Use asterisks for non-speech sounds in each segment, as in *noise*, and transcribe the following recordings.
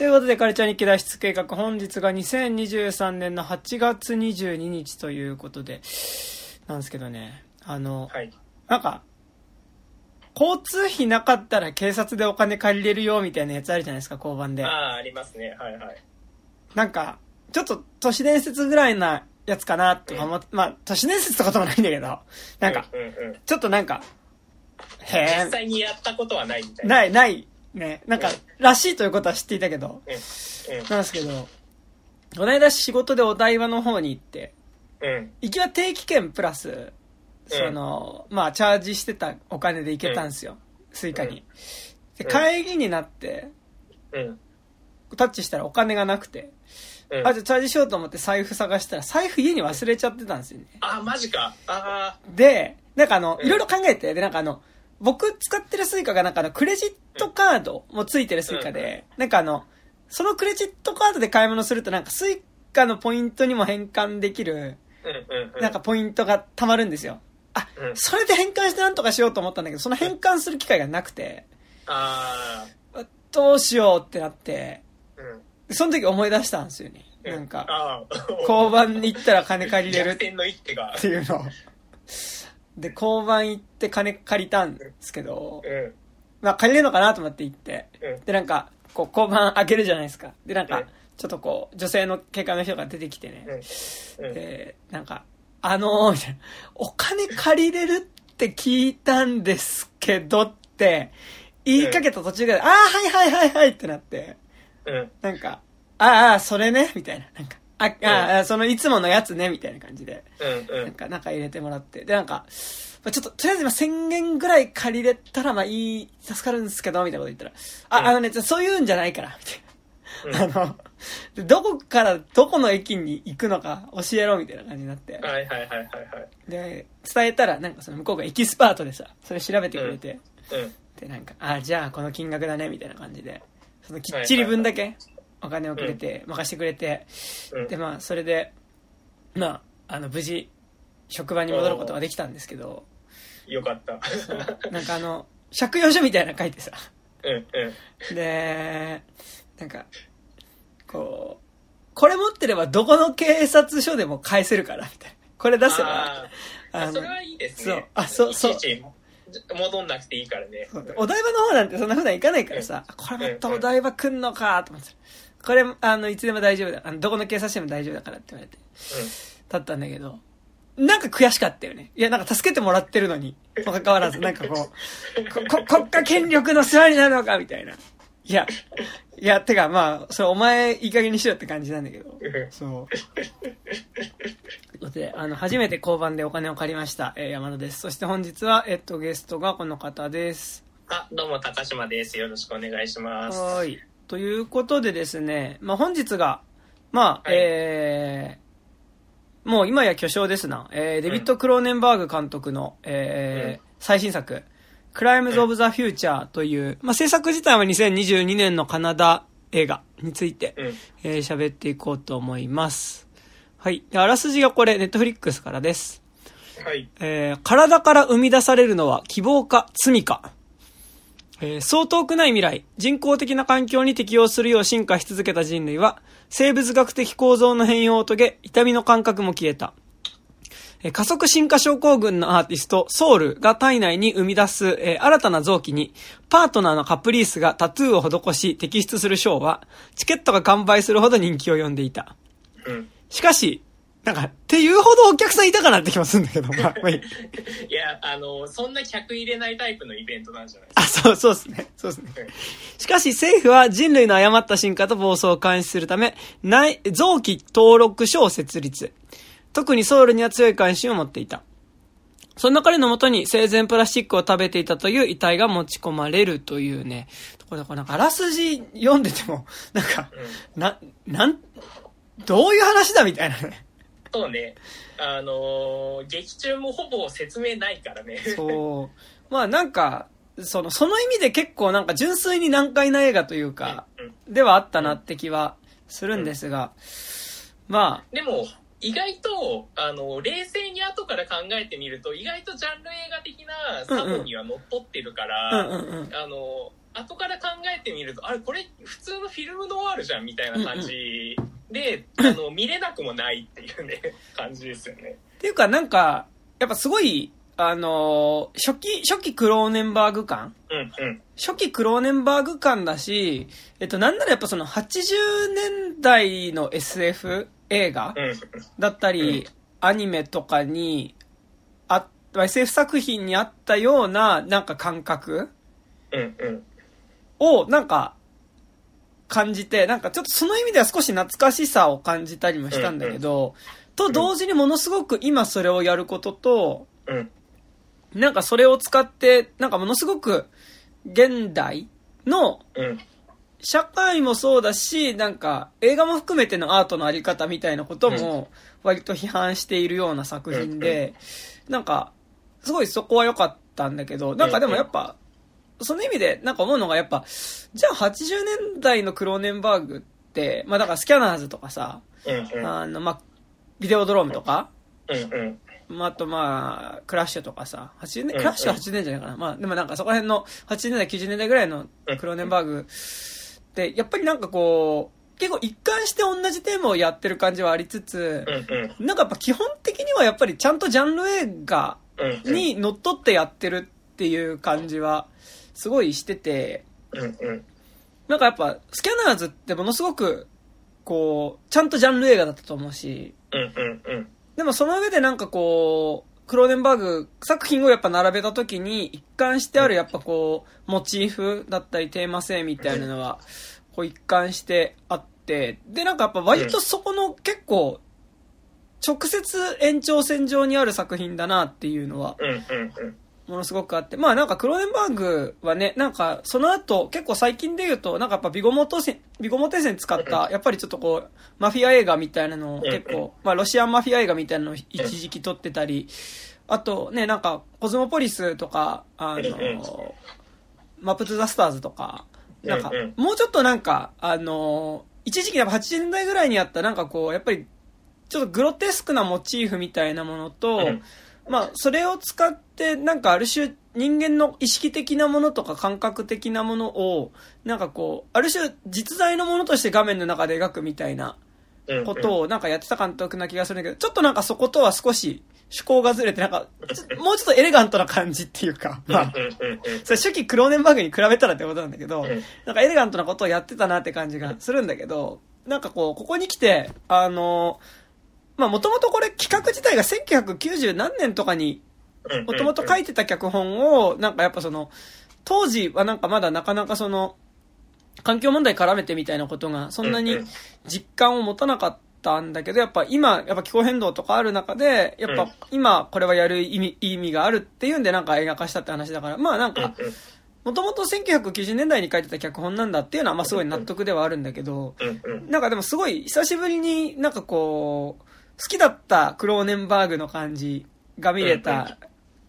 ということで、カルチャー日記脱出計画、本日が2023年の8月22日ということで、なんですけどね、あの、はい。なんか、交通費なかったら警察でお金借りれるよみたいなやつあるじゃないですか、交番で。ああ、ありますね。はいはい。なんか、ちょっと都市伝説ぐらいなやつかなとか思って、まあ、都市伝説ってこともないんだけど、なんか、うんうんうん。ちょっとなんか、へ実際にやったことはないみたえ、いな。ない、ない、ね、なんか、らしいということは知っていたけど。なんですけど、この間仕事でお台場の方に行って、うん。行きは定期券プラス、その、まあ、チャージしてたお金で行けたんですよ。スイカに。で、うん帰りになって、うん。タッチしたらお金がなくて、うん。あ、じゃあチャージしようと思って財布探したら、財布家に忘れちゃってたんですよね。あ、マジか。あで、なんかあの、うんいろいろ考えて、で、なんかあの、僕使ってるスイカがなんかあの、クレジットカードもついてるスイカで、なんかあの、そのクレジットカードで買い物するとなんかスイカのポイントにも変換できる。なんかポイントが貯まるんですよ。あ、うんそれで変換してなんとかしようと思ったんだけど、その変換する機会がなくて、ああどうしようってなって。その時思い出したんですよね。なんか。交番に行ったら金借りれるっ。ていうのを。で、交番行って金借りたんですけど、うん。まあ借りれるのかなと思って行って、うん。で、なんか、こう、交番開けるじゃないですか。で、なんかうん、ちょっとこう、女性の警官の人が出てきてね。で、なんか、あのー、みたいな、お金借りれるって聞いたんですけどって、言いかけた途中で、ああ、はいはいはいはいってなって、うん。なんか、ああ、それね、みたいな。なんか、あ、ああ、そのいつものやつね、みたいな感じで。うん。うん。なんか、中入れてもらって。で、なんか、まあちょっと、とりあえず今1000円ぐらい借りれたら、まあいい、助かるんですけど、みたいなこと言ったら、あ、うんあのね、そういうんじゃないから、みたいな。うんあの、でどこからどこの駅に行くのか教えろ、みたいな感じになって。はいはいはいはいはい。で、伝えたら、なんかその向こうがエキスパートでさ、それ調べてくれて、うん。で、なんか、あ、じゃあこの金額だね、みたいな感じで、そのきっちり分だけお金をくれて、任してくれて、うん。で、まあ、それで、まあ、あの、無事、職場に戻ることができたんですけど、よかった。なんかあの、借用書みたいなの書いてさ、うんうん。で、なんか、こう、これ持ってればどこの警察署でも返せるから、みたいな。これ出せば、あそれはいいですそうね。あそうそう戻んなくていいからね。お台場の方なんてそんな普段行かないからさ、これまたお台場来んのかと思って。これ、あの、いつでも大丈夫だ。あの、どこの警察署でも大丈夫だからって言われて、だったんだけど、なんか悔しかったよね。いや、なんか助けてもらってるのに、もかかわらず、なんかこう、こ、*laughs* こ国家権力の世話になるのかみたいな。いや、いや、てかまあ、それお前いい加減にしろって感じなんだけど。うん。そう。で、あの、初めて交番でお金を借りました、えー山田です。そして本日は、えっと、ゲストがこの方です。あ、どうも、高島です。よろしくお願いします。はーい。ということでですね、まあ本日が、まあ、はいえー、もう今や巨匠ですな、えー、デビッド・クローネンバーグ監督の、えー最新作、クライムズ・オブ・ザ・フューチャーという、まあ制作自体は2022年のカナダ映画について、うん。えー喋っていこうと思います。はい。であらすじがこれ、ネットフリックスからです。はい。えー体から生み出されるのは希望か罪か。えーそう遠くない未来、人工的な環境に適応するよう進化し続けた人類は、生物学的構造の変容を遂げ、痛みの感覚も消えた。えー加速進化症候群のアーティスト、ソウルが体内に生み出す、えー新たな臓器に、パートナーのカプリースがタトゥーを施し摘出するショーは、チケットが完売するほど人気を呼んでいた。うん。しかし、なんか、っていうほどお客さんいたかなって気もするんだけど、まあ、まあいい。*laughs* いや、あの、そんな客入れないタイプのイベントなんじゃないですあ、そう、そうですね。そうですね。か。しかし政府は人類の誤った進化と暴走を監視するため、内、臓器登録所を設立。特にソウルには強い関心を持っていた。そんな彼のもとに生前プラスチックを食べていたという遺体が持ち込まれるというね、ところでこれなんかあらすじ読んでても、なんか、な、なん、どういう話だみたいなね。そうね。あのー劇中もほぼ説明ないからね。そう。まあなんか、その、その意味で結構なんか純粋に難解な映画というか、うんではあったなって気はするんですが、までも、意外と、あの、冷静に後から考えてみると、意外とジャンル映画的なサボには乗っ取ってるかあ、ら、うんうんうん。あの、後から考えてみると、あれ、これ普通のフィルムノワールじゃんみたいな感じで、*laughs* あの、見れなくもないっていうね、*laughs* 感じですよね。っていうかなんか、やっぱすごい、あのー初期、初期クローネンバーグ感うんうん。初期クローネンバーグ感だし、えっと、なんならやっぱその80年代の SF 映画うん。だったり、アニメとかに、あ、SF 作品にあったような、なんか感覚うんうん。を、なんか、感じて、なんかちょっとその意味では少し懐かしさを感じたりもしたんだけど、と同時にものすごく今それをやることと、うん。なんかそれを使って、なんかものすごく現代のうん。社会もそうだし、なんか映画も含めてのアートのあり方みたいなことも割と批判しているような作品で、なんかすごいそこは良かったんだけど、なんかでもやっぱ、その意味でなんか思うのがやっぱ、じゃあ80年代のクローネンバーグって、まあだからスキャナーズとかさ、うんうん。あの、まあ、ビデオドロームとか、うんうん。まあ、あとまあ、クラッシュとかさ、80年、うんクラッシュは80年じゃないかな。まあ、でもなんかそこら辺の80年代、90年代ぐらいのクローネンバーグって、やっぱりなんかこう、結構一貫して同じテーマをやってる感じはありつつうん、うん。なんかやっぱ基本的にはやっぱりちゃんとジャンル映画うんうん。にのっとってやってるっていう感じは、すごいしてて、うんうん。なんかやっぱ、スキャナーズってものすごく、こう、ちゃんとジャンル映画だったと思うし、うんうんうん。でもその上でなんかこう、クローデンバーグ作品をやっぱ並べた時に一貫してあるやっぱこう、モチーフだったりテーマ性みたいなのは、こう一貫してあって、でなんかやっぱ割とそこの結構、直接延長線上にある作品だなっていうのは。ものすごくあって。まあなんかクローデンバーグはね、なんかその後結構最近で言うと、なんかやっぱビゴモト線、ビゴモテ線使った、やっぱりちょっとこう、マフィア映画みたいなのを結構、まあロシアンマフィア映画みたいなのを一時期撮ってたり、あとね、なんかコズモポリスとか、あの、マップトゥザスターズとか、なんかもうちょっとなんか、あの、一時期やっぱ80年代ぐらいにあったなんかこう、やっぱりちょっとグロテスクなモチーフみたいなものと、うんまあ、それを使って、なんかある種、人間の意識的なものとか感覚的なものを、なんかこう、ある種実在のものとして画面の中で描くみたいなうん。ことをなんかやってた監督な気がするんだけど、ちょっとなんかそことは少し趣向がずれて、なんか、もうちょっとエレガントな感じっていうか、まあ、それ初期クローネンバーグに比べたらってことなんだけど、ん。なんかエレガントなことをやってたなって感じがするんだけど、なんかこう、ここに来て、あの、まあもともとこれ企画自体が1990何年とかにうん。もともと書いてた脚本を、なんかやっぱその、当時はなんかまだなかなかその、環境問題絡めてみたいなことがそんなに実感を持たなかったんだけど、やっぱ今、やっぱ気候変動とかある中で、やっうんぱ今これはやる意味、意味があるっていうんでなんか映画化したって話だから、まあなんか、もともと1990年代に書いてた脚本なんだっていうのは、まあすごい納得ではあるんだけど。なんかでもすごい久しぶりになんかこう、好きだったクローネンバーグの感じが見れた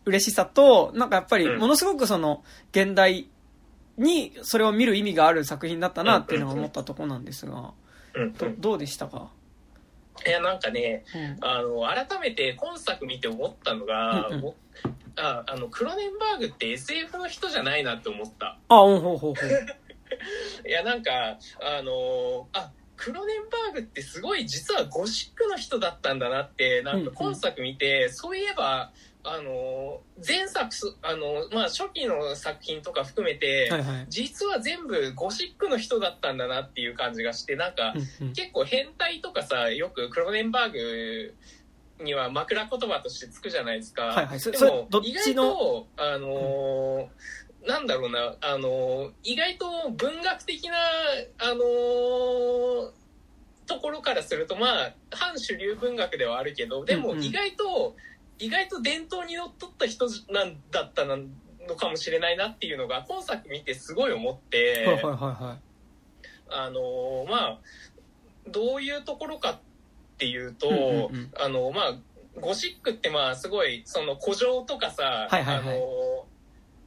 嬉しさと、なんかやっぱりものすごくその現代にそれを見る意味がある作品だったなっていうのを思ったとこなんですが、ど。どうでしたか？いや、なんかね、うん。あの、改めて今作見て思ったのが、うんうん僕ああの、クロネンバーグって SF の人じゃないなって思った。あ、うん、ほうほうほう。*laughs* いや、なんか、あのあ、クロネンバーグってすごい実はゴシックの人だったんだなって、なんか今作見て、そういえば、あの前作す、あのまあ、初期の作品とか含めて、はいはい。実は全部ゴシックの人だったんだなっていう感じがして、なんか、うんうん結構変態とかさ、よくクロネンバーグには枕言葉としてつくじゃないですか。はいはい。そでも、意外と、あのーなんだろうな、あのー意外と文学的な、あのーところからすると、まあ、反主流文学ではあるけど、でもうん。うん意外と、意外と伝統にのっとった人なんだったのかもしれないなっていうのが、今作見てすごい思って、はいはいはいはい。あのーまあ、どういうところかっていうと、うんうんうん。あの、まあ、ゴシックってまあ、すごい、その古城とかさ、はいはいはい。あの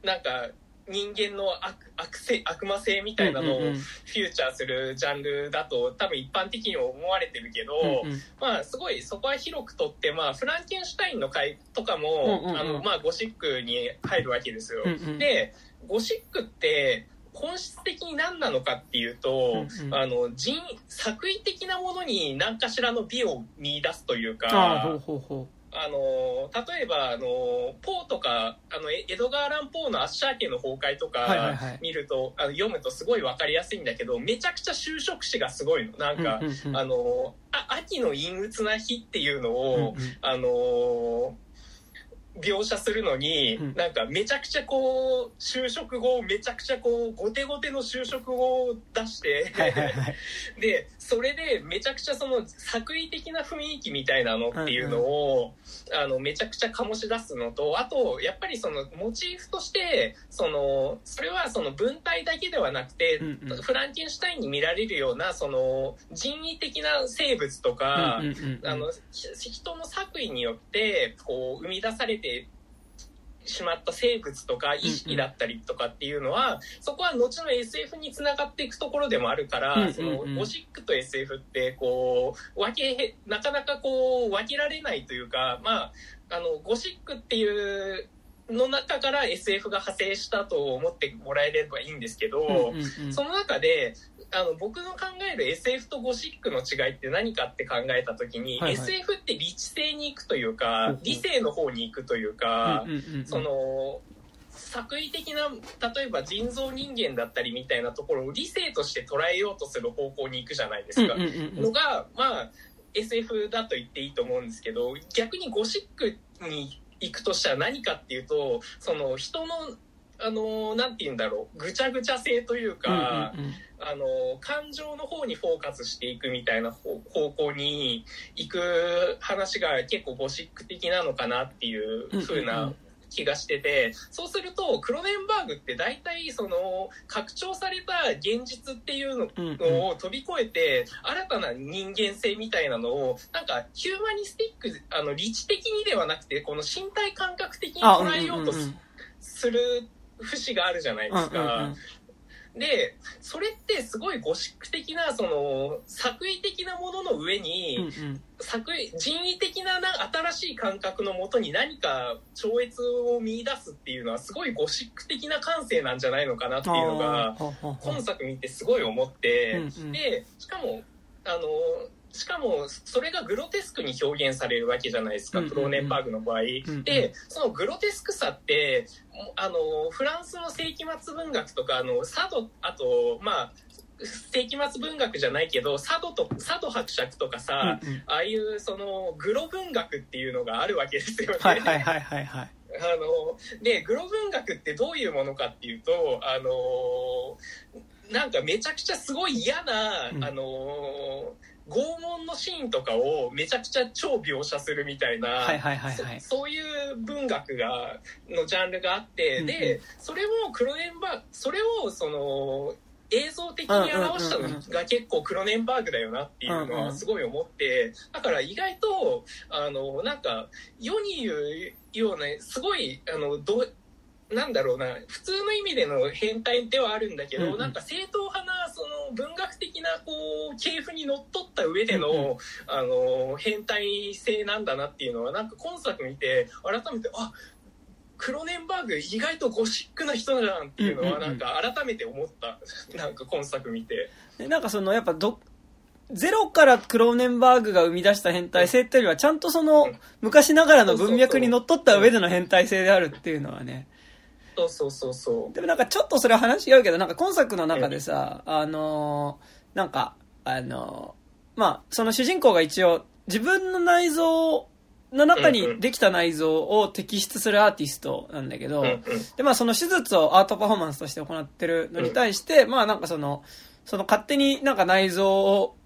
ーなんか、人間の悪悪性悪魔性みたいなのをフューチャーするジャンルだと多分一般的に思われてるけど、うんうん。まあすごいそこは広くとって、まあフランケンシュタインの回とかも、うんうんうん。あの、まあゴシックに入るわけですよ。うんうんで、ゴシックって、本質的に何なのかっていうと、うんうん。あの人作為的なものに何かしらの美を見出すというかあの例えばあのポーとかあのエエドガー・アラン・ポーの「アッシャー家の崩壊」とはいはいはいか見ると、あの読むとすごい分かりやすいんだけどめちゃくちゃ就職詞がすごいのなんう。か、うんうんうんあのあ秋の陰鬱な日っていうのを、うんうんあの描写するのに、うんなんかめちゃくちゃこう就職後めちゃくちゃこうゴテゴテの就職後を出して、はいはいはい。*laughs* でそれでめちゃくちゃその作為的な雰囲気みたいなのっていうのを、あのめちゃくちゃ醸し出すのとあとやっぱりそのモチーフとしてそのそれはその文体だけではなくて、うんうん。フランケンシュタインに見られるようなその人為的な生物とか、うんうんうんうん。あのひ人の作為によってこう生み出されてしまった生物とか意識だったりとかっていうのは、そこは後の SF につながっていくところでもあるから、うんうんうん。そのゴシックと SF ってこう分けなかなかこう分けられないというかまああのゴシックっていうの中から SF が派生したと思ってもらえればいいんですけど、うんうんうん。その中であの僕の考える SF とゴシックの違いって何かって考えた時に、はいはい。SF って理知性に行くというか理性の方に行くというか、その作為的な例えば人造人間だったりみたいなところを理性として捉えようとする方向に行くじゃないですか。のがまあ SF だと言っていいと思うんですけど逆にゴシックに行くとしたら何かっていうとその人のあのなんて言うんだろう。ぐちゃぐちゃ性というか、うんうんうん。あの感情の方にフォーカスしていくみたいな方方向に行く話が結構ゴシック的なのかなっていう風うんうんうなん。気がしてて、そうするとクロネンバーグって大体その拡張された現実っていうのを飛び越えて新たな人間性みたいなのをなんかヒューマニスティックあの理知的にではなくてこの身体感覚的に捉えようとす,、る節があるじゃないですか。うんうんうん。でそれってすごいゴシック的なその作為的なものの上うんに、うん。作為人為的なな新しい感覚のもとに何か超越を見出すっていうのはすごいゴシック的な感性なんじゃないのかなっていうのが今作見てすごい思って、うんうん。でしかもあのしかもそれがグロテスクに表現されるわけじゃないですか、うんうんうん。クローネンバーグの場合。うんでそのグロテスクさってあのフランスの世紀末文学とかあのサドあとまあ世紀末文学じゃないけどサドとサド伯爵とかさ、うんうん。ああいうそのグロ文学っていうのがあるわけですよね。はいはいはいはいはい。あのでグロ文学ってどういうものかっていうとあのなんかめちゃくちゃすごい嫌な、うん。あの拷問のシーンとかをめちゃくちゃ超描写するみたいな、はいはいはいはい。そそういう文学がのジャンルがあって、うんうん。でそれもクロネンバーグそれをその映像的に表したのが結構クロネンバーグだよなっていうのはすごい思ってだから意外とあのなんか世に言うようなすごいあのどなんだろうな普通の意味での変態ではあるんだけど、うんうん。なんか正統派なその文学的なこう系譜にのっとった上での、うんうん。あの変態性なんだなっていうのはなんか今作見て改めてあクロネンバーグ意外とゴシックな人じゃんっていうのはうんうんうん。なんか改めて思った、なんか今作見て。でなんかそのやっぱどゼロからクローネンバーグが生み出した変態性っていうよりはちゃんとその昔ながらの文脈にのっとった上での変態性であるっていうのはねそうそうそうそう。でもなんかちょっとそれは話違うけどなんか今作の中でさあのーなんかあのーまあその主人公が一応自分の内臓の中にできた内臓を摘出するアーティストなんだけど、うんうん。で、まあ、その手術をアートパフォーマンスとして行ってるのに対して、まあ、なんかその、その勝手になんか内臓を、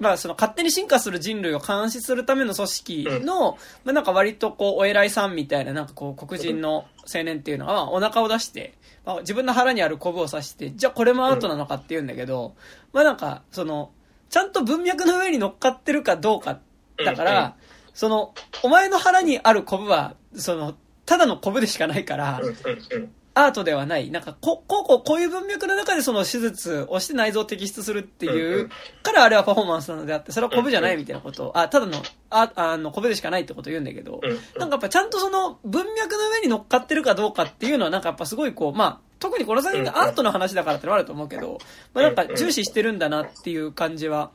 まあ、その勝手に進化する人類を監視するための組織の、まあ、なんか割とこう、お偉いさんみたいな、なんかこう、黒人の青年っていうのは、お腹を出して、まあ、自分の腹にあるコブを刺して、じゃあこれもアートなのかって言うんだけど、まあなんか、その、ちゃんと文脈の上に乗っかってるかどうか、だかうんうん。ら、その、お前の腹にあるコブは、その、ただのコブでしかないから、うんうんうんアートではない、なんかこ、こうこう、こういう文脈の中でその手術をして内臓を摘出するっていう、からあれはパフォーマンスなのであって、それはコブじゃないみたいなことを、あ、ただの、あ、あの、コブでしかないってことを言うんだけど、なんかやっぱちゃんとその文脈の上に乗っかってるかどうかっていうのはなんかやっぱすごいこう、まあ、特にこの作品がアートの話だからってのはあると思うけど、まあなんか重視してるんだなっていう感じは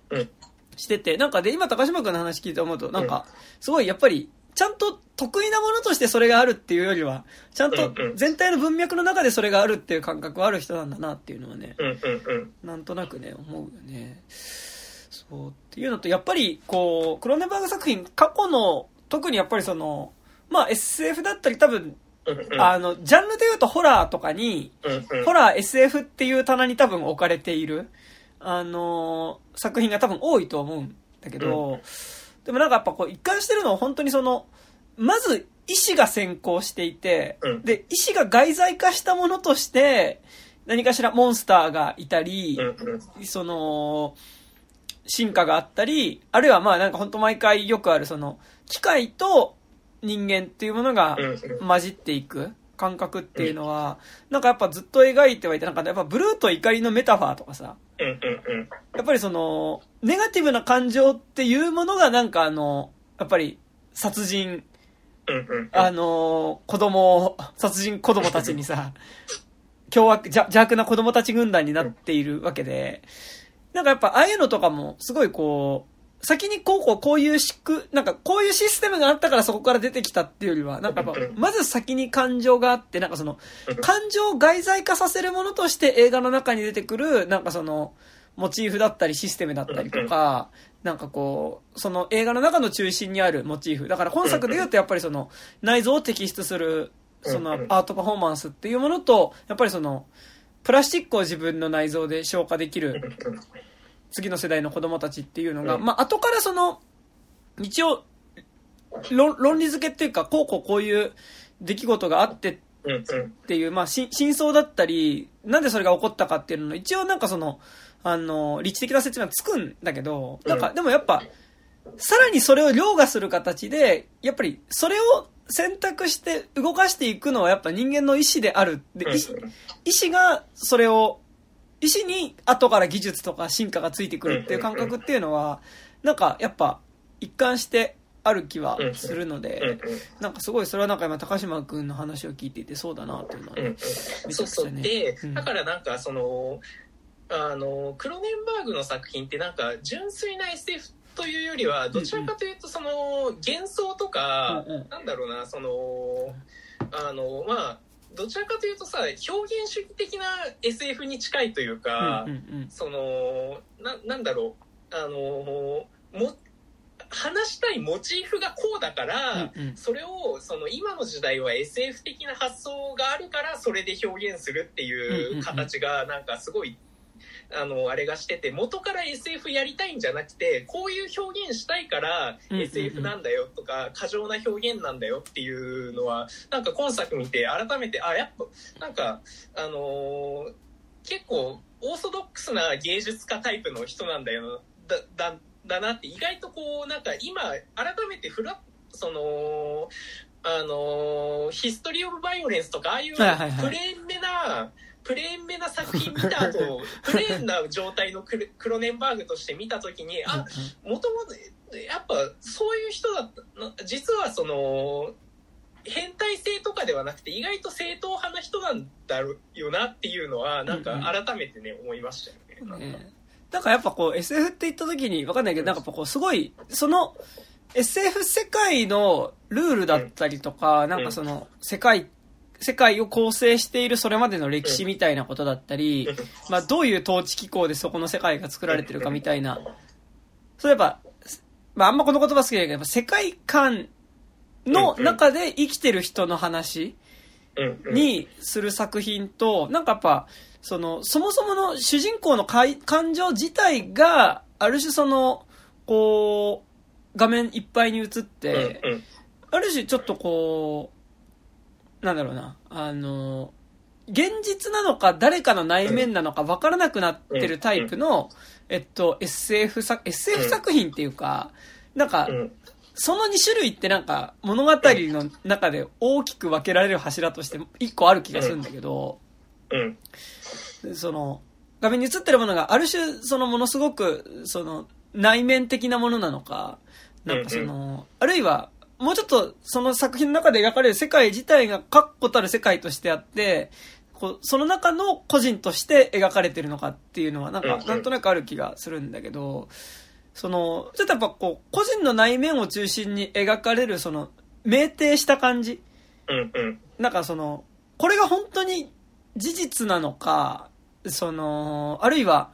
してて、なんかで今高島君の話聞いて思うと、なんか、すごいやっぱり、ちゃんと得意なものとしてそれがあるっていうよりは、ちゃんと全体の文脈の中でそれがあるっていう感覚はある人なんだなっていうのはね、なんとなくね、思うよね。そうっていうのと、やっぱりこう、クローネバーグ作品、過去の、特にやっぱりその、まあ SF だったり多分、あの、ジャンルで言うとホラーとかに、ホラー SF っていう棚に多分置かれている、あのー、作品が多分多いと思うんだけど、でもなんかやっぱこう一貫してるのは本当にその、まず意志が先行していて、で、意志が外在化したものとして、何かしらモンスターがいたり、その、進化があったり、あるいはまあなんか本当毎回よくあるその、機械と人間っていうものが混じっていく感覚っていうのは、なんかやっぱずっと描いてはいて、なんかやっぱブルーと怒りのメタファーとかさ、やっぱりその、ネガティブな感情っていうものがなんかあの、やっぱり殺人、あの、子供、殺人子供たちにさ、凶悪、邪悪な子供たち軍団になっているわけで、なんかやっぱああいうのとかもすごいこう、先にこうこうこういうしく、なんかこういうシステムがあったからそこから出てきたっていうよりは、なんかやっぱ、まず先に感情があって、なんかその、感情を外在化させるものとして映画の中に出てくる、なんかその、モチーフだったりシステムだったりとか、なんかこう、その映画の中の中心にあるモチーフ。だから本作で言うとやっぱりその、内臓を摘出する、そのアートパフォーマンスっていうものと、やっぱりその、プラスチックを自分の内臓で消化できる次の世代の子供たちっていうのが、まあ、後からその、一応、論論理付けっていうか、こうこうこういう出来事があってっていう、まあ、真相だったり、なんでそれが起こったかっていうのの、一応なんかその、あの、理知的な説明はつくんだけど、なんか、でもやっぱ、さらにそれを凌駕する形で、やっぱり、それを選択して動かしていくのはやっぱ人間の意志である。で、意志がそれを石に後から技術とか進化がついてくるっていう感覚っていうのは、なんかやっぱ一貫してある気はするので、なんかすごいそれはなんか今高島君の話を聞いていてそうだなっていうのはね、そうそう。で、だからなんかそのあのクロネンバーグの作品ってなんか純粋な SF というよりはどちらかというとその幻想とか、なんだろうなそのあのまあどちらかというとさ表現主義的な SF に近いというか、うんうんうん、そのななんだろうあのも話したいモチーフがこうだから、うんうん、それをその今の時代は SF 的な発想があるからそれで表現するっていう形がなんかすごいあの、あれがしてて、元から SF やりたいんじゃなくて、こういう表現したいから SF なんだよとか、過剰な表現なんだよっていうのは、なんか今作見て改めて、あ、やっぱ、なんか、あのー、結構オーソドックスな芸術家タイプの人なんだよ、だ、だ、だなって意外とこう、なんか今、改めてフラその、あのー、ヒストリー・オブ・バイオレンスとか、ああいうプレーンめな、はいはいはいプレーンめな作品見た後、プレーンな状態のクロネンバーグとして見た時に、あ、もともと、やっぱそういう人だった、実はその、変態性とかではなくて意外と正統派な人なんだよなっていうのはなんか改めてね、思いましたよね。なんかやっぱこう SF って言った時にわかんないけどなんかこうすごいその SF 世界のルールだったりとか、なんかその世界世界を構成しているそれまでの歴史みたいなことだったり、まあ、どういう統治機構でそこの世界が作られてるかみたいな。そういえば、まあ、あんまこの言葉好きだけど、やっぱ世界観の中で生きてる人の話にする作品と、なんかやっぱ、その、そもそもの主人公の感情自体が、ある種その、こう、画面いっぱいに映って、ある種ちょっとこう、なんだろうな、あの、現実なのか誰かの内面なのか分からなくなってるタイプの、えっと、SF 作、SF 作品っていうか、なんか、その2種類ってなんか物語の中で大きく分けられる柱として1個ある気がするんだけど、うん。その、画面に映ってるものがある種、そのものすごく、その、内面的なものなのか、なんかその、あるいは、もうちょっとその作品の中で描かれる世界自体が確固たる世界としてあって、こうその中の個人として描かれてるのかっていうのは、なんか、なんとなくある気がするんだけど、その、ちょっとやっぱこう、個人の内面を中心に描かれる、その、酩酊した感じうんうん。なんかその、これが本当に事実なのか、その、あるいは、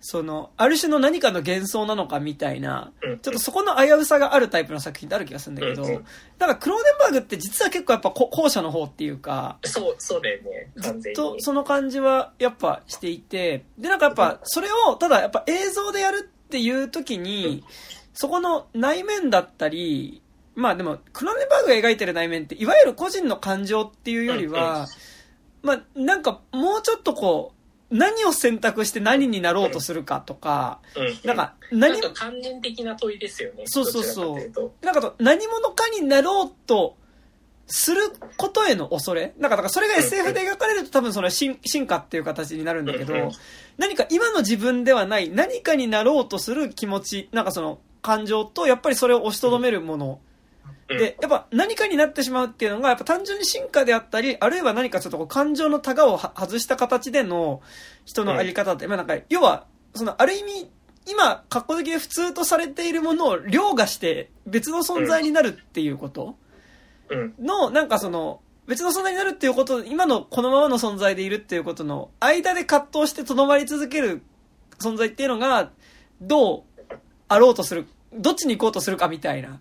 その、ある種の何かの幻想なのかみたいな、うんちょっとそこの危うさがあるタイプの作品ってある気がするんだけど、うんうんなんかクローデンバーグって実は結構やっぱこ後者の方っていうか、そう、そうだよね。ずっ。とその感じはやっぱしていて、でなんかやっぱそれをただやっぱ映像でやるっていう時に、そこの内面だったり、まあでもクローデンバーグが描いてる内面っていわゆる個人の感情っていうよりは、まあなんかもうちょっとこう、何を選択して何になろうとするかとか。なんか何なんか関連的な問いですよね。そうそうそうなんかと何者かになろうとすることへの恐れ？なんかだからそれが SF で描かれると多分それは進進化っていう形になるんだけど何か今の自分ではない何かになろうとする気持ち、なんかその感情とやっぱりそれを押しとどめるもの。うんで、やっぱ何かになってしまうっていうのが、やっぱ単純に進化であったり、あるいは何かちょっとこう感情のタガをは外した形での人のあり方って、まあなんか、要は、そのある意味、今、格好的で普通とされているものを凌駕して別の存在になるっていうことうん。の、なんかその、別の存在になるっていうこと、今のこのままの存在でいるっていうことの間で葛藤してとどまり続ける存在っていうのが、どうあろうとする、どっちに行こうとするかみたいな。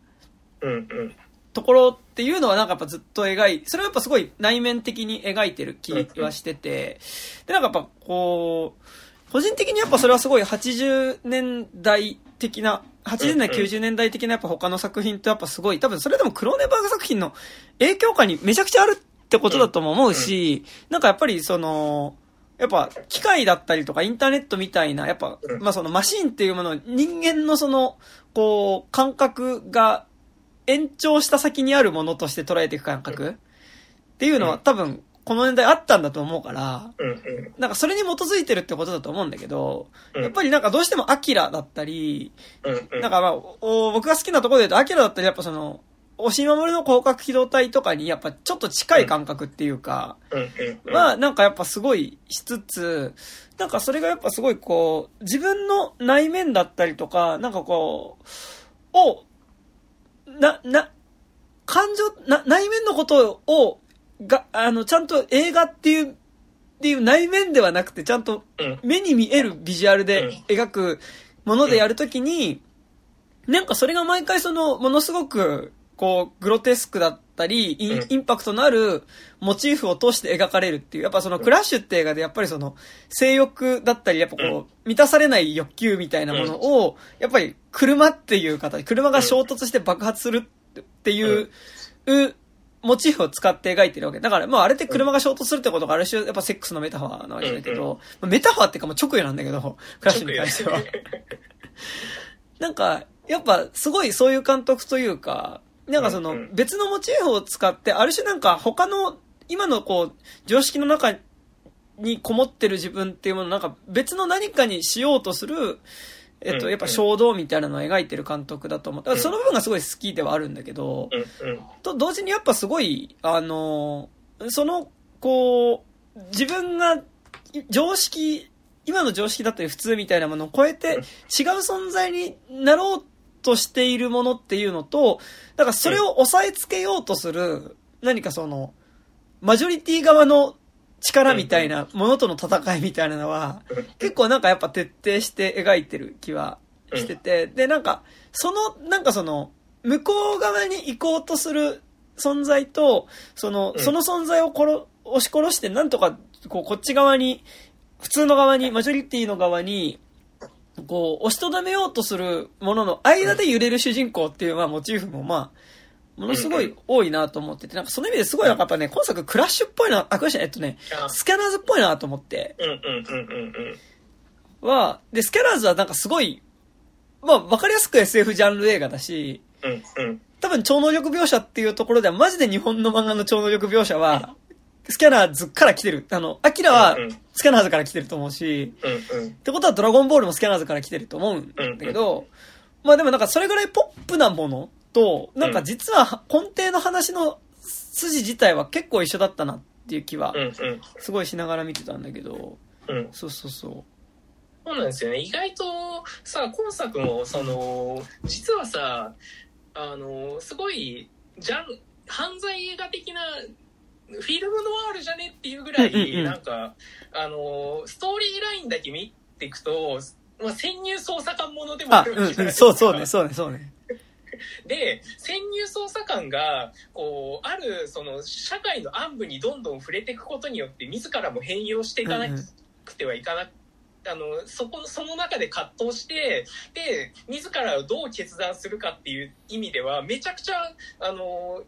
うんうん。ところっていうのはなんかやっぱずっと描い、それはやっぱすごい内面的に描いてる気はしてて、でなんかやっぱこう、個人的にやっぱそれはすごい80年代的な、80年代、うんうん。90年代的なやっぱ他の作品とやっぱすごい、多分それでもクローネバーグ作品の影響下にめちゃくちゃあるってことだとも思うし、なんかやっぱりその、やっぱ機械だったりとかインターネットみたいな、やっぱ、うん。まあそのマシンっていうものを人間のその、こう、感覚が延長した先にあるものとして捉えていく感覚？っていうのはうん多分この年代あったんだと思うから。なんかそれに基づいてるってことだと思うんだけど、うんやっぱりなんかどうしてもアキラだったり。なんかまあ、お僕が好きなところで言うと、アキラだったりやっぱその、押し守の広角機動隊とかにやっぱちょっと近い感覚っていうか、うんうんうん。は、なんかやっぱすごいしつつ、なんかそれがやっぱすごいこう、自分の内面だったりとか、なんかこう、を、な、な、感情、な、内面のことを、が、あの、ちゃんと映画っていう、っていう内面ではなくて、ちゃんとうん。目に見えるビジュアルで描くものでやるときに、なんかそれが毎回その、ものすごく、こう、グロテスクだったり、インうん。インパクトのあるモチーフを通して描かれるっていう、やっぱそのクラッシュって映画でやっぱりその、性欲だったり、やっぱこうん。う、満たされない欲求みたいなものを、やっぱり車っていう形、車が衝突して爆発するっていう、うモチーフを使って描いてるわけ。だから、まああれって車が衝突するってことがある種、やっぱセックスのメタファーなわけだけうん。ど、まあメタファーっていうかもう直輸なんだけど、*laughs* クラッシュに関しては。*laughs* なんか、やっぱすごいそういう監督というか、なんかその別のモチーフを使って、ある種なんか他の、今のこう、常識の中にこもってる自分っていうものをなんか別の何かにしようとする、えっと、うん。やっぱ衝動みたいなのを描いてる監督だと思う。だからその部分がすごい好きではあるんだけど。と同時にやっぱすごい、あの、その、こう、自分が常識、今の常識だったり普通みたいなものを超えて違う存在になろうとしているものっていうのと、だからそれを抑えつけようとする、何かその、マジョリティ側の力みたいなものとの戦いみたいなのは、結構なんかやっぱ徹底して描いてる気はしてて、で、なんか、その、なんかその、向こう側に行こうとする存在と、その、うん。その存在を殺、押し殺して、なんとか、こう、こっち側に、普通の側に、マジョリティの側に、こう、押しとどめようとするものの間で揺れる主人公っていう、まあ、モチーフも、まあ、ものすごい多いなと思ってて、なんかその意味ですごいなんかやっぱね、今作クラッシュっぽいな、あ、クラッシュ、えっとね、あスキャナーズっぽいなと思って、うんうんうんうんうん。は、で、スキャナーズはなんかすごい、まあ、わかりやすく SF ジャンル映画だし、うん、うん。多分超能力描写っていうところでは、マジで日本の漫画の超能力描写は、スキャナーズから来てる。あの、アキラはうんうんスキャナーズから来てると思うし、うん、うん。ってことはドラゴンボールもスキャナーズから来てると思うんだけど、まあでもなんかそれぐらいポップなものと、なんか実は根底の話の筋自体は結構一緒だったなっていう気はうん、うん。すごいしながら見てたんだけど、うん。そうそうそそうなんですよね。意外とさ、今作も、その、実はさ、あの、すごい、ジャン、犯罪映画的な、フィルムノワールじゃねっていうぐらうんうんうん。い、なんか、あの、ストーリーラインだけ見ていくと、まあ、潜入捜査官ものでもあるうんうん、わけじゃないですか。そうそうね、そうね、そうね。で潜入捜査官がこうあるその社会の暗部にどんどん触れていくことによって自らも変容していかなくてはいかなあのそこその中で葛藤してで自らをどう決断するかっていう意味ではめちゃくちゃあの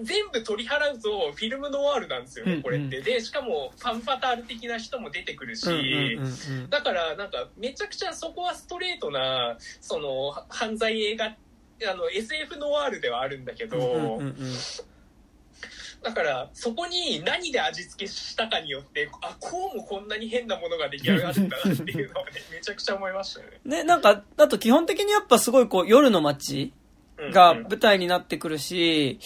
全部取り払うとフィルムノワールなんですよね、うんうんこれって。でしかもファンファタール的な人も出てくるし。うんうんうんうん。だからなんかめちゃくちゃそこはストレートなそのは犯罪映画あの SF ノワールではあるんだけど、うんうんうんだからそこに何で味付けしたかによってあこうもこんなに変なものが出来上がるんだなっていうのはね *laughs* めちゃくちゃ思いましたよね。ね、なんか、あと基本的にやっぱすごいこう夜の街うんがうん舞台になってくるし、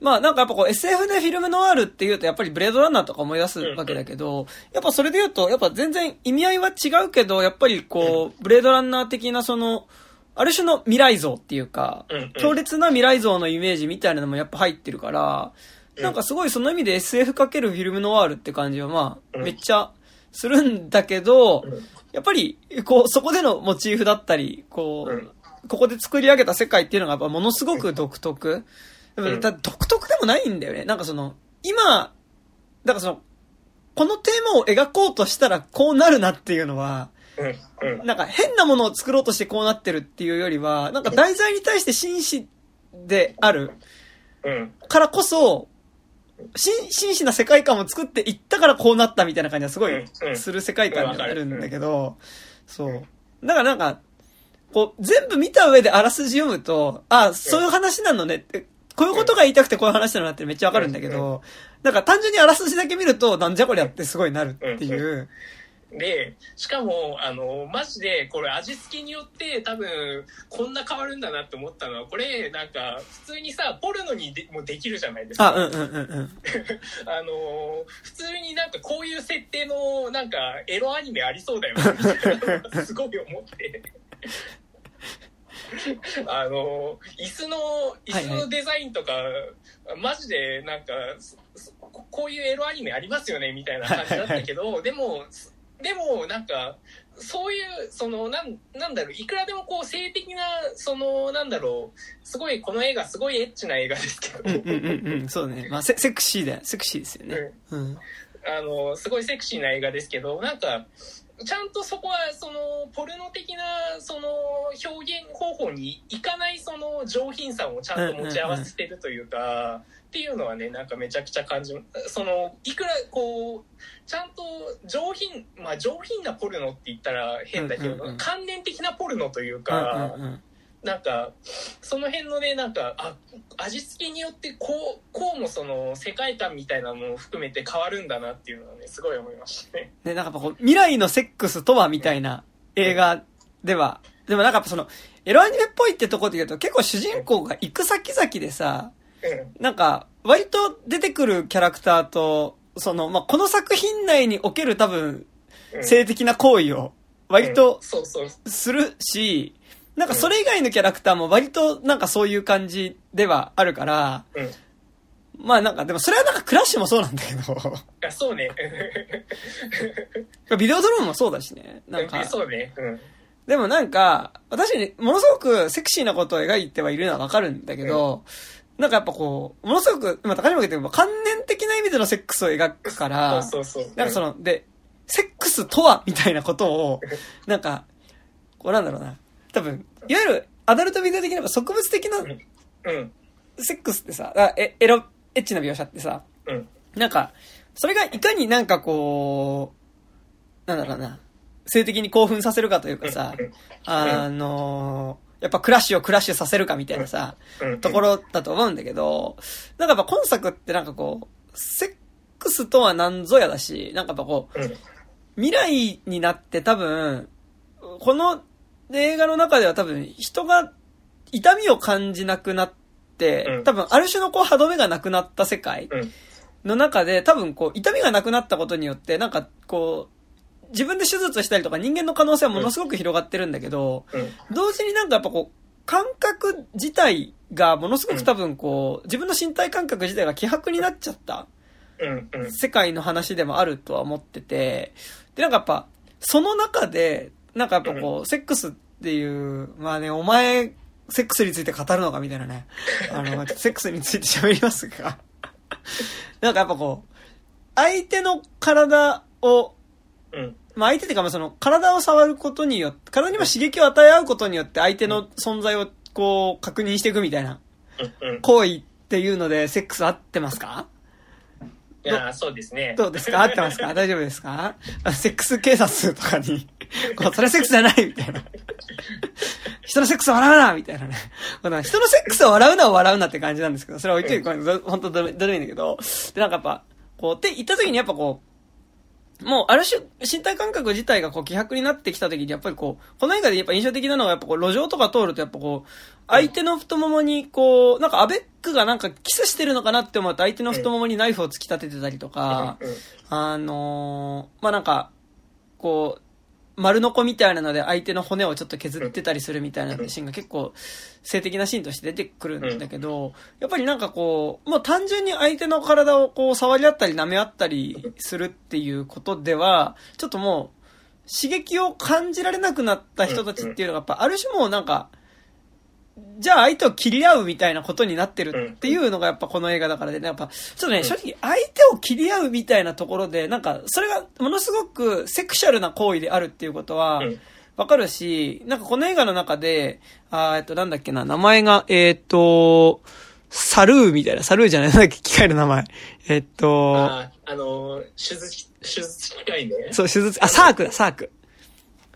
まあなんかやっぱこう SF でフィルムノワールっていうとやっぱりブレードランナーとか思い出すわけだけど、やっぱそれで言うと、やっぱ全然意味合いは違うけど、やっぱりこう、ブレードランナー的なその、ある種の未来像っていうか、強烈な未来像のイメージみたいなのもやっぱ入ってるから、うん。なんかすごいその意味で SF かけるフィルムノワールって感じはまあ、うん。めっちゃするんだけど、うん。やっぱり、こう、そこでのモチーフだったり、こう、うん。ここで作り上げた世界っていうのがやっぱものすごく独特。でもうんだ独特でもないんだよね。なんかその、今、だからその、このテーマを描こうとしたらこうなるなっていうのは、なんか変なものを作ろうとしてこうなってるっていうよりは、なんか題材に対して真摯であるうん。からこそ、真真摯な世界観を作っていったからこうなったみたいな感じがすごいする世界観になるんだけど、そう。だからなんか、こう、全部見た上であらすじ読むと、あ、そういう話なのねって、こういうことが言いたくてこういう話なのなってめっちゃわかるんだけど、なんか単純にあらすじだけ見ると、なんじゃこりゃってすごいなるっていう。でしかもあのマジでこれ味付けによって多分こんな変わるんだなって思ったのはこれなんか普通にさポルノにでもできるじゃないですか。あ、うんうんうんうん。*laughs* あの普通になんかこういう設定のなんかエロアニメありそうだよすごい思って。*laughs* あの椅子の椅子のデザインとか、マジでなんかこういうエロアニメありますよねみたいな感じだったけどでもでもなんかそういうそのなんなんだろういくらでもこう性的なそのなんだろうすごいこの映画すごいエッチな映画ですけど、うんうんうんうん。そうね。まあセ、セクシーだよ。セクシーですよね。うん。あのすごいセクシーな映画ですけどなんかちゃんとそこはそのポルノ的なその表現方法にいかないその上品さをちゃんと持ち合わせてるというか、っていうのはねなんかめちゃくちゃ感じそのいくらこうちゃんと上品まあ上品なポルノって言ったら変だけど、うんうんうん関連的なポルノといううんか、うんうん。なんかその辺のねなんかあ味付けによってこうこうもその世界観みたいなのも含めて変わるんだなっていうのはねすごい思いましたね。ね、なんかやっぱこう、未来のセックスとはみたいな映画では、でもなんかその、エロアニメっぽいってところで言うと結構主人公が行く先々でさ、うん。なんか、割と出てくるキャラクターと、その、まあ、この作品内における多分、うん。性的な行為を、割うん。とするし、なんかそれ以外のキャラクターも割となんかそういう感じではあるから、うん。まあなんか、でもそれはなんかクラッシュもそうなんだけど、あそうね。*laughs* ビデオドローンもそうだしね。なんか、そうね。うん。でもなんか、確かにものすごくセクシーなことを描いてはいるのはわかるんだけど、なんかやっぱこう、ものすごく、まあ高島君って観念的な意味でのセックスを描くから、そうそうそう。なんかその、で、セックスとはみたいなことを、なんか、こうなんだろうな。多分、いわゆるアダルトビデオ的な植物的なうん。セックスってさ、あえエロ、エッチな描写ってさ、うん。なんか、それがいかになんかこう、なんだろうな、性的に興奮させるかというかさうん、あのやっぱクラッシュをクラッシュさせるかみたいなさ、うん。ところだと思うんだけど、なんかやっぱ今作ってなんかこう、セックスとは何ぞやだし、なんかやっぱこう、うん。未来になって多分、この映画の中では多分人が痛みを感じなくなって、うん多分ある種のこう歯止めがなくなった世界うん。の中で多分こう痛みがなくなったことによってなんかこう自分で手術したりとか人間の可能性はものすごく広がってるんだけど、うん。同時になんかやっぱこう感覚自体がものすごく多分こう自分の身体感覚自体が希薄になっちゃった。世界の話でもあるとは思ってて、で、なんかやっぱ、その中で、なんかやっぱこう、セックスっていう、まあね、お前、セックスについて語るのかみたいなね。あの、セックスについて喋りますが。*laughs* なんかやっぱこう、相手の体を、うん。まあ相手っていうかまあその体を触ることによって、体にも刺激を与え合うことによって相手の存在をこう確認していくみたいな。行為っていうのでセックス合ってますか？いやー、そうですね。どうですか？合ってますか？大丈夫ですか？あセックス警察とかに、*laughs* それセックスじゃないみたいな。*laughs* 人のセックスを笑うなみたいなね。人のセックスを笑うなを笑うなって感じなんですけど、それは置いといて、本当どれどれでもいいんだけど、で、なんかやっぱ、こう、って言った時にやっぱこう、もう、ある種、身体感覚自体がこう、希薄になってきた時に、やっぱりこう、この映画でやっぱ印象的なのは、やっぱこう、路上とか通ると、やっぱこう、相手の太ももに、こう、なんかアベックがなんかキスしてるのかなって思うと、相手の太ももにナイフを突き立ててたりとか、うん。あのーまあ、なんか、こう、丸のこみたいなので相手の骨をちょっと削ってたりするみたいなシーンが結構性的なシーンとして出てくるんだけど、やっぱりなんかこう、もう単純に相手の体をこう触り合ったり舐め合ったりするっていうことでは、ちょっともう刺激を感じられなくなった人たちっていうのがやっぱある種もうなんか、じゃあ相手を切り合うみたいなことになってるっていうのがやっぱこの映画だからでね、やっぱ、ちょっとね、正直相手を切り合うみたいなところで、なんか、それがものすごくセクシャルな行為であるっていうことはうん、わかるし、なんかこの映画の中で、あーえっと、なんだっけな、名前が、えーっと、サルーみたいな、サルーじゃない、なんだっけ、機械の名前。えーっと、あのー、手術、手術機械ね。そう、手術、あ、サークだ、サーク。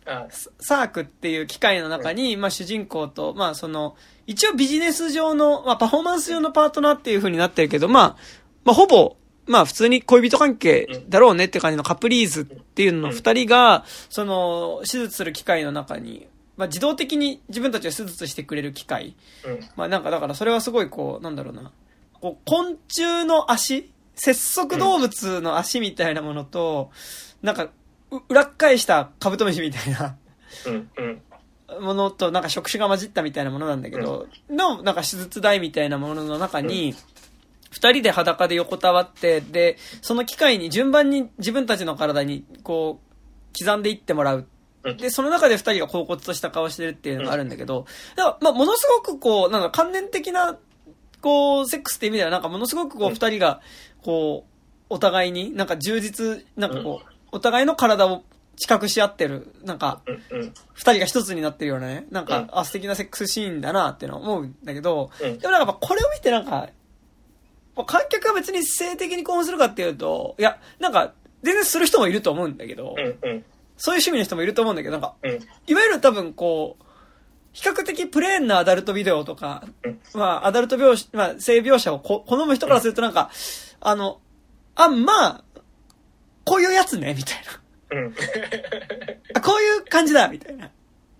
あサークっていう機械の中に、まあ主人公と、まあその、一応ビジネス上の、まあパフォーマンス上のパートナーっていう風になってるけど、まあ、まあほぼ、まあ普通に恋人関係だろうねって感じのカプリーズっていうのの二人が、その、手術する機械の中に、まあ自動的に自分たちを手術してくれる機械。うん。まあなんかだからそれはすごいこう、なんだろうな。こう、昆虫の足節足動物の足みたいなものと、なんか、う裏っ返したカブトムシみたいなうん。うん。ものとなんか触手が混じったみたいなものなんだけど、のなんか手術台みたいなものの中に、二人で裸で横たわって、で、その機械に順番に自分たちの体にこう、刻んでいってもらう。うんで、その中で二人が恍惚とした顔してるっていうのがあるんだけど、だから、まあ、ものすごくこう、なんか関連的な、こう、セックスって意味ではなんかものすごくこう、うん二人が、こう、お互いになんか充実、なんかこう、お互いの体を近くし合ってる、なんか。二人が一つになってるようなね、なんか、うんあ、素敵なセックスシーンだなってのは思うんだけど、うんでもなんかこれを見てなんか、観客が別に性的に興奮するかっていうと、いや、なんか、全然する人もいると思うんだけど。そういう趣味の人もいると思うんだけど、なんか、うん。いわゆる多分こう、比較的プレーンなアダルトビデオとか、うんまあ、アダルト描写、まあ、性描写をこ好む人からするとなんか、あの、あ、まあ、こういうやつね、みたいな。うん。*laughs* あこういう感じだ、みたいな。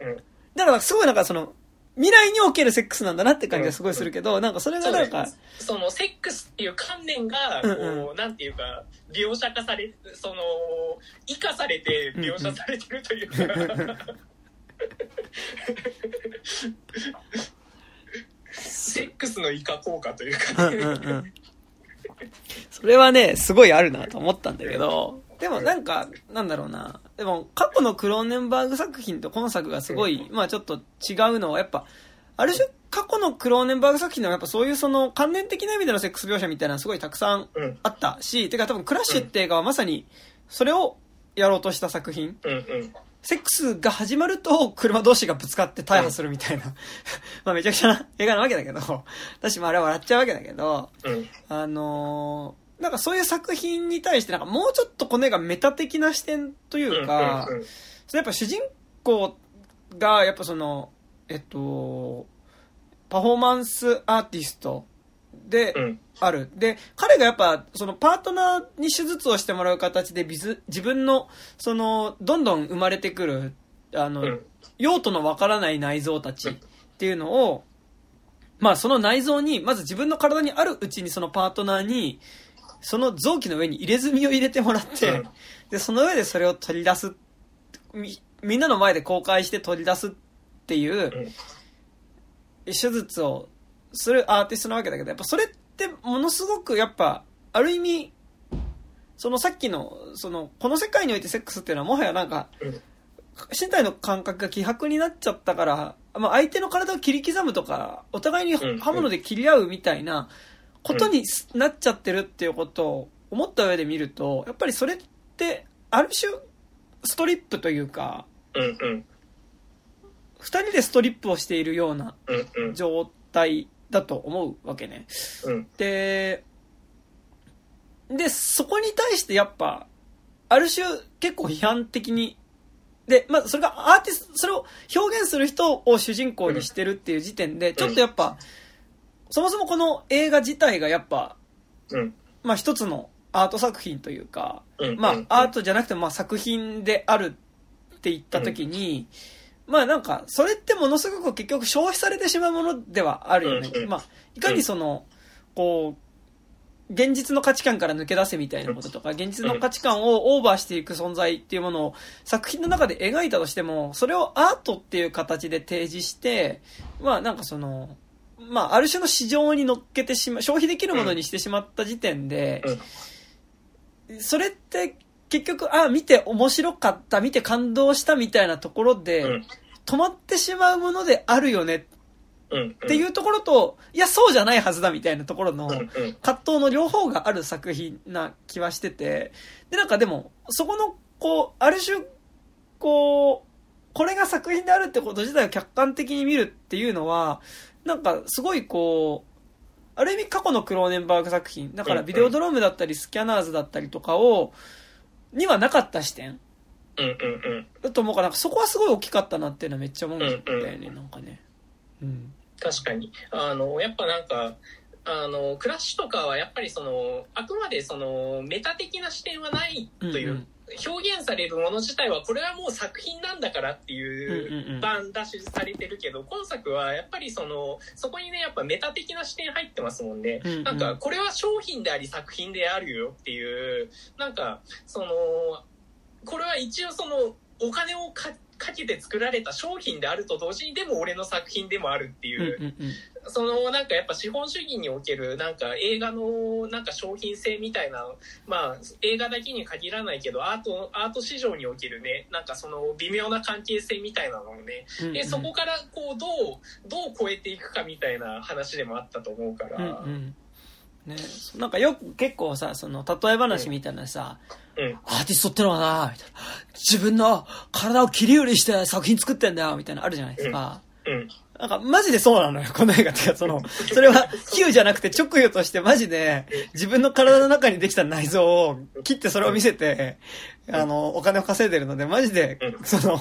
うん。だからすごいなんかその、未来におけるセックスなんだなって感じがすごいするけど、なんかそれがなんか、そのセックスっていう観念が、うんこう、なんていうか、描写化され、その、生かされて描写されてるというか、*laughs* セックスのイカ効果というか、うんうんうん。それはね、すごいあるなと思ったんだけど、でもなんか、なんだろうな。でも過去のクローネンバーグ作品と今作がすごい、まあちょっと違うのはやっぱ、ある種過去のクローネンバーグ作品のやっぱそういうその関連的な意味でのセックス描写みたいなのすごいたくさんうん。あったし、てか多分クラッシュって映画はまさにそれをやろうとした作品。うんうん。セックスが始まると車同士がぶつかって大破するみたいな、まあめちゃくちゃな映画なわけだけど、私もあれは笑っちゃうわけだけど、うん。あのーなんかそういう作品に対してなんかもうちょっとこの映画メタ的な視点というか、うんうやっぱ主人公がやっぱその、えっと、パフォーマンスアーティストでうん。ある。で、彼がやっぱ、そのパートナーに手術をしてもらう形でビズ、自分の、その、どんどん生まれてくる、あの、うん。用途のわからない内臓たちっていうのを、まあその内臓に、まず自分の体にあるうちにそのパートナーに、その臓器の上に入れ墨を入れてもらって、うんで、その上でそれを取り出す、みみんなの前で公開して取り出すっていう、手術をするアーティストなわけだけど、やっぱそれってものすごくやっぱ、ある意味、そのさっきの、その、この世界においてセックスっていうのはもはやなんか、うん身体の感覚が希薄になっちゃったから、まあ、相手の体を切り刻むとか、お互いにうん刃物で切り合うみたいなことになっちゃってるっていうことを思った上で見ると、やっぱりそれって、ある種、ストリップというか、うん。うん。二人でストリップをしているような。状態だと思うわけね。うん。で、で、そこに対してやっぱ、ある種結構批判的に、で、まあ、それがアーティスト、それを表現する人を主人公にしてるっていう時点で、ちょっとやっぱ、そもそもこの映画自体がやっぱ、うん。まあ一つのアート作品というか、うん。まうんあアートじゃなくてもまあ作品であるって言った時に、まあなんか、それってものすごく結局消費されてしまうものではあるよね。まあ、いかにその、こう、現実の価値観から抜け出せみたいなこととか、現実の価値観をオーバーしていく存在っていうものを作品の中で描いたとしても、それをアートっていう形で提示して、まあなんかその、まあある種の市場に乗っけてしま、消費できるものにしてしまった時点で、それって結局、あ、見て面白かった、見て感動したみたいなところで、うん。止まってしまうものであるよねっうん。ていうところと、いや、そうじゃないはずだみたいなところの。葛藤の両方がある作品な気はしてて、で、なんかでも、そこの、こう、ある種、こう、これが作品であるってこと自体を客観的に見るっていうのは、なんかすごいこう、ある意味過去のクローネンバーグ作品、だからビデオドロームだったりスキャナーズだったりとかを、にはなかった視点？うん。うん。だと思うから、なんかそこはすごい大きかったなっていうのはめっちゃ思うんだよね、うんなんかね。うん。確かに。あの、やっぱなんか、あの、クラッシュとかはやっぱりその、あくまでその、メタ的な視点はないという、うんうん表現されるもの自体はこれはもう作品なんだからっていううん版出しされてるけど、今作はやっぱりその、そこにね、やっぱメタ的な視点入ってますもんね。うんうんなんか、これは商品であり作品であるよっていう、なんか、その、これは一応その、お金をかかけて作られた商品であると同時にでも俺の作品でもあるっていう、うんうんうん。そのなんかやっぱ資本主義におけるなんか映画のなんか商品性みたいなまあ映画だけに限らないけどアートアート市場におけるねなんかその微妙な関係性みたいなのをね。うんうん。でそこからこうどうどう超えていくかみたいな話でもあったと思うから、うんうん。ね、なんかよく結構さ、その、例え話みたいなさ、うんアーティストってのはな、みたいな。自分の体を切り売りして作品作ってんだよ、みたいなのあるじゃないですか。うん。なんか、マジでそうなのよ、この映画って。か、その、それは、比喩じゃなくて直喩としてマジで、自分の体の中にできた内臓を切ってそれを見せて、あの、お金を稼いでるので、マジでう、ん。その、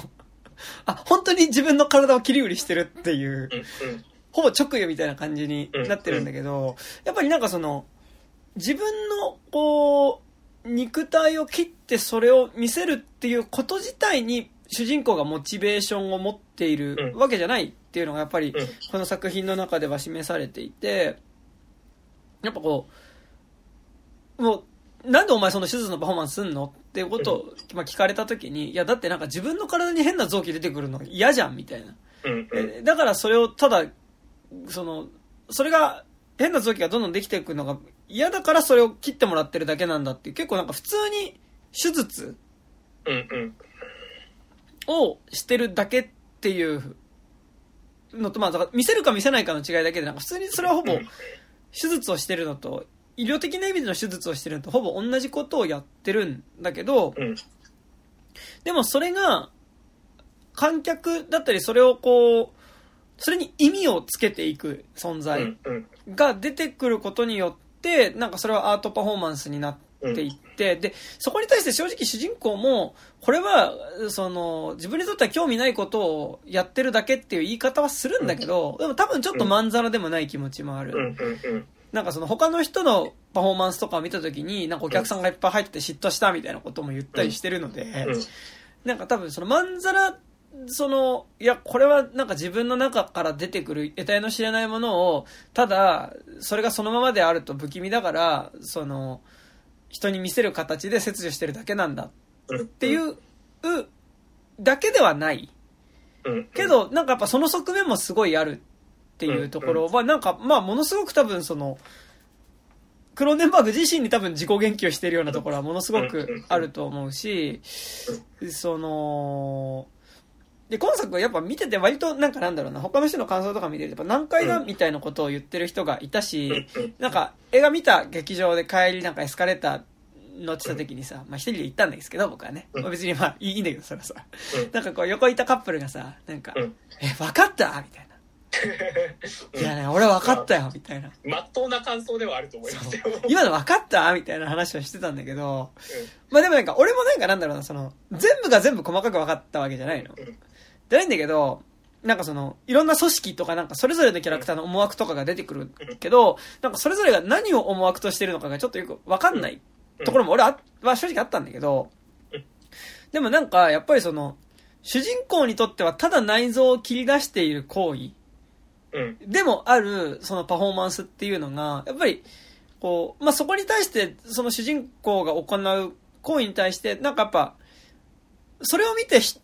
あ、本当に自分の体を切り売りしてるっていう、うん。うん。ほぼ直喩みたいな感じになってるんだけど、やっぱりなんかその、自分の、こう、肉体を切ってそれを見せるっていうこと自体に主人公がモチベーションを持っているうん。わけじゃないっていうのがやっぱりうん。この作品の中では示されていて、やっぱこう、もう、なんでお前その手術のパフォーマンスすんのっていうことを、まあ、聞かれた時に、いやだってなんか自分の体に変な臓器出てくるの嫌じゃんみたいな。だからそれをただ、その、それが、変な臓器がどんどんできていくのが嫌だからそれを切ってもらってるだけなんだっていう、結構なんか普通に手術うんうん。をしてるだけっていうのと、まあ、だから見せるか見せないかの違いだけで、なんか普通にそれはほぼうん。手術をしてるのと、医療的な意味での手術をしてるのとほぼ同じことをやってるんだけど、うん。でもそれが、観客だったりそれをこう、それに意味をつけていく存う在んうん。が出てくることによって、なんかそれはアートパフォーマンスになっって言って、で、そこに対して正直主人公も、これは、その、自分にとっては興味ないことをやってるだけっていう言い方はするんだけど、でも多分ちょっとまんざらでもない気持ちもある。うん。うん。うん。なんかその他の人のパフォーマンスとかを見た時に、なんかお客さんがいっぱい入ってて嫉妬したみたいなことも言ったりしてるので、うん。なんか多分そのまんざら、その、いや、これはなんか自分の中から出てくる得体の知れないものを、ただ、それがそのままであると不気味だから、その、人に見せる形で切除してるだけなんだうん。っていう、だけではない。うん。けど、なんかやっぱその側面もすごいあるっていうところは、なんか、まあ、ものすごく多分その、クローネンバーグ自身に多分自己言及してるようなところはものすごくあると思うし、その、で、今作はやっぱ見てて割となんかなんだろうな、他の人の感想とか見てるとやっぱ難解だみたいなことを言ってる人がいたし、なんか映画見た劇場で帰りなんかエスカレーター乗ってた時にさ、まあ一人で行ったんですけど、僕はね。まあ別にまあいいんだけど、それはさ。なんかこう横いたカップルがさ、なんか、うんえ、分かった？みたいな。*laughs* いやね、俺分かったよみたいな。まっとうな感想ではあると思いますよ。今の分かった？みたいな話をしてたんだけど、まあでもなんか俺もなんかなんだろうな、その、全部が全部細かく分かったわけじゃないの。うんじゃないんだけど、なんかその、いろんな組織とかなんかそれぞれのキャラクターの思惑とかが出てくるけど、なんかそれぞれが何を思惑としてるのかがちょっとよく分かんないところも俺はは正直あったんだけどうん、でもなんかやっぱりその、主人公にとってはただ内臓を切り出している行為うん。でもあるそのパフォーマンスっていうのが、やっぱり、こう、まあ、そこに対して、その主人公が行う行為に対して、なんかやっぱ、それを見てひ、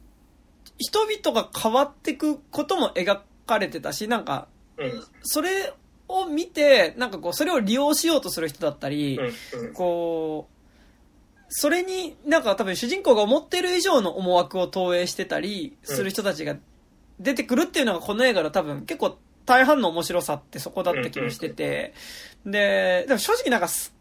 人々が変わっていくことも描かれてたし、なんか、うん。それを見て、なんかこう、それを利用しようとする人だったり、うん。こう、それになんか多分主人公が思っている以上の思惑を投影してたりする人たちが出てくるっていうのがこの映画の多分結構大半の面白さってそこだった気もしてて、で、でも正直なんかす、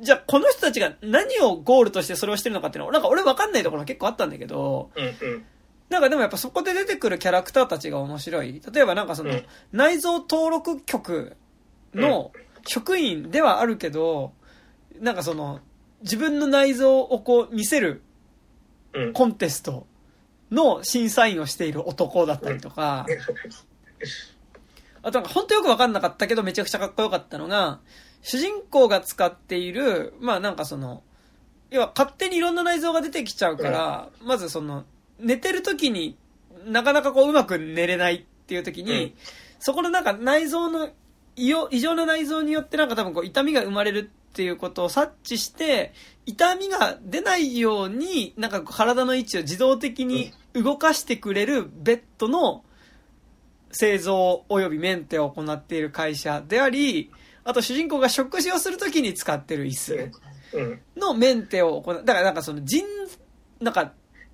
じゃあこの人たちが何をゴールとしてそれをしてるのかっていうのは、なんか俺分かんないところが結構あったんだけど、うん。うん。なんかでもやっぱそこで出てくるキャラクターたちが面白い。例えばなんかそのうん。内臓登録局の職員ではあるけど、なんかその自分の内臓をこう見せるうん。コンテストの審査員をしている男だったりとか、あとなんか本当よくわかんなかったけどめちゃくちゃかっこよかったのが、主人公が使っている、まあなんかその、要は勝手にいろんな内臓が出てきちゃうから、まずその、寝てる時になかなかこううまく寝れないっていう時に、うんそこのなんか内臓の異常な内臓によってなんか多分こう痛みが生まれるっていうことを察知して、痛みが出ないように、なんか体の位置を自動的に動かしてくれるベッドの製造及びメンテを行っている会社であり、あと主人公が食事をするときに使ってる椅子うん。のメンテを行う。だからなんかその人、なんか、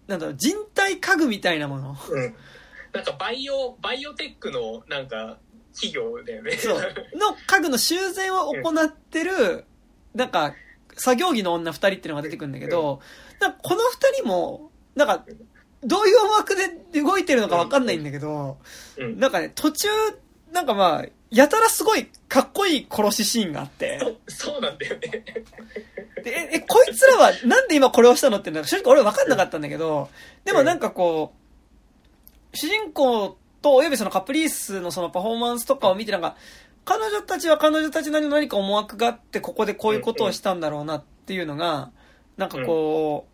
なんだろう、人体家具みたいなもの。うん。なんかバイオ、バイオテックのなんか企業だよね。そう。の家具の修繕を行ってる、なんか、作業着の女二人っていうのが出てくるんだけど、なんかこの二人も、なんか、どういう思惑で動いてるのかわかんないんだけど、うん。なんかね、途中、なんかまあ、やたらすごいかっこいい殺しシーンがあって、そそうなんだよね。でえ、え、こいつらはなんで今これをしたのってなんか正直俺分かんなかったんだけど、でもなんかこう、主人公とおよびそのカプリースのそのパフォーマンスとかを見てなんか、彼女たちは彼女たちなりの何か思惑があって、ここでこういうことをしたんだろうなっていうのが、なんかこ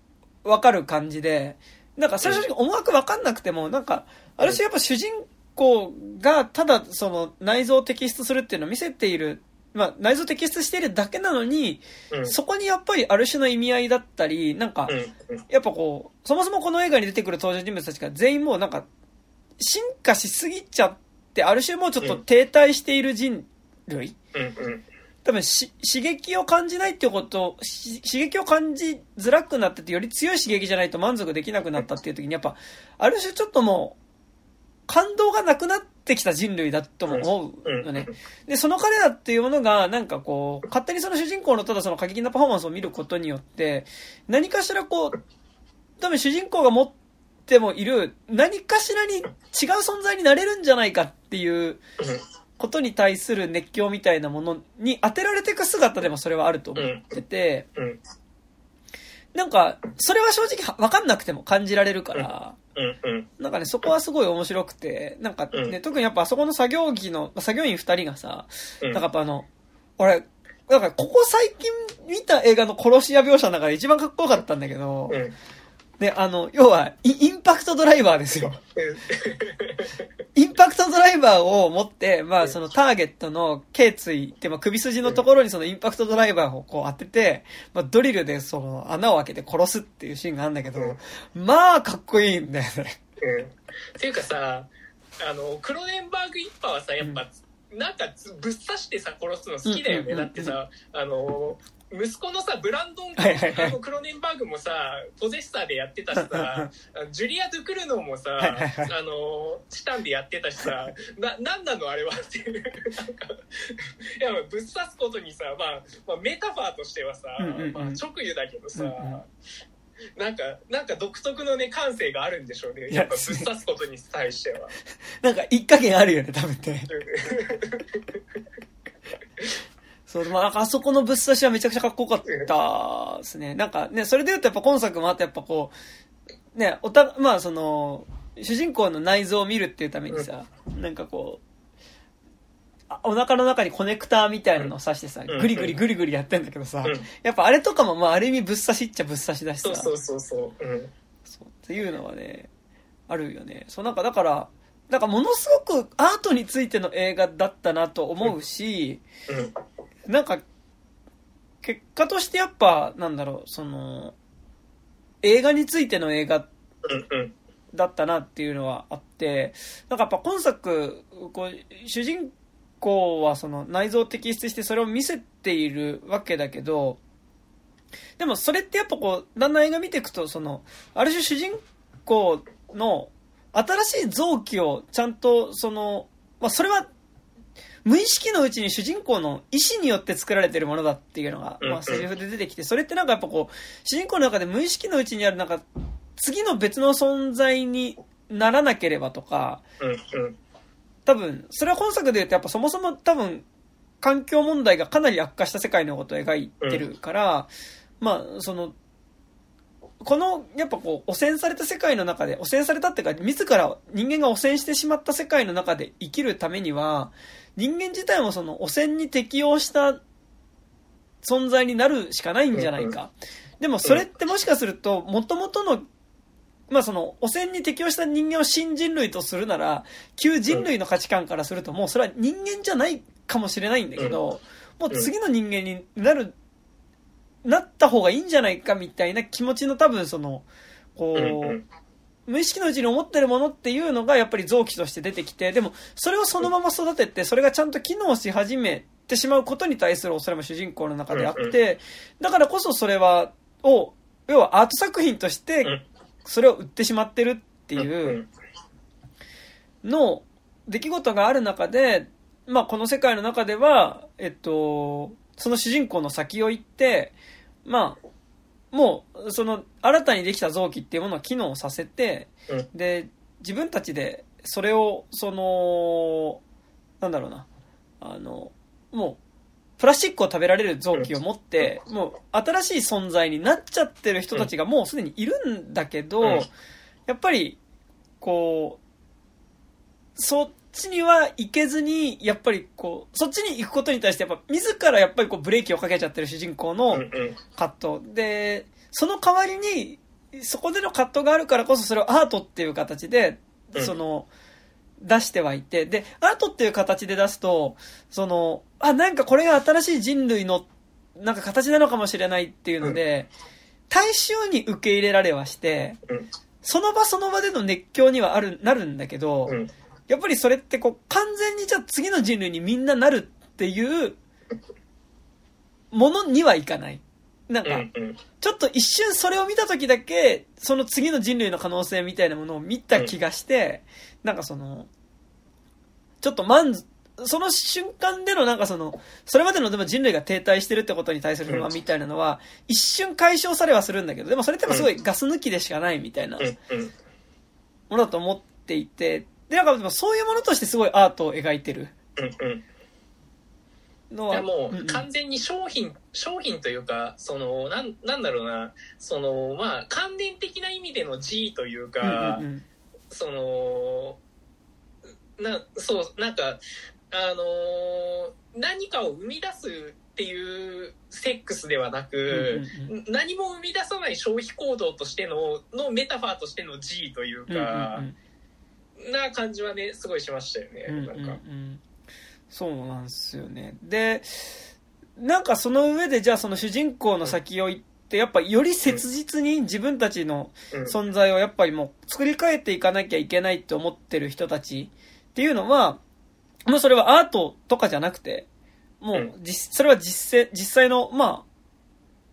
う、分かる感じで、なんかそれ正直思惑分かんなくても、なんか、ある種やっぱ主人公がただその内臓を摘出するっていうのを見せている、まあ内臓を摘出しているだけなのに、うん。そこにやっぱりある種の意味合いだったり、なんか。やっぱこう、そもそもこの映画に出てくる登場人物たちが全員もうなんか、進化しすぎちゃって、ある種もうちょっと停滞している人類。多分し刺激を感じないってことし刺激を感じづらくなっててより強い刺激じゃないと満足できなくなったっていう時にやっぱある種ちょっともう感動がなくなってきた人類だとも思うのね。で、その彼らっていうものが、なんかこう、勝手にその主人公のただその過激なパフォーマンスを見ることによって、何かしらこう、多分主人公が持ってもいる、何かしらに違う存在になれるんじゃないかっていうこことに対する熱狂みたいなものに当てられていく姿でもそれはあると思ってて、うん。なんか、それは正直わかんなくても感じられるから。なんかね、そこはすごい面白くて、なんかね、うん。特にやっぱあそこの作業着の、作業員二人がさ、うん。なんかやっぱあの、俺、なんかここ最近見た映画の殺し屋描写の中で一番かっこよかったんだけど、うん。で、あの、要はイ、インパクトドライバーですよ。インパクトドライバーを持って、まあそのターゲットの頸椎って、まあ首筋のところにそのインパクトドライバーをこう当てて、まあドリルでその穴を開けて殺すっていうシーンがあるんだけど、まあかっこいいんだよね。うん。っていうかさ、あの、クロネンバーグ一派はさ、やっぱ、なんかつぶっ刺してさ、殺すの好きだよね。うんうんうんうんだってさ、あの、息子のさ、ブランドン・クロネンバーグもさ、ポゼッサーでやってたしさ、*laughs* ジュリア・ドゥ・クルノーもさ、あの、チタンでやってたしさ、な、なんなのあれはっていう、なんか、いや、ぶっ刺すことにさ、まあ、まあ、メタファーとしてはさ、うんうんうんまあ、直輸だけどさ、うんうんなんか、なんか独特のね、感性があるんでしょうね。いややっぱぶっ刺すことに対しては。*laughs* なんか一加減あるよね、多分ね。*laughs* そう、まあ、なんかあそこのぶっ刺しはめちゃくちゃかっこよかったですね。なんかね、それで言うとやっぱ今作もあとやっぱこう、ね、おた、まあその、主人公の内臓を見るっていうためにさ、なんかこう、あお腹の中にコネクターみたいなのを刺してさ、うんグリグリグリグリやってんだけどさうん、やっぱあれとかもまあある意味ぶっ刺しっちゃぶっ刺しだしさ、そうそうそうそう。うん。そうっていうのはね、あるよね。そうなんかだから、なんかものすごくアートについての映画だったなと思うし、うん。なんか、結果としてやっぱ、なんだろう、その、映画についての映画。だったなっていうのはあって、なんかやっぱ今作、こう、主人公はその内臓を摘出してそれを見せているわけだけど、でもそれってやっぱこう、だんだん映画見ていくと、その、ある種主人公の新しい臓器をちゃんと、その、まあそれは、無意識のうちに主人公の意思によって作られてるものだっていうのが、まあセリフで出てきて、それってなんかやっぱこう、主人公の中で無意識のうちにあるなんか、次の別の存在にならなければとか。多分、それは本作で言うとやっぱそもそも多分、環境問題がかなり悪化した世界のことを描いてるから、まあ、その、この、やっぱこう、汚染された世界の中で、汚染されたっていうか、自ら人間が汚染してしまった世界の中で生きるためには、人間自体もその汚染に適応した存在になるしかないんじゃないか。でもそれってもしかすると、元々の、まあその、汚染に適応した人間を新人類とするなら、旧人類の価値観からすると、もうそれは人間じゃないかもしれないんだけど、もう次の人間になる、なった方がいいんじゃないかみたいな気持ちの多分その、こう。無意識のうちに思ってるものっていうのがやっぱり臓器として出てきて、でもそれをそのまま育てて、それがちゃんと機能し始めてしまうことに対する恐れも主人公の中であって、だからこそそれは、を、要はアート作品としてうん、それを売ってしまってるってうん。いうの、出来事がある中で、まあこの世界の中では、えっと、その主人公の先を行って、まあ、もう、その、新たにできた臓器っていうものを機能させて、うん。で、自分たちで、それを、その、なんだろうな、あの、もう、プラスチックを食べられる臓器を持って、もう、新しい存在になっちゃってる人たちがもうすでにいるんだけど、うん。やっぱり、こう、そっちには行けずに、やっぱりこう、そっちに行くことに対して、やっぱ、自らやっぱりこう、ブレーキをかけちゃってる主人公の。葛藤。で、その代わりに、そこでの葛藤があるからこそそれをアートっていう形で、うんその、出してはいて、で、アートっていう形で出すと、その、あ、なんかこれが新しい人類の、なんか形なのかもしれないっていうので、大衆に受け入れられはして、うん。その場その場での熱狂にはある、なるんだけど、うん。やっぱりそれってこう、完全にじゃあ次の人類にみんななるっていう、ものにはいかない。なんか。ちょっと一瞬それを見た時だけ、その次の人類の可能性みたいなものを見た気がして、なんかその、ちょっと満足、その瞬間でのなんかその、それまでのでも人類が停滞してるってことに対する不満みたいなのは、一瞬解消されはするんだけど、でもそれってすごいガス抜きでしかないみたいな。ものだと思っていて、で、なんかそういうものとしてすごいアートを描いてる。うんうん。のもんうん。完全に商品、商品というか、その、なん、なんだろうな、その、まあ、関連的な意味での G というか、うんうんその、な、そう、なんか、あのー何かを生み出すっていうセックスではなく、うんうんうん。何も生み出さない消費行動としての、のメタファーとしての G といううんうんかう、んな感じはね、すごいしましたよね。うんうんなんか。うんそうなんですよね。で、なんかその上でじゃあその主人公の先を行って、やっぱより切実に自分たちのうん。存在をやっぱりもう作り変えていかなきゃいけないって思ってる人たちっていうのは、もうそれはアートとかじゃなくて、もう実、それは実際、実際の、まあ、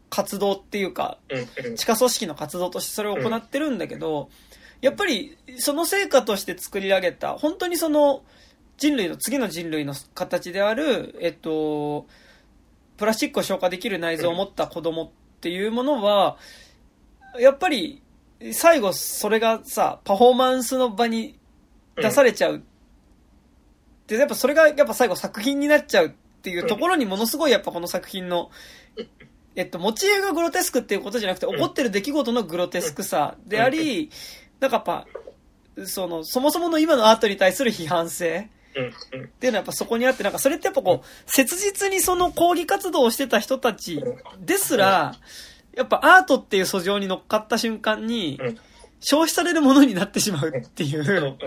活動っていうか、地下組織の活動としてそれを行ってるんだけど、やっぱりその成果として作り上げた、本当にその人類の、次の人類の形である、えっと、プラスチックを消化できる内臓を持った子供っていうものは、やっぱり最後それがさ、パフォーマンスの場に出されちゃう。で、やっぱそれがやっぱ最後作品になっちゃうっていうところにものすごいやっぱこの作品の、えっと、モチーフがグロテスクっていうことじゃなくて、起こってる出来事のグロテスクさであり、なんかやっぱ、その、そもそもの今のアートに対する批判性っていうのはやっぱそこにあって、なんかそれってやっぱこう、切実にその抗議活動をしてた人たちですら、やっぱアートっていう訴状に乗っかった瞬間にうん、消費されるものになってしまうっていそう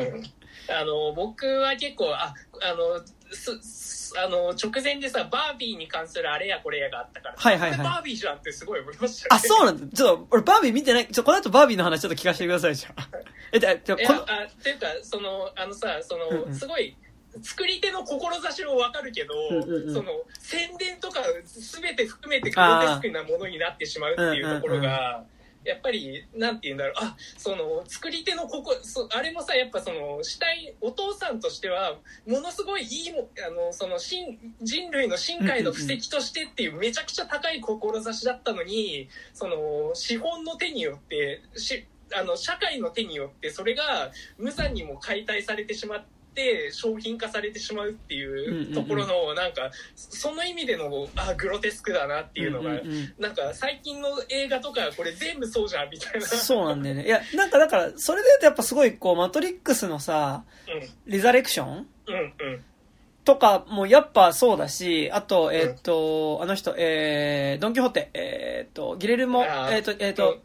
あの僕は結構ああのすすあの直前でさバービーに関するあれやこれやがあったから、はいはいはい。バービーじゃんってすごい思いましたよあ、そうなんだ。ちょっと、俺バービー見てない。ちょ、この後バービーの話ちょっと聞かせてください、じゃあ。え、じゃあ、じゃあいこの、やあっていうかそのあのさその、うんうん。すごい作り手の志はわかるけど、うんうんうん。その宣伝とか全て含めてグロテスクなものになってしまうっていうところが、やっぱりなんて言うんだろう。あその作り手のここそあれもさやっぱその死体お父さんとしてはものすごいいいもあのその進人類の進化への布石としてっていうめちゃくちゃ高い志だったのにその資本の手によってしあの社会の手によってそれが無残にも解体されてしまって商品化されてしまうっていうところのなんかその意味でのあグロテスクだなっていうのがなんか最近の映画とかこれ全部そうじゃんみたいな。そうなんだよね。いや、なんかだから、それで言うとやっぱすごい、こう、マトリックスのさ、リザレクション？とかもやっぱそうだし、あと、えーっと、あの人、えー、ドンキホーテ、えーっと、ギレルモ、えーっと、えーっと、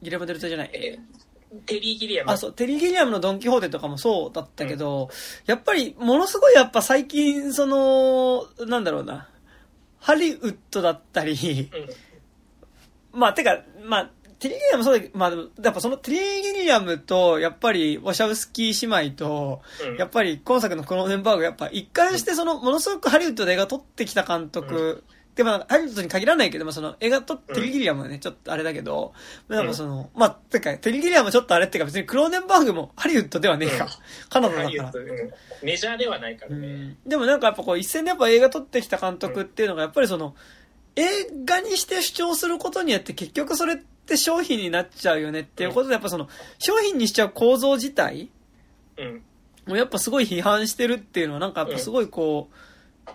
ギレルモデルトじゃない、えーテリー・ギリアム。あ、そう、テリー・ギリアムのドン・キホーテとかもそうだったけど、やっぱり、ものすごいやっぱ最近、その、なんだろうな、ハリウッドだったり、まあ、てか、まあ、テリー・ギリアムそうだけど、まあ、やっぱそのテリー・ギリアムと、やっぱり、ウォシャウスキー姉妹と、うん。やっぱり今作のクローネンバーグ、やっぱ一貫してその、ものすごくハリウッドで映画撮ってきた監督、でもハリウッドに限らないけど、まあ、その映画とテリー・ギリアムはね、ちょっとあれだけど、なん。かその、まあ、てか、テリー・ギリアムはちょっとあれっていうか別にクローネンバーグもハリウッドではねえか。カナダだから。メジャーではないからね。うん。でもなんかやっぱこう一戦でやっぱ映画撮ってきた監督っていうのがやっぱりその映画にして主張することによって結局それって商品になっちゃうよねっていうことでやっぱその商品にしちゃう構造自体うん。もやっぱすごい批判してるっていうのはなんかやっぱすごいこう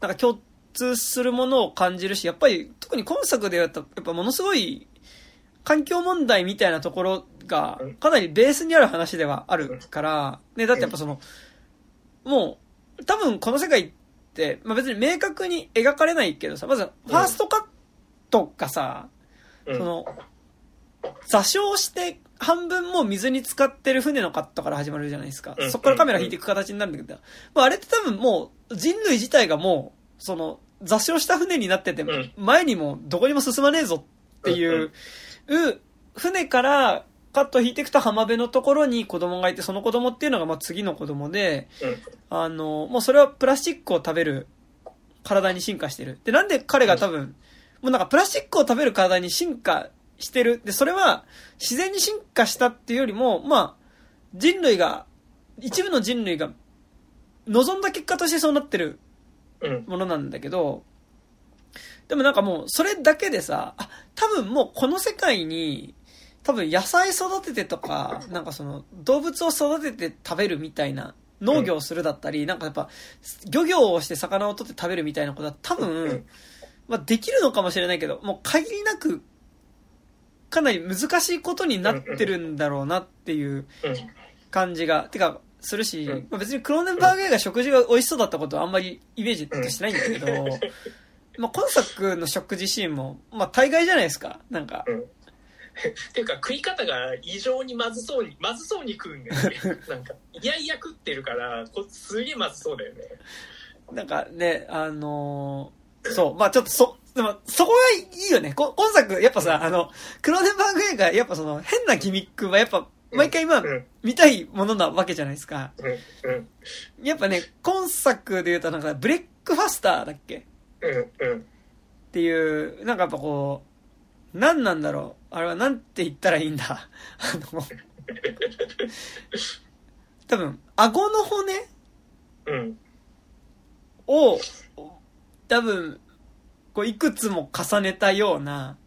なんか共通するものを感じるしやっぱり特に今作でやったやっぱものすごい環境問題みたいなところがかなりベースにある話ではあるから、ね、だってやっぱその、もう、多分この世界って、まあ別に明確に描かれないけどさ、まずファーストカットがさ、うん。その、座礁して半分もう水に浸かってる船のカットから始まるじゃないですか。う。ん。そこからカメラ引いていく形になるんだけど、まああれって多分もう人類自体がもう、その、座礁した船になっててうん、前にもどこにも進まねえぞっていう、船からカット引いていくと浜辺のところに子供がいて、その子供っていうのがまあ次の子供で、うん。あの、もうそれはプラスチックを食べる体に進化してる。で、なんで彼が多分、もうなんかプラスチックを食べる体に進化してる。で、それは自然に進化したっていうよりも、まあ、人類が、一部の人類が望んだ結果としてそうなってる。うんものなんだけど、でもなんかもう、それだけでさ、あ、多分もうこの世界に、多分野菜育ててとか、なんかその動物を育てて食べるみたいな農業をするだったり、なんかやっぱ、漁業をして魚を取って食べるみたいなことは多分、まあできるのかもしれないけど、もう限りなく、かなり難しいことになってるんだろうなっていう感じが、てか、するし、まあ、別にクローネンバーグ映画食事が美味しそうだったことはあんまりイメージとしてないんだけど、まあ今作の食事シーンも、まあ大概じゃないですか、なんか。っていうか食い方が異常にまずそうにまずそうに食うんだよね。*laughs* なんかいやいや食ってるからこすげえまずそうだよね。なんかねあのー、そうまあちょっとそでもそこがいいよね。こ今作やっぱさ、あのクローネンバーグ映画やっぱその変なギミックはやっぱ毎回今、見たいものなわけじゃないですか、やっぱね今作で言うとなんかブレックファスターだっけ、っていうなんかやっぱこう何なんだろう？あれはなんて言ったらいいんだ？*laughs* あの、多分、顎の骨？うん。を、多分、こう、いくつも重ねたような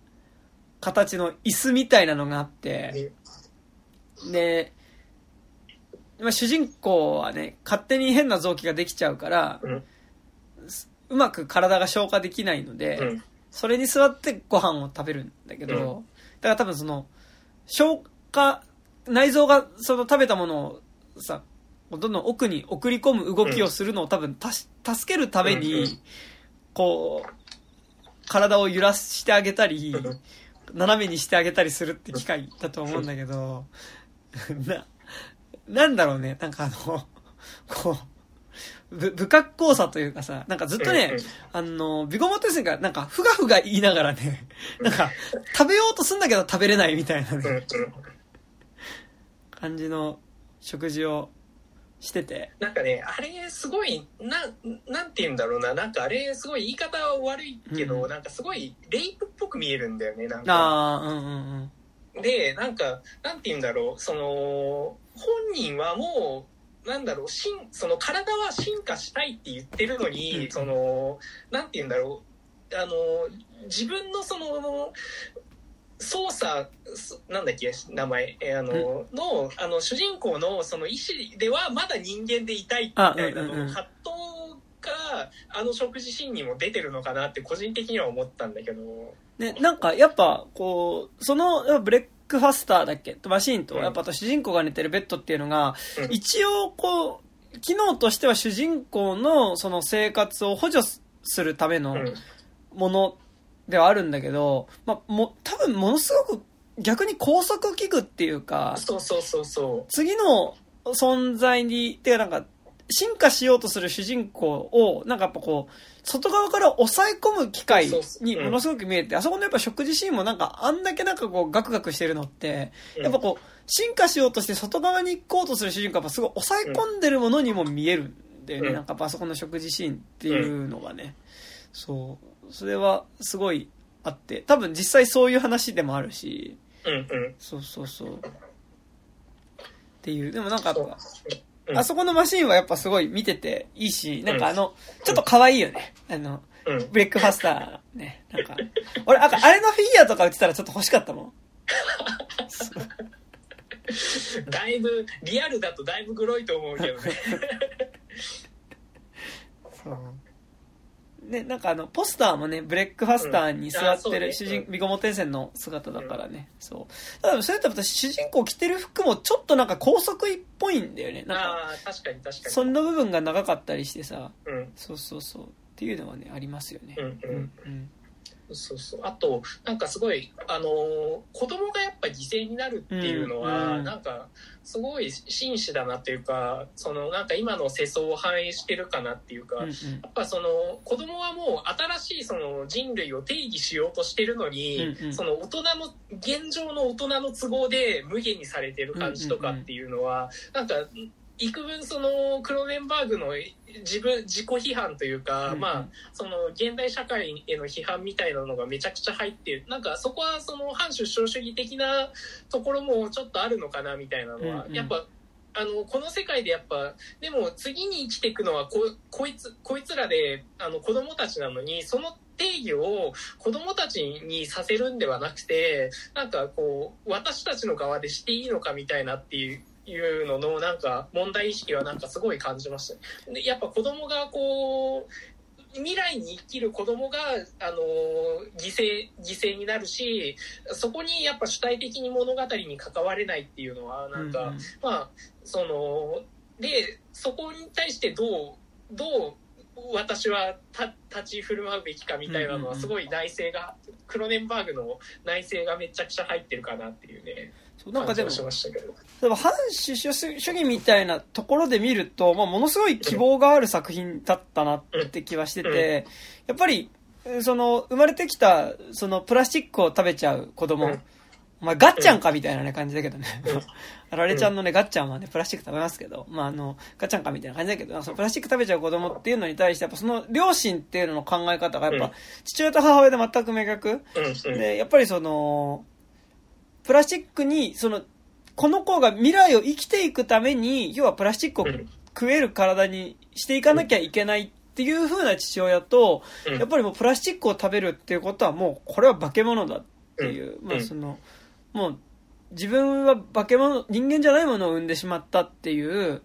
形の椅子みたいなのがあって、で、まあ、主人公はね、勝手に変な臓器ができちゃうから、うん、うまく体が消化できないので、うん、それに座ってご飯を食べるんだけど、だから多分その、消化、内臓がその食べたものをさ、どんどん奥に送り込む動きをするのを多分たし、助けるために、こう、体を揺らしてあげたり、斜めにしてあげたりするって機会だと思うんだけど、*laughs* な、なんだろうね、なんかあの、こう、ぶ、不格好さというかさ、なんかずっとね、あの、ビゴモテスがなんかふがふが言いながらね、なんか食べようとすんだけど食べれないみたいなね、感じの食事をしてて。なんかね、あれすごい、な、なんて言うんだろうな、なんかあれすごい言い方は悪いけど、うん、なんかすごいレイプっぽく見えるんだよね、なんか。ああ、うんうんうん。で、なんか、なんて言うんだろう、その、本人はもう、なんだろう、しん、その体は進化したいって言ってるのに、その、なんて言うんだろう、あの、自分のその、操作、なんだっけ、名前、えー、あの、の、あの、主人公のその意思ではまだ人間でいたいみたいなの、葛藤が、あの食事シーンにも出てるのかなって個人的には思ったんだけど。ね、なんかやっぱ、こう、その、ブレックファスターだっけ？マシンと、やっぱ主人公が寝てるベッドっていうのが、一応こう、機能としては主人公のその生活を補助するためのものではあるんだけど、まあ、も、多分ものすごく逆に高速器具っていうか、そうそうそうそう。次の存在に、てかなんか、進化しようとする主人公を、なんかやっぱこう、外側から抑え込む機会にものすごく見えて、あそこのやっぱ食事シーンもなんかあんだけなんかこうガクガクしてるのって、やっぱこう、進化しようとして外側に行こうとする主人公はすごい抑え込んでるものにも見えるんだよね。なんかパソコンの食事シーンっていうのがね。そう。それはすごいあって、多分実際そういう話でもあるし、そうそうそう。っていう。でもなんかあそこのマシンはやっぱすごい見てていいし、なんかあの、ちょっと可愛いよね。あの、ブレックファスターね。なんか、俺、ああれのフィギュアとか売ってたらちょっと欲しかったもん。だいぶ、リアルだとだいぶグロいと思うけどね。*laughs* そう。ね、なんかあの、ポスターもね、ブレックファスターに座ってる主人、うんね、ビゴモテンセンの姿だからね、うん、そう。ただ、それと私、主人公着てる服もちょっとなんか高速っぽいんだよね。なんか、ああ、確かに確かに。その部分が長かったりしてさ、うん、そうそうそう。っていうのはね、ありますよね。うんうん。うんうんそうそう。あとなんかすごいあの子供がやっぱ犠牲になるっていうのは、うんうん、なんかすごい紳士だなっていうかそのなんか今の世相を反映してるかなっていうか、うんうん、やっぱその子供はもう新しいその人類を定義しようとしてるのに、うんうん、その大人の現状の大人の都合で無限にされてる感じとかっていうのは、うんうんうん、なんか幾分そのクロネンバーグの自分自己批判というか、うん、まあその現代社会への批判みたいなのがめちゃくちゃ入ってるなんかそこはその反出生主義的なところもちょっとあるのかなみたいなのは、うんうん、やっぱあのこの世界でやっぱでも次に生きていくのはここいつこいつらであの子供たちなのにその定義を子供たちにさせるんではなくてなんかこう私たちの側でしていいのかみたいなっていういうののなんか問題意識はなんかすごい感じましたでやっぱ子供がこう未来に生きる子供が、あの犠牲、犠牲になるし、そこにやっぱ主体的に物語に関われないっていうのは、なんか、うんうん、まあ、その、で、そこに対してどう、どう、私は立ち振る舞うべきかみたいなのはすごい内政が、クロネンバーグの内政がめちゃくちゃ入ってるかなっていうね。なんかでも、でも反主主主義みたいなところで見ると、まあ、ものすごい希望がある作品だったなって気はしてて、やっぱり、その、生まれてきた、その、プラスチックを食べちゃう子供、まあ、ガッチャンかみたいなね、感じだけどね。*laughs* ラレちゃんのね、ガッチャンはね、プラスチック食べますけど、まあ、あの、ガッチャンかみたいな感じだけど、そのプラスチック食べちゃう子供っていうのに対して、やっぱその両親っていうのの考え方が、やっぱ、父親と母親で全く明確。で、やっぱりその、プラスチックに、その、この子が未来を生きていくために、要はプラスチックを食える体にしていかなきゃいけないっていう風な父親と、やっぱりもうプラスチックを食べるっていうことはもう、これは化け物だっていう、まあその、もう、自分は化け物、人間じゃないものを生んでしまったっていう、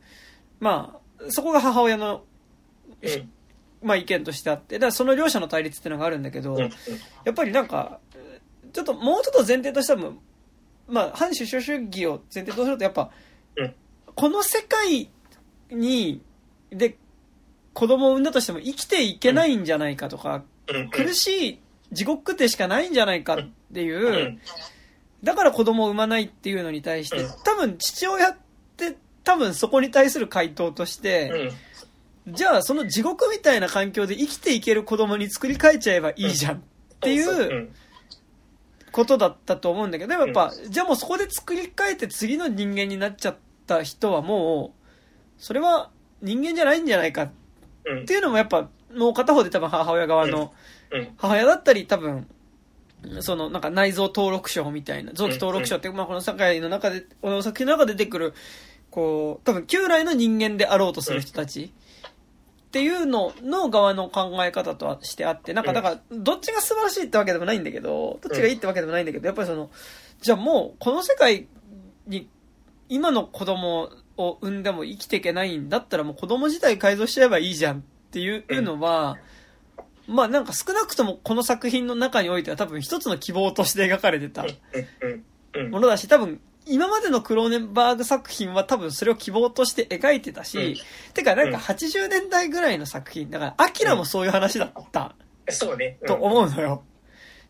まあ、そこが母親の、まあ意見としてあって、だからその両者の対立っていうのがあるんだけど、やっぱりなんか、ちょっともうちょっと前提としてはまあ、反主主主義を前提とすると、やっぱ、この世界に、で、子供を産んだとしても生きていけないんじゃないかとか、苦しい地獄でしかないんじゃないかっていう、だから子供を産まないっていうのに対して、多分父親って多分そこに対する回答として、じゃあその地獄みたいな環境で生きていける子供に作り変えちゃえばいいじゃんっていうことだったと思うんだけど、でもやっぱ、じゃあもうそこで作り変えて次の人間になっちゃった人はもう、それは人間じゃないんじゃないかっていうのもやっぱ、もう片方で多分母親側の、母親だったり多分、そのなんか内臓登録書みたいな、臓器登録書って、まあこの世界の中で、この作品の中で出てくる、こう、多分旧来の人間であろうとする人たちっていうのの側の考え方としてあって、なんか、だから、どっちが素晴らしいってわけでもないんだけど、どっちがいいってわけでもないんだけど、やっぱりその、じゃあもう、この世界に、今の子供を産んでも生きていけないんだったら、もう子供自体改造しちゃえばいいじゃんっていうのは、まあなんか少なくともこの作品の中においては多分一つの希望として描かれてたものだし、多分今までのクローネンバーグ作品は多分それを希望として描いてたし、うん、てかなんか80年代ぐらいの作品、だから、アキラもそういう話だった。そうね。と思うのよ。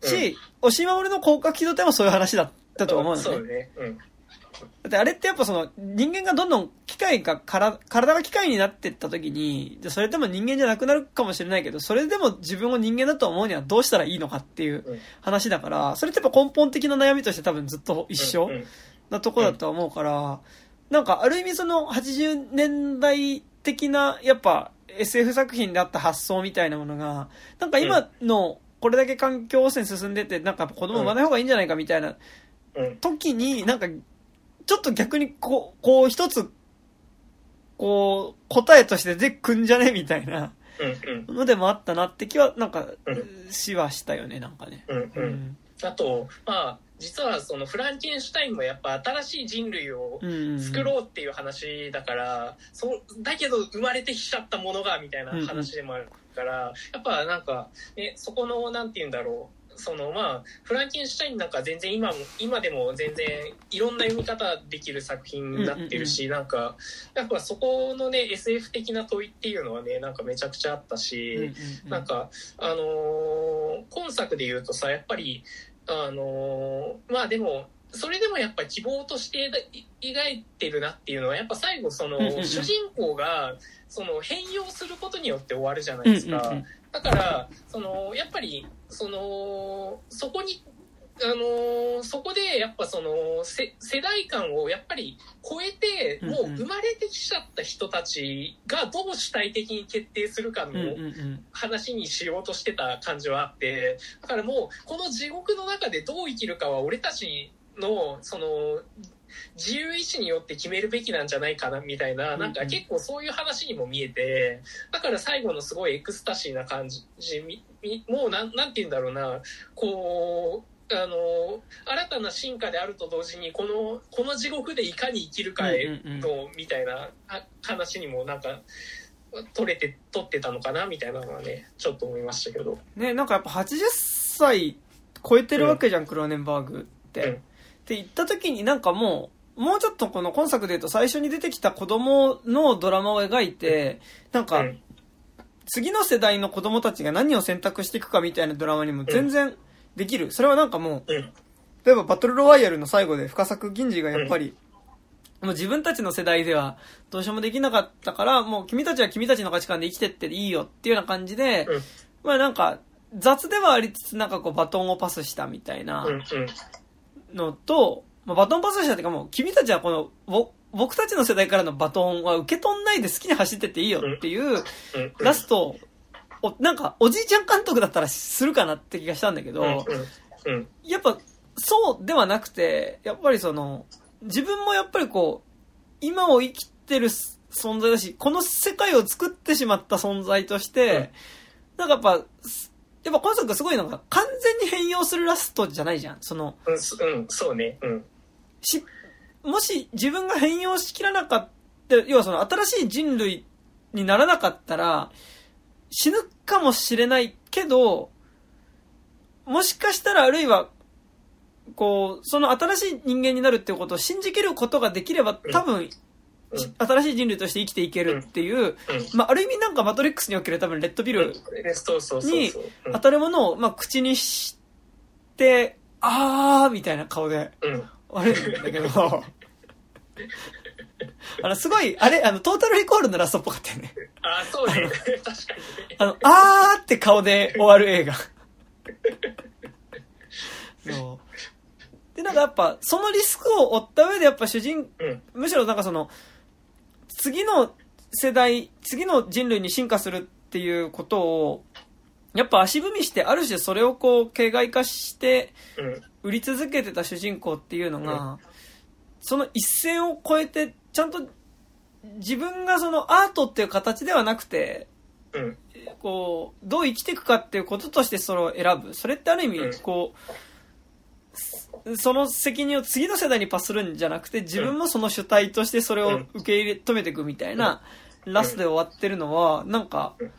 し、押し守の広角機動隊もそういう話だったと思うのね。そうね。うん。だってあれってやっぱその人間がどんどん機械が体、体が機械になってった時に、じゃそれでも人間じゃなくなるかもしれないけど、それでも自分を人間だと思うにはどうしたらいいのかっていう話だから、それってやっぱ根本的な悩みとして多分ずっと一緒。なとこだと思うから、なんかある意味その80年代的なやっぱ SF 作品であった発想みたいなものが、なんか今のこれだけ環境汚染進んでて、なんか子供産まない方がいいんじゃないかみたいな時に、なんかちょっと逆にこう、こう一つ、こう答えとして出てくんじゃねみたいなのでもあったなって気はなんかしはしたよね、なんかね。うん。うん。あと、まあ、実はそのフランケンシュタインもやっぱ新しい人類を作ろうっていう話だから、そだけど生まれてきちゃったものがみたいな話でもあるから、やっぱなんか、ね、そこのなんて言うんだろう。そのまあフランケンシュタインなんか全然今も今でも全然いろんな読み方できる作品になってるし、なんかやっぱそこのね SF 的な問いっていうのはねなんかめちゃくちゃあったし、なんかあのー、今作で言うとさやっぱりあのー、まあでも、それでもやっぱ希望として描いてるなっていうのは、やっぱ最後その、主人公が、その変容することによって終わるじゃないですか。だから、その、やっぱり、その、そこにあのー、そこでやっぱその世代間をやっぱり超えてもう生まれてきちゃった人たちがどう主体的に決定するかの話にしようとしてた感じはあってだからもうこの地獄の中でどう生きるかは俺たちのその自由意志によって決めるべきなんじゃないかなみたいな、なんか結構そういう話にも見えて、だから最後のすごいエクスタシーな感じ、もうなん、なんて言うんだろうな、こう、あの新たな進化であると同時にこのこの地獄でいかに生きるかへうんうんうん。のみたいなあ話にもなんか取れて取ってたのかなみたいなのはねちょっと思いましたけど。ね、なんかやっぱ80歳超えてるわけじゃん、クローネンバーグって。うん。って言った時になんかもう、もうちょっとこの今作で言うと最初に出てきた子供のドラマを描いて、なんかうん。次の世代の子供たちが何を選択していくかみたいなドラマにも全然できる。それはなんかもう、うん。例えばバトルロワイヤルの最後で深作銀次がやっぱり、もう自分たちの世代ではどうしようもできなかったから、もう君たちは君たちの価値観で生きてっていいよっていうような感じで、うん。まあなんか雑ではありつつなんかこうバトンをパスしたみたいなのと、まあ、バトンパスしたっていうかもう君たちはこのぼ僕たちの世代からのバトンは受け取んないで好きに走ってっていいよっていうラストを、なんかおじいちゃん監督だったらするかなって気がしたんだけど、うんうんうん。やっぱそうではなくて、やっぱりその、自分もやっぱりこう、今を生きてる存在だし、この世界を作ってしまった存在として、なんかやっぱ、やっぱ今作すごいのが完全に変容するラストじゃないじゃん。その、うんそうんそうね。うん。し、もし自分が変容しきらなかった、要はその新しい人類にならなかったら、死ぬかもしれないけど、もしかしたらあるいは、こう、その新しい人間になるっていうことを信じきることができれば、多分、うん。新しい人類として生きていけるっていう、うん。まあ、ある意味なんかマトリックスにおける多分レッドビルえそうそうそうそう。うん当たるものを、まあ、口にして、あーみたいな顔で、うん。悪いんだけど、*laughs* *laughs* あの、すごい、あれ、あの、トータルリコールのラストっぽかったよね。あそうね確かにねあの、あーって顔で終わる映画。*laughs* そう。で、なんかやっぱ、そのリスクを負った上でやっぱ主人、うんむしろなんかその、次の世代、次の人類に進化するっていうことを、やっぱ足踏みして、ある種それをこう、形骸化して、うん売り続けてた主人公っていうのが、その一線を越えて、ちゃんと自分がそのアートっていう形ではなくて、うん。こう、どう生きていくかっていうこととしてそれを選ぶ。それってある意味うん、こう、その責任を次の世代にパスするんじゃなくて、自分もその主体としてそれを受け入れ、止めていくみたいな、ラストで終わってるのは、なんかうん、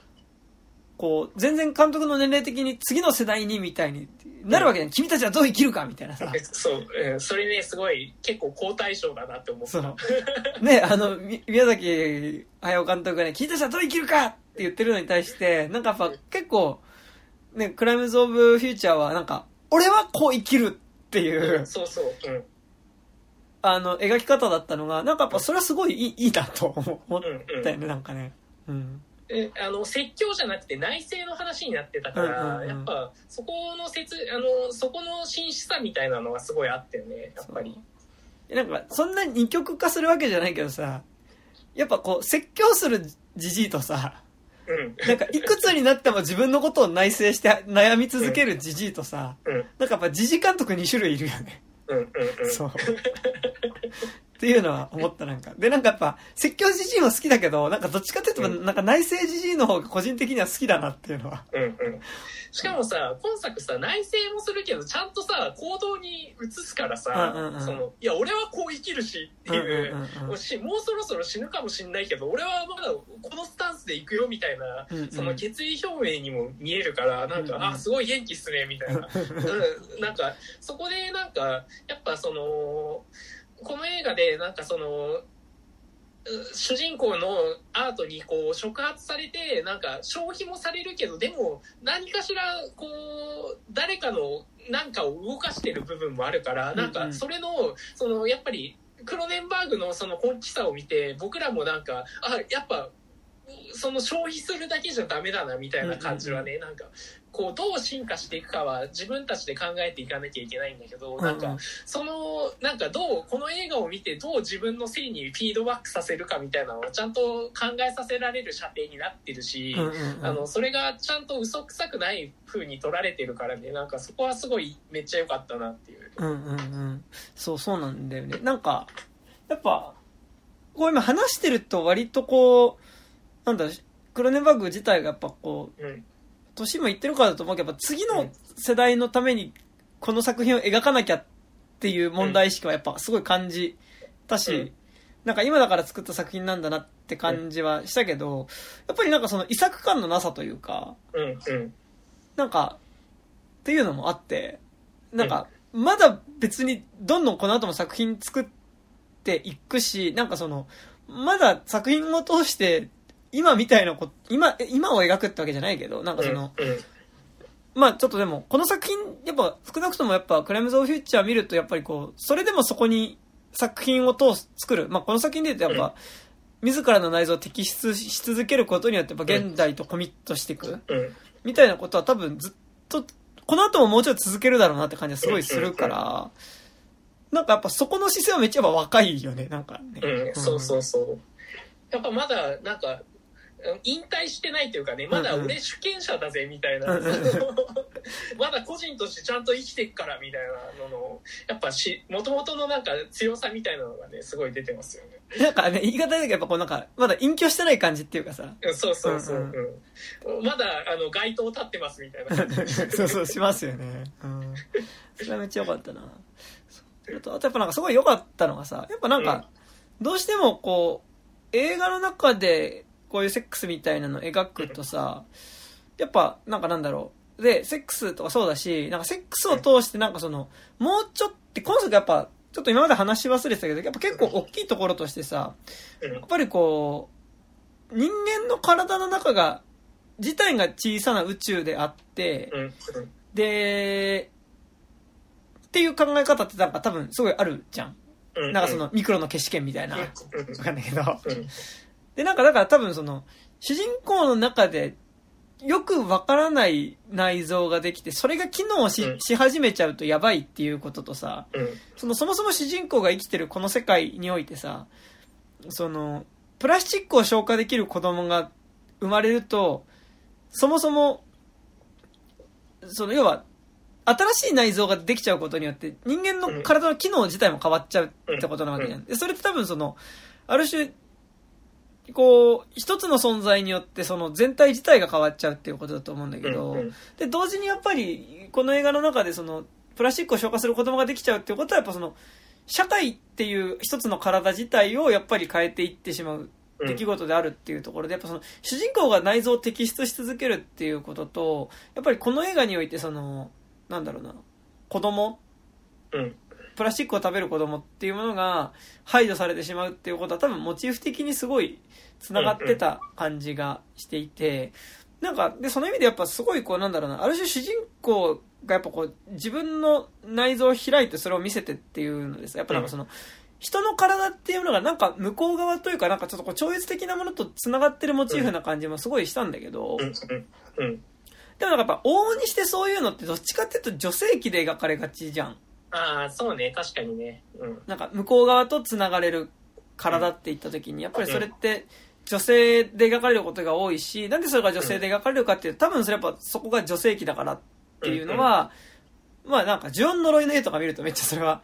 こう、全然監督の年齢的に次の世代にみたいになるわけじゃん。君たちはどう生きるかみたいなさ。えそう、うん、それねすごい結構好対象だなって思ったその、*laughs* ね、あの、み宮崎駿監督がね、君たちはどう生きるかって言ってるのに対して、なんかやっぱ結構、ね、クライムズ・オブ・フューチャーはなんか、俺はこう生きるっていう、そうそううんあの、描き方だったのが、なんかやっぱそれはすごいいいいいなと思っうんうんたよね、なんかね。うん。えあの説教じゃなくて内政の話になってたから、うんうんうん。やっぱそこの説あのそこの真摯さみたいなのがすごいあったよねやっぱり。なんか、そんな二極化するわけじゃないけどさ、やっぱこう、説教するじじいとさ、うん。なんか、いくつになっても自分のことを内省して悩み続けるじじいとさ、うん。なんかやっぱじじ監督2種類いるよね。うんうんうん。そう。っていうのは思ったなんか。で、なんかやっぱ、説教じじいも好きだけど、なんかどっちかっていうと、うん。なんか内政じじいの方が個人的には好きだなっていうのは。うんうん。しかもさ今作さ内政もするけどちゃんとさ行動に移すからさ、うんうんうん。そのいや俺はこう生きるしっていう,、うんうんうんうん。もうしもうそろそろ死ぬかもしんないけど俺はまだこのスタンスで行くよみたいな、うんうん。その決意表明にも見えるからなんか、うんうんあすごい元気っすねみたいな、*laughs* うん、なんかそこでなんかやっぱそのこの映画でなんかそのう主人公のアートにこう触発されてなんか消費もされるけどでも何かしらこう誰かの何かを動かしてる部分もあるからなんかそれのそのやっぱりクロネンバーグのその根気さを見て僕らもなんかあやっぱその消費するだけじゃダメだなみたいな感じはね、なんかこうどう進化していくかは自分たちで考えていかなきゃいけないんだけど、なんかそのなんかどうこの映画を見てどう自分の性にフィードバックさせるかみたいなのをちゃんと考えさせられる射程になってるし、あのそれがちゃんと嘘くさくない風に取られてるからねなんかそこはすごいめっちゃ良かったなっていう。うんうんうん。そう、そうなんだよね。なんか、やっぱ、こう今話してると割とこう、なんだろう、クロネンバーグ自体がやっぱこう、うん年もいってるからだと思うけど、やっぱ次のうん。世代のためにこの作品を描かなきゃっていう問題意識はやっぱすごい感じたし、うん。なんか今だから作った作品なんだなって感じはしたけど、やっぱりなんかその遺作感のなさというか、うんうん。なんか、っていうのもあって、なんか、まだ別にどんどんこの後も作品作っていくし、なんかその、まだ作品を通して、今みたいなこと、今、え今を描くってわけじゃないけど、なんかその、うんまあちょっとでも、この作品、やっぱ少なくともやっぱクライムズ・オブ・フューチャー見ると、やっぱりこう、それでもそこに作品を通す、作る。まあこの作品で言うとやっぱ、自らの内臓を摘出し続けることによって、やっぱ現代とコミットしていく。うんみたいなことは多分ずっと、この後ももうちょっと続けるだろうなって感じがすごいするから、なんかやっぱそこの姿勢はめっちゃやっぱ若いよね、なんかね。うん、そうそうそう。やっぱまだ、なんか、うん引退してないというかね、まだ俺主権者だぜ、みたいな。うんうん *laughs* まだ個人としてちゃんと生きてっから、みたいなのの、やっぱし、もともとのなんか強さみたいなのがね、すごい出てますよね。なんかね、言い方だけどやっぱこうなんか、まだ隠居してない感じっていうかさ、うんそうそうそう。うんうんまだ、あの、街頭立ってます、みたいな。*laughs* そうそう、しますよね。うん。それはめっちゃ良かったな。あと、あとやっぱなんかすごい良かったのがさ、やっぱなんか、どうしてもこう、映画の中でこういうセックスみたいなのを描くとさ、やっぱなんかなんだろう。で、セックスとかそうだし、なんかセックスを通してなんかその、もうちょっと、今作やっぱ、ちょっと今まで話し忘れてたけど、やっぱ結構大きいところとしてさ、うんやっぱりこう、人間の体の中が、自体が小さな宇宙であって、で、っていう考え方ってなんか多分すごいあるじゃん。うん。なんかそのミクロの消し剣みたいな。わかんないけど。うんで、なんかだから多分その、主人公の中でよくわからない内臓ができて、それが機能し,、うん。し始めちゃうとやばいっていうこととさ、うん。そのそもそも主人公が生きてるこの世界においてさ、その、プラスチックを消化できる子供が生まれると、そもそも、その要は、新しい内臓ができちゃうことによって、人間の体の機能自体も変わっちゃうってことなわけじゃん。で、それって多分その、ある種、こう、一つの存在によって、その全体自体が変わっちゃうっていうことだと思うんだけど、うんうん。で、同時にやっぱり、この映画の中でその、プラスチックを消化する子供ができちゃうっていうことは、やっぱその、社会っていう一つの体自体をやっぱり変えていってしまううん出来事であるっていうところで、やっぱその、主人公が内臓を摘出し続けるっていうことと、やっぱりこの映画においてその、なんだろうな、子供うんプラスチックを食べる子供っていうものが排除されてしまうっていうことは多分モチーフ的にすごい繋がってた感じがしていて、なんか、で、その意味でやっぱすごいこうなんだろうな、ある種主人公がやっぱこう自分の内臓を開いてそれを見せてっていうのです。やっぱなんかその、人の体っていうのがなんか向こう側というかなんかちょっとこう超越的なものと繋がってるモチーフな感じもすごいしたんだけど、でもなんかやっぱ往々にしてそういうのってどっちかっていうと女性器で描かれがちじゃん。ああ、そうね、確かにね。うん。なんか向こう側と繋がれる体って言った時に、やっぱりそれって女性で描かれることが多いし、なんでそれが女性で描かれるかっていうと、多分それやっぱそこが女性器だからっていうのは、まあなんか呪音呪いの絵とか見るとめっちゃそれは。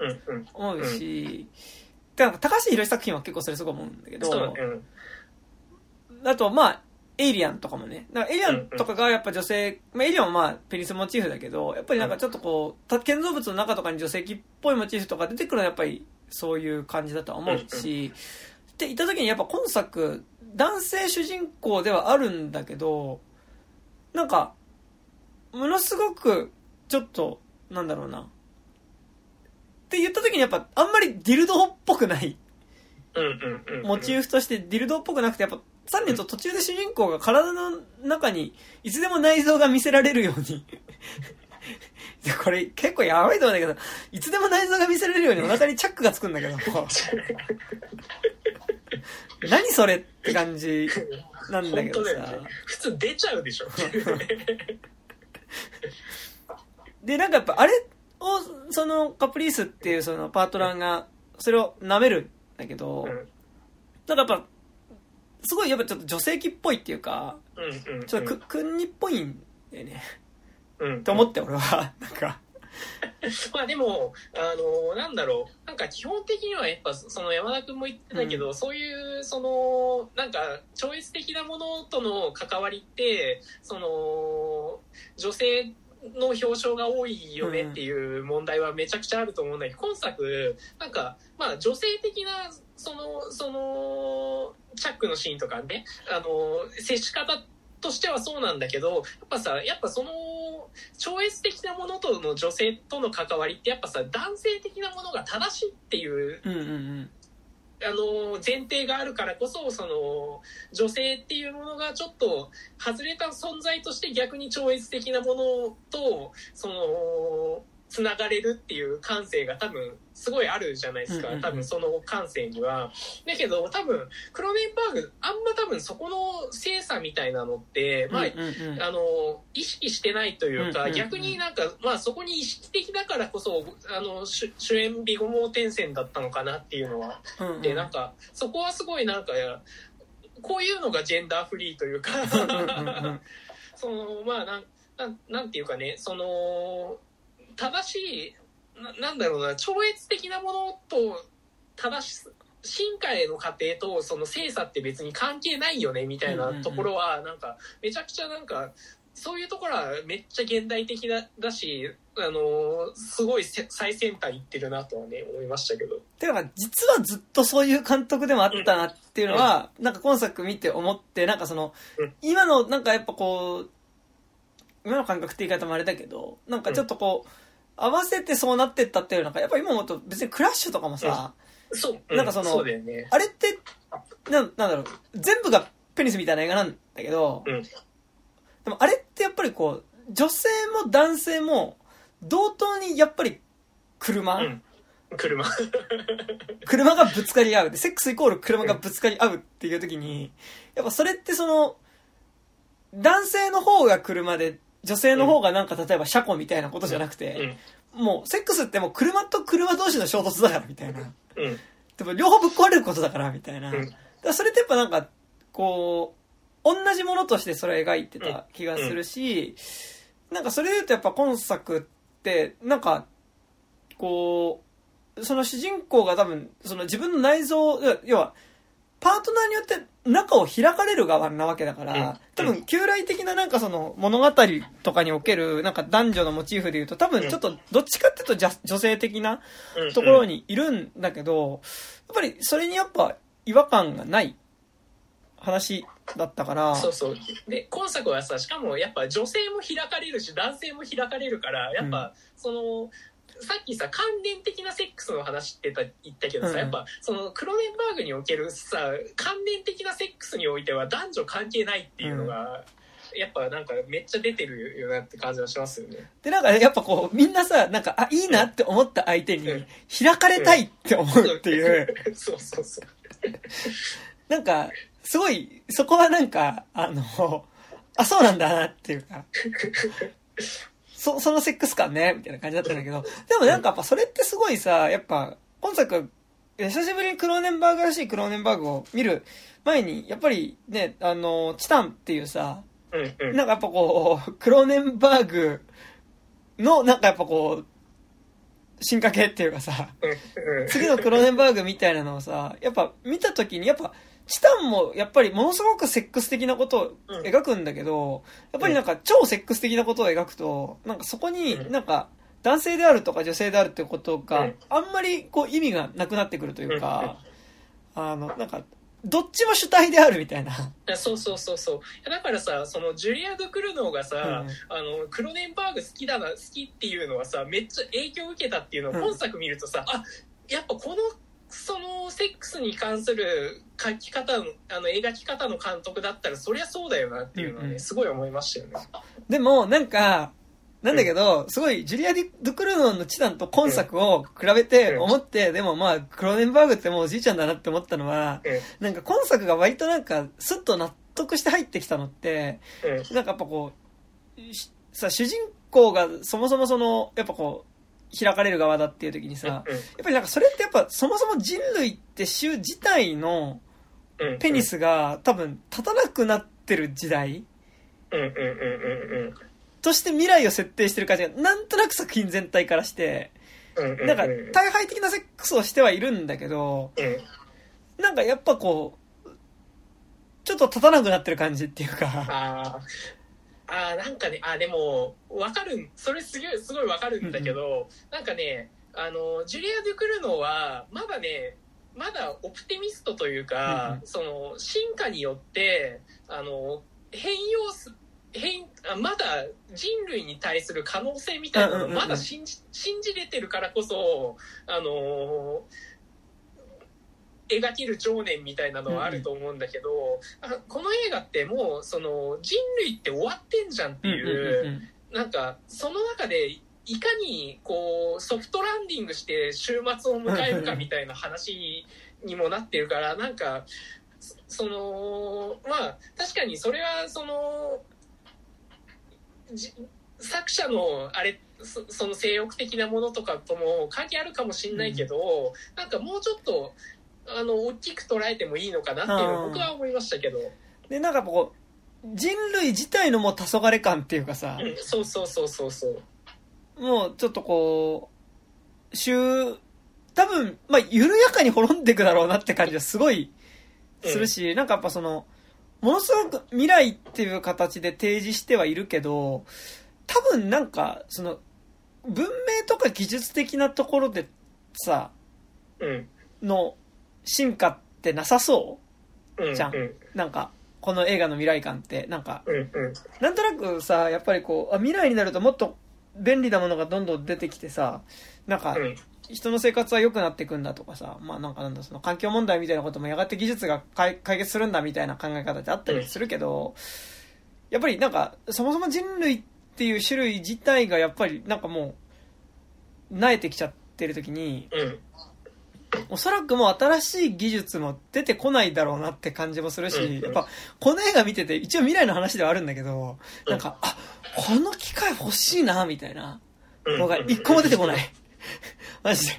思うし、でなんか高橋宏作品は結構それすごい思うんだけど、うん。あとまあ、エイリアンとかもね。だからエイリアンとかがやっぱ女性、まあエイリアンはまあペニスモチーフだけど、やっぱりなんかちょっとこう、た建造物の中とかに女性器っぽいモチーフとか出てくるのはやっぱりそういう感じだとは思うし、って言った時にやっぱ今作、男性主人公ではあるんだけど、なんか、ものすごく、ちょっと、なんだろうな。って言った時にやっぱあんまりディルドっぽくないうんうんうん。モチーフとしてディルドっぽくなくて、やっぱ、さらに言うと途中で主人公が体の中にいつでも内臓が見せられるようにこれ結構やばいと思うんだけど、いつでも内臓が見せられるようにお腹にチャックがつくんだけど、何それって感じなんだけどさ。ね。普通出ちゃうでしょ。で、なんかやっぱあれを、そのカプリースっていうそのパートナーが、それを舐めるんだけど、うんただやっぱ、すごいやっぱちょっと女性器っぽいっていうか、うんうん。ちょっとく、くんにっぽいんだよね。うん。と思って俺は、*laughs* なんか、*laughs* まあでも、あの、なんだろう。なんか基本的にはやっぱ、その山田君も言ってたけど、そういう、その、なんか、超越的なものとの関わりって、その、女性の表彰が多いよねっていう問題はめちゃくちゃあると思うんだけど、今作、なんか、まあ女性的な、その、その、チャックのシーンとかね、あの、接し方としてはそうなんだけど、やっぱさ、やっぱその、超越的なものとの女性との関わりってやっぱさ、男性的なものが正しいっていううんうんうん。あの前提があるからこそその女性っていうものがちょっと外れた存在として逆に超越的なものとそのつながれるっていう感性が多分すごいあるじゃないですか。多分その感性には。だけど多分クロネンバーグあんま多分そこの精査みたいなのってまああの意識してないというか、逆になんか、まあ、そこに意識的だからこそあの主主演ビゴモー転戦だったのかなっていうのは。うんうん。でなんかそこはすごいなんかこういうのがジェンダーフリーというか。*laughs* そのまあなんなんなんていうかねその正しいななんだろうな超越的なものと正し進化への過程とその精査って別に関係ないよねみたいなところはなんかめちゃくちゃなんかそういうところはめっちゃ現代的だだしあのすごいせ最先端いってるなとはね思いましたけど。てか、実はずっとそういう監督でもあったなっていうのは、なんか今作見て思って、なんかそのうん、今の、なんかやっぱこう、今の感覚って言い方もあれだけど、なんかちょっとこう、合わせてそうなってったっていうのが、やっぱ今思うと別にクラッシュとかもさ、そう、うなんかそのね。あれって、ななんだろう、全部がペニスみたいな映画なんだけど、うんでもあれってやっぱりこう、女性も男性も同等にやっぱり車、うん。車。*laughs* 車がぶつかり合う。で、セックスイコール車がぶつかり合うっていう時に、やっぱそれってその、男性の方が車で、女性の方がなんか例えば車庫みたいなことじゃなくうて、ん。もうセックスってもう車と車同士の衝突だからみたいな。うん。でも両方ぶっ壊れることだからみたいな。うんだそれってやっぱなんか、こう、同じものとしてそれを描いてた気がするし、なんかそれで言うとやっぱ今作って、なんか、こう、その主人公が多分、その自分の内臓、要は、パートナーによって中を開かれる側なわけだかうんら、多分旧来的ななんかその物語とかにおけるなんか男女のモチーフで言うと多分ちょっとどっちかっていうとじゃ女性的なうん。ところにいるんだけど、やっぱりそれにやっぱ違和感がない話だったから、そうそう。で、今作はさ、しかもやっぱ女性も開かれるし、男性も開かれるから、やっぱ、その、さっきさ、関連的なセックスの話ってた言ったけどさ、うん。やっぱ、その、クロネンバーグにおけるさ、関連的なセックスにおいては男女関係ないっていうのが、やっぱなんかめっちゃ出てるよなって感じはしますよね。で、なんかやっぱこう、みんなさ、なんか、あ、いいなって思った相手にうん、開かれたいって思うっていう、そうそうそう。なんか、すごい、そこはなんか、あの、あ、そうなんだなっていうか、*laughs* そ、そのセックス感ね、みたいな感じだったんだけど、でもなんかやっぱそれってすごいさ、やっぱ、今作、久しぶりにクローネンバーグらしいクローネンバーグを見る前に、やっぱりね、あの、チタンっていうさ。なんかやっぱこう、クローネンバーグの、なんかやっぱこう、進化系っていうかさ、次のクローネンバーグみたいなのをさ、やっぱ見た時に、やっぱ、チタンもやっぱりものすごくセックス的なことを描くんだけど、やっぱりなんか超セックス的なことを描くと、なんかそこになんか男性であるとか女性であるってことうがん。あんまりこう意味がなくなってくるというか、あの、なんか、どっちも主体であるみたいな。そうそうそうそう。だからさそのジュリア・ドゥ・クルノーがさ、うん。あのクロネンバーグ好きだな好きっていうのはさめっちゃ影響を受けたっていうのをうん。本作見るとさ、あやっぱこのそのセックスに関する書き方のあの描き方の監督だったらそりゃそうだよなっていうのはね、うんうん。すごい思いましたよね。でも、なんか、なんだけど、すごい、ジュリア・ディドゥクルノンのチタンと今作を比べてうん。思って、でもまあ、クローネンバーグってもうおじいちゃんだなって思ったのは、うん。なんか今作が割となんか、スッと納得して入ってきたのって、うん。なんかやっぱこう、しさ、主人公がそもそもその、やっぱこう、開かれる側だっていう時にさ、やっぱりなんかそれってやっぱそもそも人類って種自体のペニスが多分立たなくなってる時代として未来を設定してる感じがなんとなく作品全体からして、なんか大敗的なセックスをしてはいるんだけど、うん。なんかやっぱこう、ちょっと立たなくなってる感じっていうか、あなんかね、あーでも、わかるん、それすごい、すごいわかるんだけど、なんかね、あの、ジュリア・デュクルノは、まだね、まだオプティミストというか、うんうん。その、進化によって、あの、変容す、変、あまだ人類に対する可能性みたいなうんうんうんうん。のまだ信じ、信じれてるからこそ、あの描ける情念みたいなのはあると思うんだけど、あこの映画ってもうその人類って終わってんじゃんっていう,、うんうんうんなんかその中でいかにこうソフトランディングして週末を迎えるかみたいな話にもなってるからなんかそそのまあ確かにそれはそのじ作者のあれそその性欲的なものとかとも関係あるかもしれないけど、なんかもうちょっとあの大きく捉えてもいいのかなっていうのは僕は思いましたけど、で、なんかこう、人類自体のもう黄昏感っていうかさ、うん、そうそうそうそうそう。もうちょっとこう、週、多分、まあ、緩やかに滅んでいくだろうなって感じはすごいするし、なんかやっぱその、ものすごく未来っていう形で提示してはいるけど、多分なんか、その、文明とか技術的なところでさ、うん。の進化ってなさそう？んじゃん。うん。うなんか、この映画の未来感って、なんか、うんうん。なんとなくさ、やっぱりこう、あ未来になるともっと便利なものがどんどん出てきてさ、なんか、うん。人の生活は良くなっていくんだとかさ、まあなんかなんだ、その環境問題みたいなこともやがて技術が解解決するんだみたいな考え方ってあったりするけど、やっぱりなんか、そもそも人類っていう種類自体がやっぱりなんかもう、慣れてきちゃってる時に、うんおそらくもう新しい技術も出てこないだろうなって感じもするし、うん。やっぱこの映画見てて一応未来の話ではあるんだけど、なんか、あ、この機械欲しいな、みたいなうん。のが一個も出てこない。*laughs* マジで。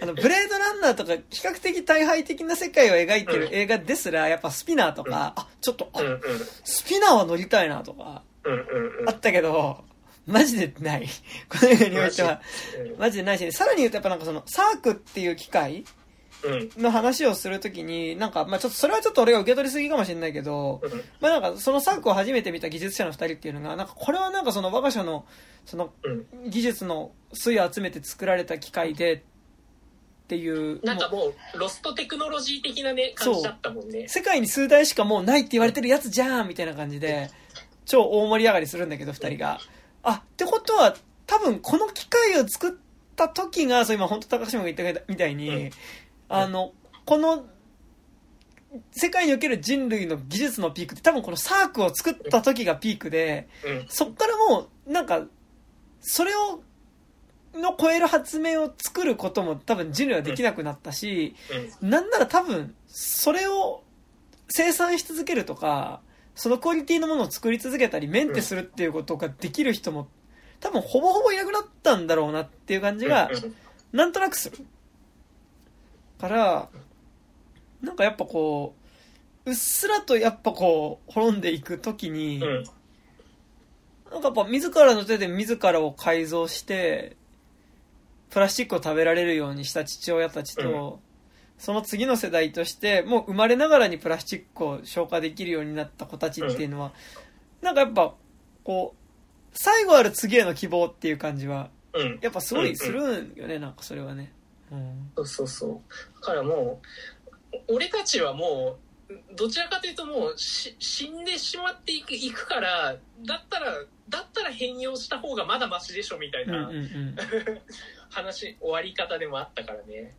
あの、ブレードランナーとか比較的大敗的な世界を描いてる映画ですら、やっぱスピナーとか、あ、ちょっと、あスピナーは乗りたいなとか、あったけど、マジでない。*laughs* この映画においては。うん。マジでないし、さらに言うとやっぱなんかその、サークっていう機械うん。の話をするときに、なんか、まあちょっと、それはちょっと俺が受け取りすぎかもしれないけど、うん。まあなんか、そのサークを初めて見た技術者の二人っていうのが、なんか、これはなんかその我が社の、その、うん。技術の粋を集めて作られた機械で、っていう、なんかもうもうロストテクノロジー的なね感じだったもんね。世界に数台しかもうないって言われてるやつじゃんみたいな感じで、超大盛り上がりするんだけど、二人が。あ、ってことは、多分この機械を作った時が、そう今本当高島が言ったみたいに、うん。あの、この、世界における人類の技術のピークって多分このサークを作った時がピークで、うん。そっからもう、なんか、それを、の超える発明を作ることも多分人類はできなくなったし、うん。なんなら多分、それを生産し続けるとか、そのクオリティのものを作り続けたり、メンテするっていうことができる人も、多分ほぼほぼいなくなったんだろうなっていう感じが、なんとなくする。から、なんかやっぱこう、うっすらとやっぱこう、滅んでいくときに、うん。なんかやっぱ自らの手で自らを改造して、プラスチックを食べられるようにした父親たちと、その次の世代として、もう生まれながらにプラスチックを消化できるようになった子たちっていうのは、なんかやっぱ、こう、最後ある次への希望っていう感じは、うんやっぱすごいするんよね、なんかそれはね。うん。そうそうそうだからもう俺たちはもうどちらかというともうし死んでしまっていくいくからだったらだったら変容した方がまだマシでしょみたいうんうんう。な *laughs* ん話終わり方でもあったからね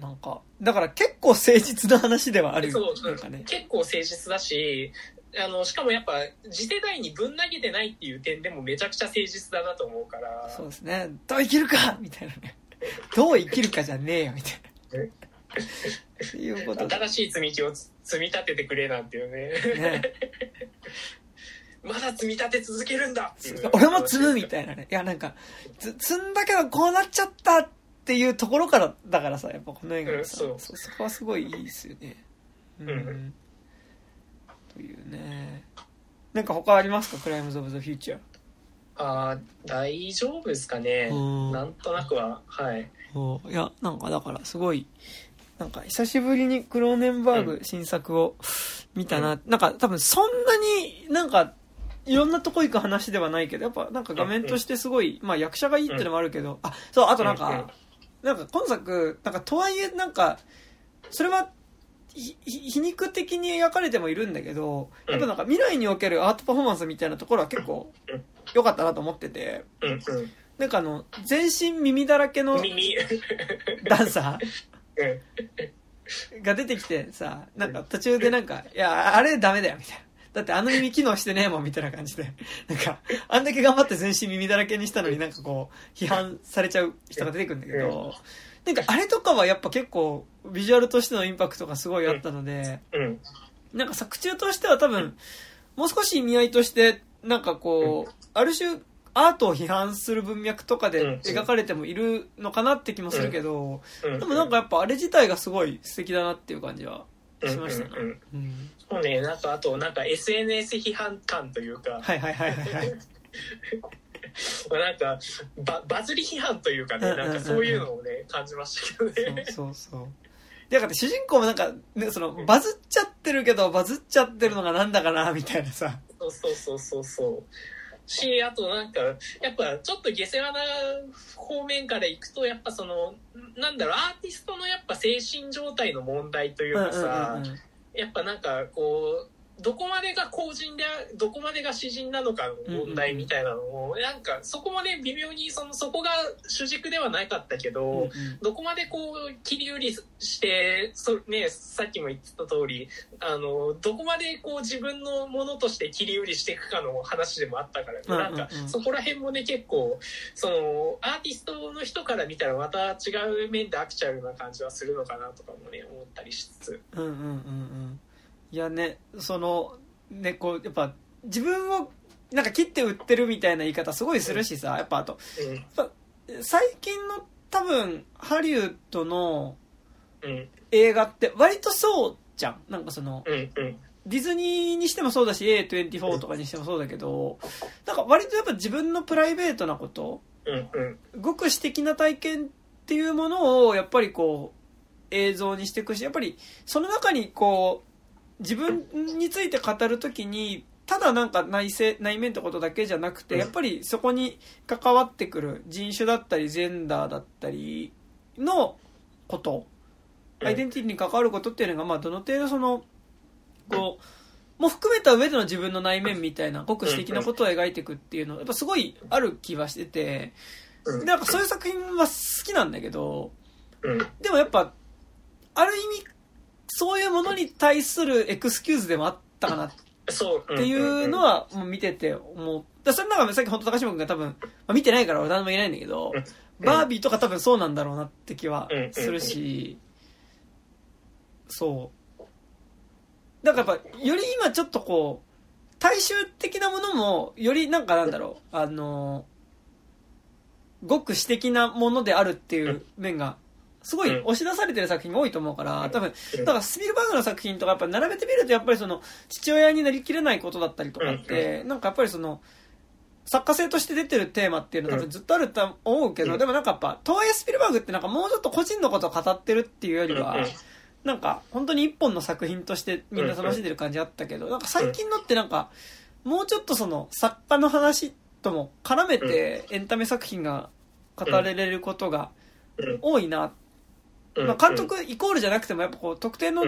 なんか、だから結構誠実な話ではあるそうよ。なんかね。結構誠実だしあのしかもやっぱ次世代にぶん投げてないっていう点でもめちゃくちゃ誠実だなと思うからそうですね。どう生きるかみたいなね。*laughs* どう生きるかじゃねえよ、みたいな。いうことで。新しい積み木をつ積み立ててくれなんていうねね。まだ積み立て続けるんだ俺も積むみたいなね。いや、なんか、つ積んだけどこうなっちゃったっていうところから、だからさ、やっぱこの映画のさ、うんそう。そそこはすごいいいですよね。うん。うん。というね。なんか他ありますか？クライムズ・オブ・ザ・フューチャー。ああ大丈夫ですかね。うん。なんとなくは。はい。いや、なんかだからすごい、なんか久しぶりにクローネンバーグ新作を見たな。なんか多分そんなになんかいろんなとこ行く話ではないけど、やっぱなんか画面としてすごい、まあ役者がいいってのもあるけど、あ、そう、あとなんか、なんか今作、なんかとはいえなんか、それは皮肉的に描かれてもいるんだけど、やっぱなんか未来におけるアートパフォーマンスみたいなところは結構良かったなと思ってて、なんかあの、全身耳だらけのダンサーが出てきてさ、なんか途中でなんか、いや、あれダメだよ、みたいな。だってあの耳機能してねえもん、みたいな感じで。*laughs* なんか、あんだけ頑張って全身耳だらけにしたのになんかこう、批判されちゃう人が出てくるんだけど、なんかあれとかはやっぱ結構、ビジュアルとしてのインパクトがすごいあったので、なんか作中としては多分、もう少し意味合いとして、なんかこう、ある種、アートを批判する文脈とかで描かれてもいるのかなって気もするけど、でもなんかやっぱあれ自体がすごい素敵だなっていう感じはしましたね。そうね、なんかあとなんか SNS 批判感というか。はいはいはいはい、はい。*laughs* なんかババズり批判というかね、なんかそういうのをね、感じましたけどね。そうそうそう。で、なんか主人公もなんか、ね、その、バズっちゃってるけど、バズっちゃってるのがなんだかな、みたいなさ。そうそうそうそうそう。し、あとなんか、やっぱちょっと下世話な方面からいくと、やっぱその、なんだろう、アーティストのやっぱ精神状態の問題というかさ、やっぱなんかこう、どこまでが公人でどこまでが詩人なのかの問題みたいなのを、なんかそこまで微妙にそのそこが主軸ではなかったけど、うんうん、どこまでこう切り売りしてそ、ね、さっきも言ってた通りあのどこまでこう自分のものとして切り売りしていくかの話でもあったから、ね、うんうんうん、なんかそこら辺もね結構そのアーティストの人から見たらまた違う面で飽きちゃうような感じはするのかなとかもね思ったりしつつ。うんうんうんうんいやね、その、ね、こう、やっぱ、自分を、なんか切って売ってるみたいな言い方すごいするしさ、やっぱあと、最近の多分、ハリウッドの映画って割とそうじゃん。なんかその、ディズニーにしてもそうだし、A24 とかにしてもそうだけど、なんか割とやっぱ自分のプライベートなこと、ごく私的な体験っていうものを、やっぱりこう、映像にしていくし、やっぱりその中にこう、自分について語るときに、ただなんか内政、内面ってことだけじゃなくて、やっぱりそこに関わってくる人種だったり、ジェンダーだったりのこと、アイデンティティに関わることっていうのが、まあ、どの程度その、こう、も含めた上での自分の内面みたいな、ごく私的なことを描いていくっていうのは、やっぱすごいある気はしてて、なんかそういう作品は好きなんだけど、でもやっぱ、ある意味そういうものに対するエクスキューズでもあったかなっていうのはもう見てて思う。だそれなんかさっき本当高島君が多分、まあ、見てないから俺何も言えないんだけど、バービーとか多分そうなんだろうなって気はするし、そう。だからやっぱ、より今ちょっとこう、大衆的なものも、よりなんかなんだろう、あの、ごく私的なものであるっていう面がすごい押し出されてる作品が多いと思うから、多分、だからスピルバーグの作品とかやっぱ並べてみると、やっぱりその、父親になりきれないことだったりとかって、なんかやっぱりその、作家性として出てるテーマっていうのは多分ずっとあると思うけど、でもなんかやっぱ、とはいえスピルバーグってなんかもうちょっと個人のことを語ってるっていうよりは、なんか本当に一本の作品としてみんな楽しんでる感じあったけど、なん。か最近のってなんか、もうちょっとその作家の話とも絡めてエンタメ作品が語れれることが多いなってまあ、監督イコールじゃなくてもやっぱこう特定の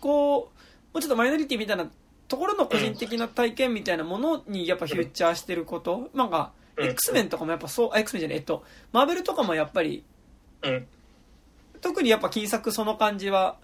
こうもうちょっとマイノリティみたいなところの個人的な体験みたいなものにやっぱフューチャーしてること。なんか X メンとかもやっぱそう X メンじゃないえっとマーベルとかもやっぱり特にやっぱ金作その感じは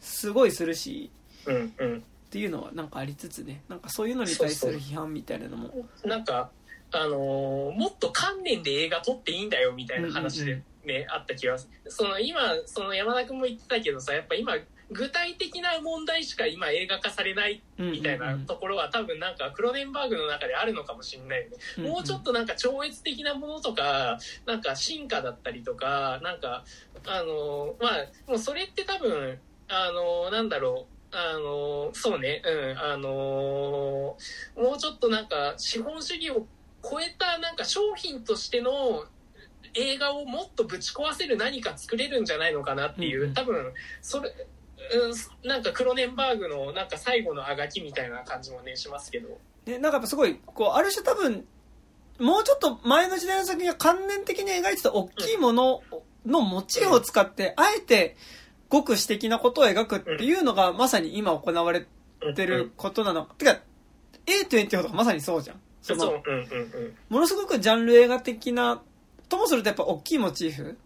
すごいするしっていうのはなんかありつつね。なんかそういうのに対する批判みたいなのも。なんかあのー、もっと観念で映画撮っていいんだよみたいな話でね、あった気がする。その今、その山田君も言ってたけどさ、やっぱ今、具体的な問題しか今映画化されないみたいなところは多分なんかクロネンバーグの中であるのかもしれないよね。もうちょっとなんか超越的なものとか、なんか進化だったりとか、なんか、あの、まあ、もうそれって多分、あの、なんだろう。あの、そうね、うん、あの、もうちょっとなんか資本主義を超えたなんか商品としての映画をもっとぶち壊せる何か作れるんじゃないのかなっていう、多分それ、うん、なんかクロネンバーグのなんか最後のあがきみたいな感じもねしますけど。ね、なんかやっぱすごい、こう、ある種多分、もうちょっと前の時代の作品が関連的に描いてた大きいもののモチーフを使って、あえて、ごく私的なことを描くっていうのが、まさに今行われてることなの。てか、A24 とかまさにそうじゃん。その、そううんうん。ものすごくジャンル映画的な、ともするとやっぱ大きいモチーフ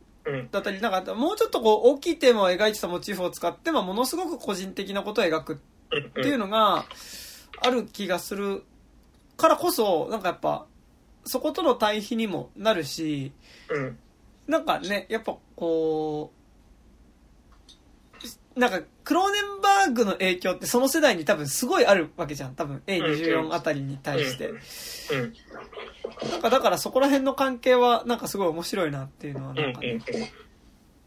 だったり、なんかもうちょっとこう大きいテーマを描いてたモチーフを使って、まあものすごく個人的なことを描くっうんていうのがある気がするからこそ、なんかやっぱ、そことの対比にもなるし、うん。なんかね、やっぱこう、なんか、クローネンバーグの影響ってその世代に多分すごいあるわけじゃん。多分 A24 あたりに対して。うんなんかだからそこら辺の関係はなんかすごい面白いなっていうのはなんかね、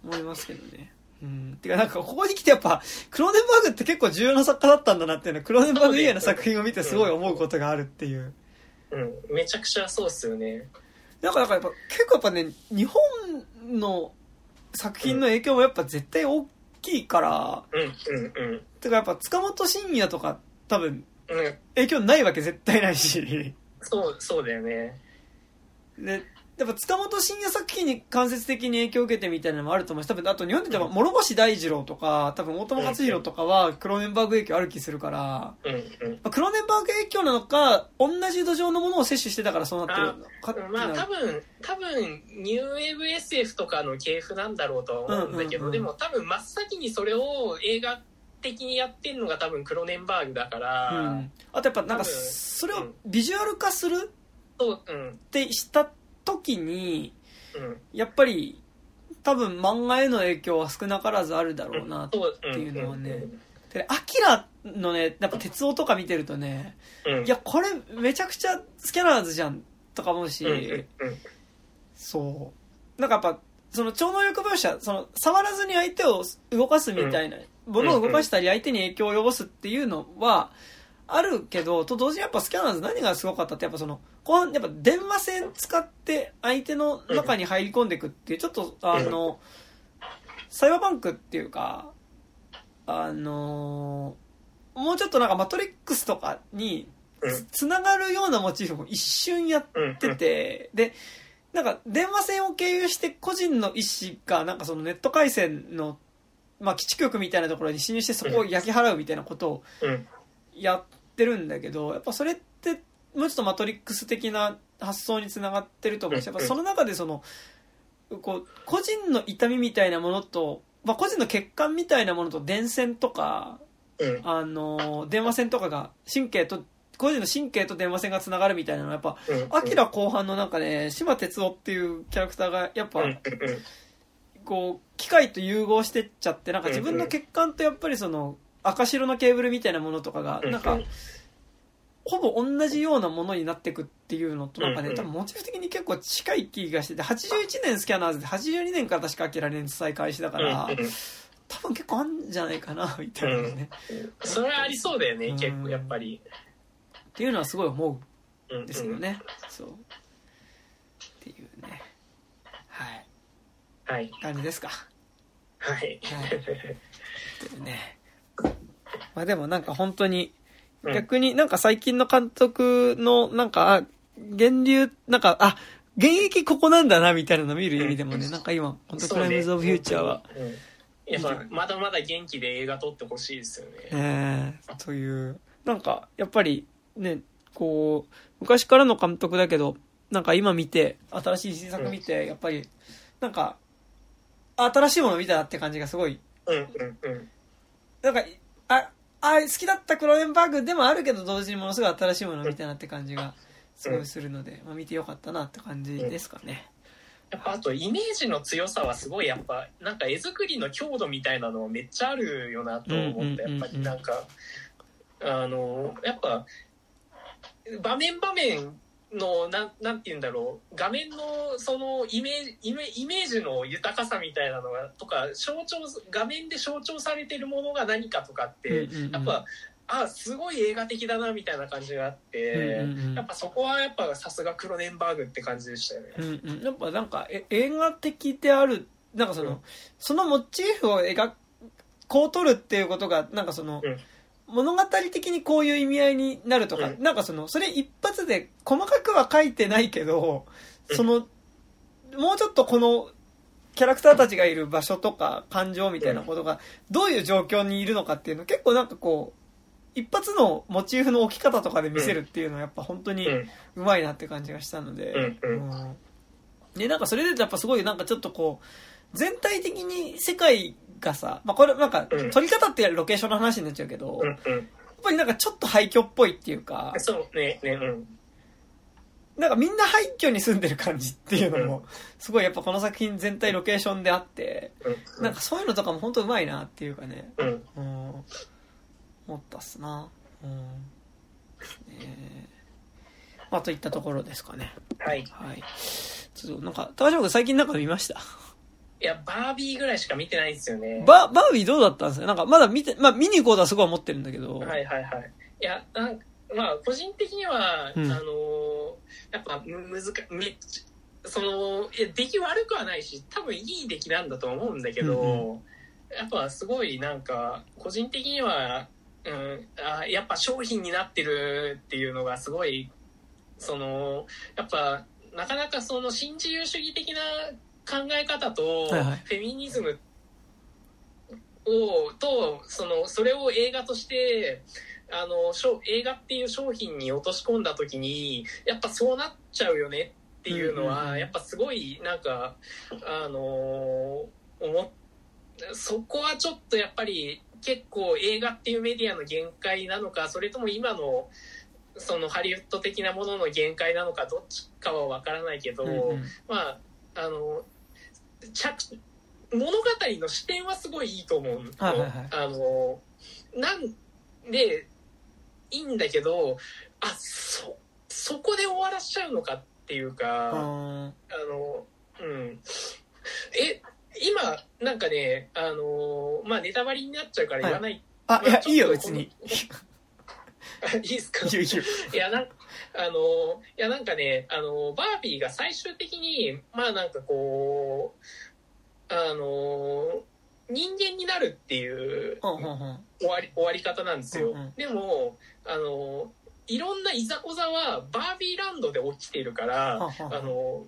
思いますけどね。うん。てかなんかここに来てやっぱ、クローネンバーグって結構重要な作家だったんだなっていうのは、クローネンバーグ以外の作品を見てすごい思うことがあるっていう。うんめちゃくちゃそうっすよねなんか、なんかやっぱ、結構やっぱね、日本の作品の影響もやっぱ絶対大きいから、うんうんうん。てかやっぱ塚本慎也とか多分うん。影響ないわけ絶対ないし。そうそうだよね。で、やっぱ塚本慎也作品に間接的に影響を受けてみたいなのもあると思うし、多分あと日本で言えば諸星大二郎とか、多分大友克洋とかはクローネンバーグ影響ある気するから、うんうん。まあクローネンバーグ影響なのか、同じ土壌のものを摂取してたからそうなってるのかまあ多分多分ニューウェーブ SF とかの系譜なんだろうとは思うんだけど、うんうんうん。でも多分真っ先にそれを映画的にやってるのが多分クロネンバーグだから、うん。あとやっぱなんか、それをビジュアル化するそううん。ってした時に、うん。やっぱり多分漫画への影響は少なからずあるだろうなっていうのはね。うん。でアキラのねやっぱ鉄夫とか見てるとねうん。いやこれめちゃくちゃスキャナーズじゃんとか思うし、そう。なんかやっぱその超能力描写その触らずに相手を動かすみたいな、ものを動かしたり相手に影響を及ぼすっていうのはあるけどと同時にやっぱスキャナーズ何がすごかったってやっぱその後半やっぱ電話線使って相手の中に入り込んでいくっていうちょっとあのサイバーバンクっていうかあのもうちょっとなんかマトリックスとかにうん。つながるようなモチーフも一瞬やってて、で、なんか電話線を経由して個人の意思が、なんかそのネット回線の、まあ基地局みたいなところに侵入してそこを焼き払うみたいなことをうん。やってるんだけど、やっぱそれってもうちょっとマトリックス的な発想につながってると思う。し、やっぱその中でその、こう、個人の痛みみたいなものと、まあ個人の欠陥みたいなものと電線とか、うん。あの、電話線とかが神経と、個人の神経と電話線がつながるみたいなのはやっぱ、うんアキラ後半のなんかね、島哲夫っていうキャラクターがやっぱこう、機械と融合してっちゃって、なんか自分の欠陥とやっぱりその、赤白のケーブルみたいなものとかが、うんなんか、ほぼ同じようなものになっていくっていうのと、なんかね、うん多分モチーフ的に結構近い気がしてて、81年スキャナーズで82年から確かアキラ連載開始だから、多分結構あんじゃないかな、みたいなね。それはありそうだよねうん結構やっぱりっていうのはすごい思ううんですよね。そう。っていうね。はい。はい感じですか。はいはい。っていうね。まあでもなんか本当に、うん。逆になんか最近の監督のなんか、あ源流、なんか、あ、現役ここなんだなみたいなの見る意味でもね、うん。なんか今、本当そうね。クライムズ・オブ・フューチャーは、うんやっぱまだまだ元気で映画撮ってほしいですよね。ねえ、という、なんか、やっぱりね、こう、昔からの監督だけど、なんか今見て、新しい新作見て、やっぱり、なんか、新しいもの見たなって感じがすごい、うんうんうんなんか、あ、あ、好きだったクローネンバーグでもあるけど、同時にものすごい新しいもの見たなって感じが、すごいするので、まあ見てよかったなって感じですかね。やっぱあとイメージの強さはすごいやっぱなんか絵作りの強度みたいなのめっちゃあるよなと思ったうんうんうんうん。やっぱりなんかあのやっぱ場面場面のなんなんて言うんだろう。画面のそのイメージイメイメージの豊かさみたいなのがとか象徴画面で象徴されてるものが何かとかって、うんうんうん。やっぱあすごい映画的だなみたいな感じがあって、うんうんうん。やっぱそこはやっぱさすがクロネンバーグって感じでしたよね。うんうん、やっぱなんかえ映画的であるなんかその、うん。そのモチーフを描こう撮るっていうことがなんかその、うん物語的にこういう意味合いになるとか、うん。なんかそのそれ一発で細かくは書いてないけどうん。そのもうちょっとこのキャラクターたちがいる場所とか感情みたいなことがどういう状況にいるのかっていうの結構なんかこう一発のモチーフの置き方とかで見せるっていうのはやっぱ本当にうん。うまいなって感じがしたので、うんうん。うん。でなんかそれでやっぱすごいなんかちょっとこう全体的に世界がさ、まあ、これなんかうん。撮り方ってロケーションの話になっちゃうけど、やっぱりなんかちょっと廃墟っぽいっていうかそうねねうん。なんかみんな廃墟に住んでる感じっていうのもすごいやっぱこの作品全体ロケーションであってうん。なんかそういうのとかも本当うまいなっていうかね、うん。うん、思ったっすな。うん。ねまあといったところですかね。はい。はい。ちょっとなんか高島君最近なんか見ました？いやバービーぐらいしか見てないんですよね。ババービーどうだったんですか？なんかまだ見て、まあ見に行こうとはすごい思ってるんだけど。はいはいはい。いやなんまあ個人的には、うん。あのやっぱむむずかめっちゃそのいや出来悪くはないし多分いい出来なんだと思うんだけど、うん。やっぱすごいなんか個人的には、うん、あやっぱ商品になってるっていうのがすごいそのやっぱなかなかその新自由主義的な考え方とフェミニズムをとそのそれを映画としてあの映画っていう商品に落とし込んだ時にやっぱそうなっちゃうよねっていうのは、やっぱすごいなんかあの思っそこはちょっとやっぱり結構映画っていうメディアの限界なのかそれとも今のそのハリウッド的なものの限界なのかどっちかは分からないけど、まああの着物語の視点はすごいいいと思う。の、はいはいはい。あのなんでいいんだけどあそそこで終わらしちゃうのかっていうか、うん。あのうん。え今なんかねあのまあネタバレになっちゃうから言わない、あ、いや、まあちょっといいよ、別に。*laughs* あいいですか？いやなんあのいやなんかねあのバービーが最終的にまあなんかこうあの人間になるっていう終わり終わり方なんですよ、でもあのいろんないざこざはバービーランドで起きているから、あの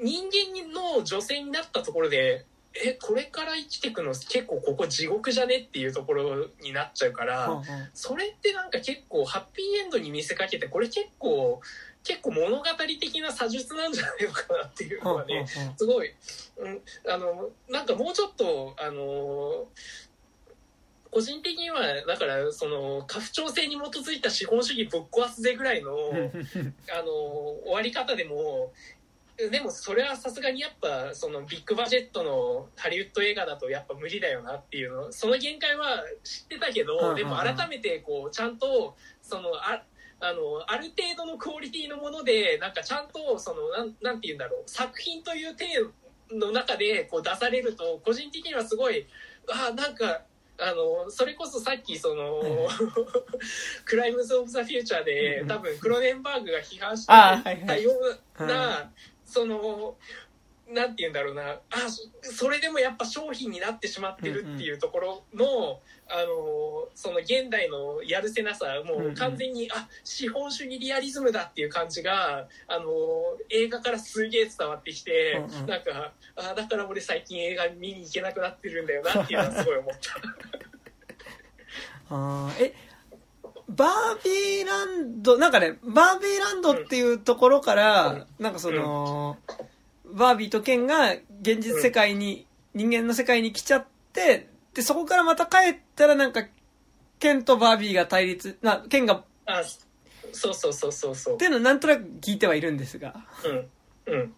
人間の女性になったところでえこれから生きていくの結構ここ地獄じゃねっていうところになっちゃうから、うんうん。それってなんか結構ハッピーエンドに見せかけてこれ結構結構物語的な写実なんじゃないのかなっていうのはねすごい、うん、あのなんかもうちょっとあの個人的にはだからその家父長制に基づいた資本主義ぶっ壊すぜぐらいのうんうんうん。あの終わり方でもでもそれはさすがにやっぱそのビッグバジェットのハリウッド映画だとやっぱ無理だよなっていうのその限界は知ってたけどでも改めてこうちゃんとそのああのある程度のクオリティのものでなんかちゃんとそのなんなんて言うんだろう作品という体の中でこう出されると個人的にはすごいあなんかあのそれこそさっきその、*laughs* うんクライムズ・オブ・ザ・フューチャーでうん。多分クロネンバーグが批判してあはいはい。たよううんな、そのなんて言うんだろうな。あそそれでもやっぱ商品になってしまってるっていうところの、あのその現代のやるせなさもうんううん。完全に、あ資本主義リアリズムだっていう感じがあの映画からすげえ伝わってきて、うんうん。なんかあだから俺最近映画見に行けなくなってるんだよなっていうのはすごい思った。*laughs* あー。え、バービーランド、なんかね、バービーランドっていうところから、なんかその、バービーとケンが現実世界に、人間の世界に来ちゃって、で、そこからまた帰ったらなんか、ケンとバービーが対立、な、ケンが、っあそうそうそうそうそう。ていうのをなんとなく聞いてはいるんですが。うんうん。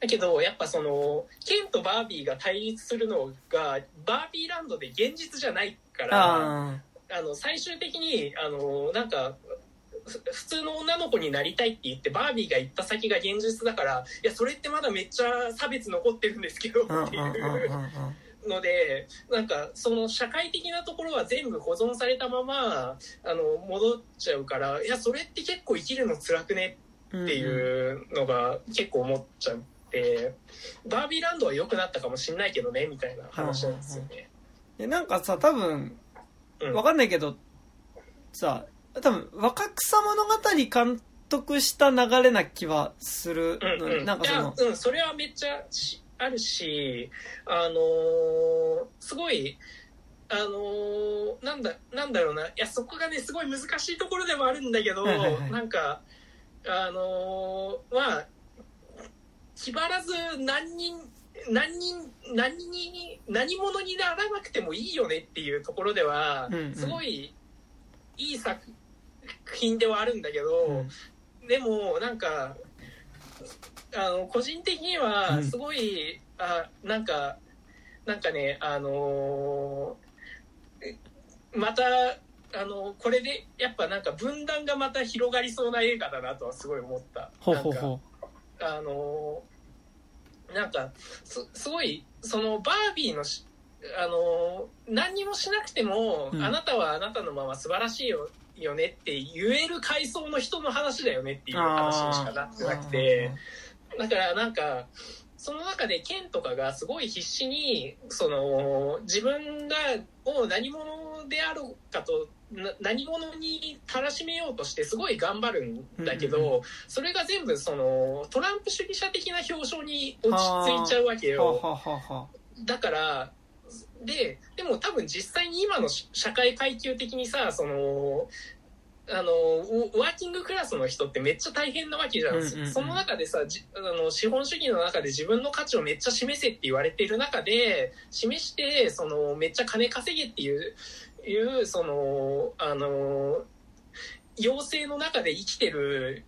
だけどやっぱそのケンとバービーが対立するのがバービーランドで現実じゃないからああの最終的にあのなんかふ普通の女の子になりたいって言ってバービーが行った先が現実だからいやそれってまだめっちゃ差別残ってるんですけどっていうのでなんかその社会的なところは全部保存されたままあの戻っちゃうからいやそれって結構生きるの辛くねっていうのが結構思っちゃって、バービーランドは良くなったかもしんないけどねみたいな話なんですよね。でなんかさ多分うんわかんないけどさ多分若草物語監督した流れな気はするのに、うんうん、なんかそのうん、それはめっちゃしあるし、あのーすごい、あのーなんだ、なんだろうな、いや、そこがね、すごい難しいところでもあるんだけど、はいはいはい。なんか、あのーまあ、気張らず何人、何人、何に、何者にならなくてもいいよねっていうところではうんうん、すごいいい作品ではあるんだけど、うん。でもなんかあの個人的にはうん。すごい、あなんかなんかねあのーまたあのこれでやっぱなんか分断がまた広がりそうな映画だなとはすごい思った。ほうほうほあのーなんかすすごいそのバービーのしあのー何にもしなくても、うん。あなたはあなたのまま素晴らしいよよねって言える階層の人の話だよねっていうう話にしかなってなくて。だからなんかその中でケンとかがすごい必死にその自分がを何者であろうかとな何者にたらしめようとしてすごい頑張るんだけど、うんうんそれが全部そのトランプ主義者的な表彰に落ち着いちゃうわけよ。はあはあはだからででも多分実際に今のし社会階級的にさそのあのウワーキングクラスの人ってめっちゃ大変なわけじゃん,、うんうんうん。その中でさじあの資本主義の中で自分の価値をめっちゃ示せって言われている中で示してそのめっちゃ金稼げっていういうそのあの要請の中で生きてる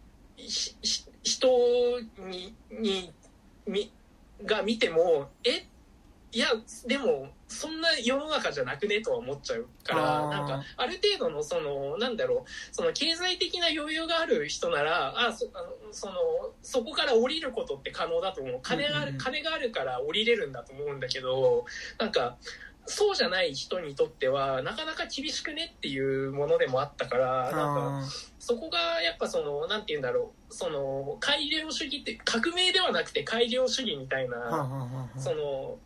人ににみが見てもえ？いやでもそんな世の中じゃなくね？とは思っちゃうからなんかある程度のそのなんだろうその経済的な余裕がある人ならあそあのそのそこから降りることって可能だと思う。金がある、うんうんうん。金があるから降りれるんだと思うんだけどなんかそうじゃない人にとってはなかなか厳しくねっていうものでもあったからあなんかあそこがやっぱそのなんて言うんだろうその改良主義って革命ではなくて改良主義みたいな。その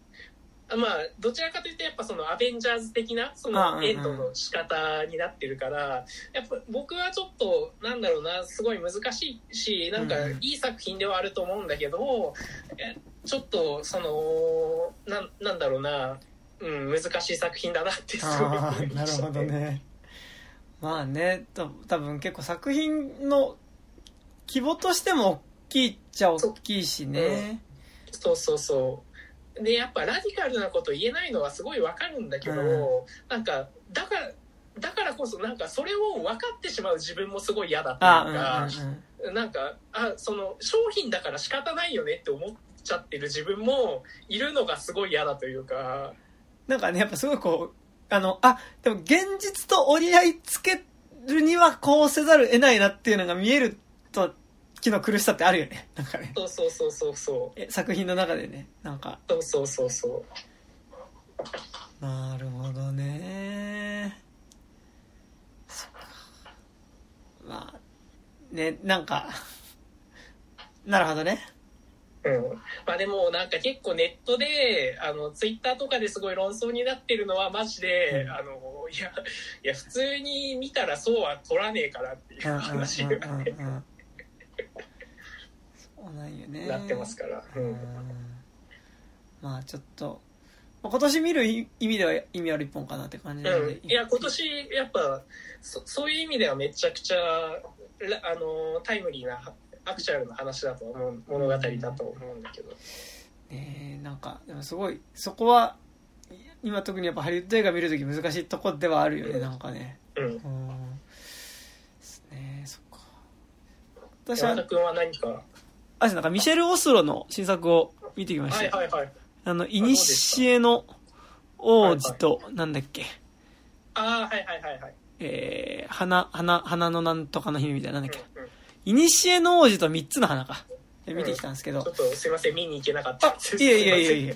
まあどちらかというとやっぱそのアベンジャーズ的なそのエンドの仕方になってるからやっぱ僕はちょっとなんだろうなすごい難しいしなんかいい作品ではあると思うんだけどえちょっとそのなんなんだろうな、うん、難しい作品だなってすごい思あいましたあなるほどね。まあねた多分結構作品の規模としても大きいっちゃ大きいしね。そうそうそう。で、やっぱラディカルなこと言えないのはすごいわかるんだけど、うなんか、だから、だからこそなんかそれを分かってしまう自分もすごい嫌だってあいうか、うんうん。なんか、あ、その商品だから仕方ないよねって思っちゃってる自分もいるのがすごい嫌だというか、なんかねやっぱすごいこうあのあでも現実と折り合いつけるにはこうせざるを得ないなっていうのが見えると気の苦しさってあるよねなんかねそうそうそうそうそう。え作品の中でねなんかそうそうそうそう。なるほどねそっかまあねなんかなるほどねうん、まあでもなんか結構ネットであのツイッターとかですごい論争になってるのはマジで、うん。あのいやいや普通に見たらそうは取らねえからっていう話がねなんよね。なってますから、ううん。ん、まあちょっとまあ今年見る意味では意味ある一本かなって感じなので、うん、いや今年やっぱそそういう意味ではめちゃくちゃらあのタイムリーなアクチュアルな話だと思う物語だと思うんだけど、ねえなんかでもすごいそこは今特にやっぱハリウッド映画見るとき難しいとこではあるよねなんかね。うん、うん。ですねそっか。私は君は何か？あなんかミシェル・オスロの新作を見てきました。よ、はいはいはい。あのいにしえの王子と、なんだっけ？ああはいはいはいはい、えー、花花花のなんとかの姫みたいななんだっけ？うんうんいにしえの王子と三つの花か。で見てきたんですけど。ちょっとすいません見に行けなかったあ、いやいやいやいや。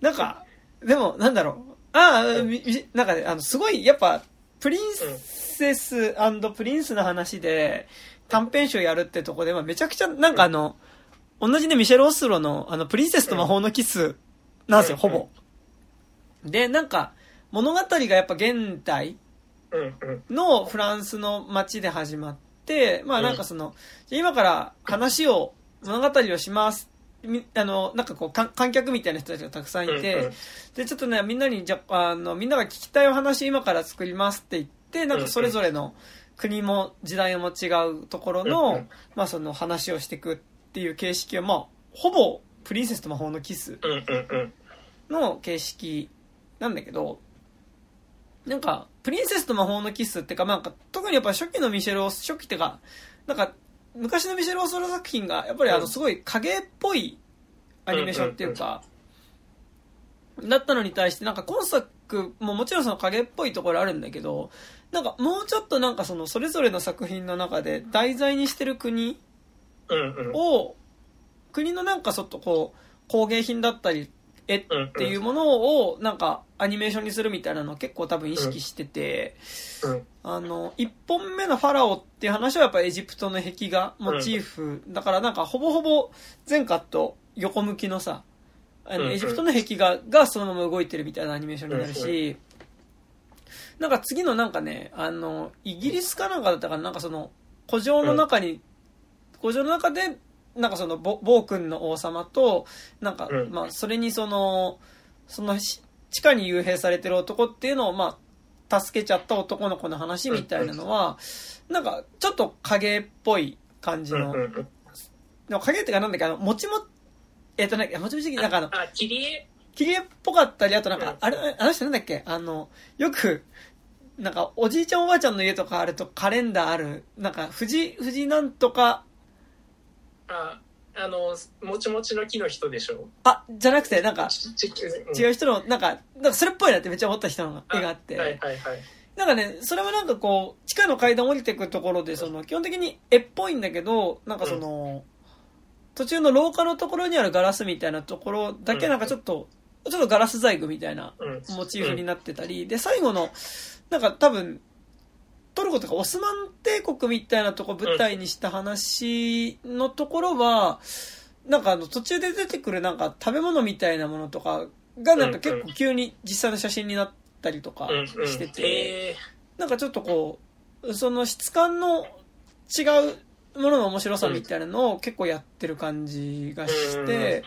なんか、でも、なんだろう。ああ、みみなんかね、あの、すごい、やっぱ、プリンセスプリンスの話で、短編集やるってとこで、まあ、めちゃくちゃ、なんかあの、同じね、ミシェル・オスロの、あの、プリンセスと魔法のキスなんですよ、ほぼ。で、なんか、物語がやっぱ現代うんうん。のフランスの街で始まって、まあなんかその、じゃあ今から話を、物語をします。みあの、なんかこう、か観客みたいな人たちがたくさんいて、で、ちょっとね、みんなに、じゃあ、あの、みんなが聞きたいお話今から作りますって言って、なんかそれぞれの国も時代も違うところの、まあその話をしていくっていう形式は、まあ、ほぼ、プリンセスと魔法のキス。の形式なんだけど、なんか、プリンセスと魔法のキスってか、なんか、特にやっぱ初期のミシェル・オス、初期ってか、なんか、昔のミシェル・オスロ作品が、やっぱりあの、うんすごい影っぽいアニメーションっていうか、だったのに対して、なんか今作ももちろんその影っぽいところあるんだけど、なんかもうちょっとなんかその、それぞれの作品の中で題材にしてる国。を、国のなんかちょっとこう、工芸品だったり、絵っていうものをなんかアニメーションにするみたいなのを結構多分意識してて、うん。あの、一本目のファラオっていう話はやっぱエジプトの壁画モチーフ、だからなんかほぼほぼ全カット横向きのさ、あのエジプトの壁画がそのまま動いてるみたいなアニメーションになるし、なんか次のなんかね、あの、イギリスかなんかだったかな、なんかその、古城の中に、古城の中で、なんかその、ぼ暴君の王様と、なんか、うん。まあ、それにその、そのし、地下に幽閉されてる男っていうのを、まあ、助けちゃった男の子の話みたいなのは、なんか、ちょっと影っぽい感じの。でも影ってかなんだっけ、あの、もちも、えっ、とね、もちもちなんかあの、あ、切り絵？切り絵っぽかったり、あとなんかうん、あれ、あの人なんだっけ？あの、よく、なんか、おじいちゃんおばあちゃんの家とかあるとカレンダーある、なんか、藤、藤なんとか、あ、あの、もちもちの木の人でしょ？あ、じゃなくて、なんか、ちち違う人の、なんか、なんかそれっぽいなってめっちゃ思った人の絵があって、はいはいはい。なんかね、それはなんかこう、地下の階段降りていくところで、その、基本的に絵っぽいんだけど、なんかその、途中の廊下のところにあるガラスみたいなところだけなんかちょっと、ちょっとガラス細工みたいなうん。モチーフになってたり、で、最後の、なんか多分、トルコとかオスマン帝国みたいなとこ舞台にした話のところは、なんかあの途中で出てくるなんか食べ物みたいなものとかがなんか結構急に実際の写真になったりとか。してて、へなんかちょっとこう、その質感の違うものの面白さみたいなのを結構やってる感じがして、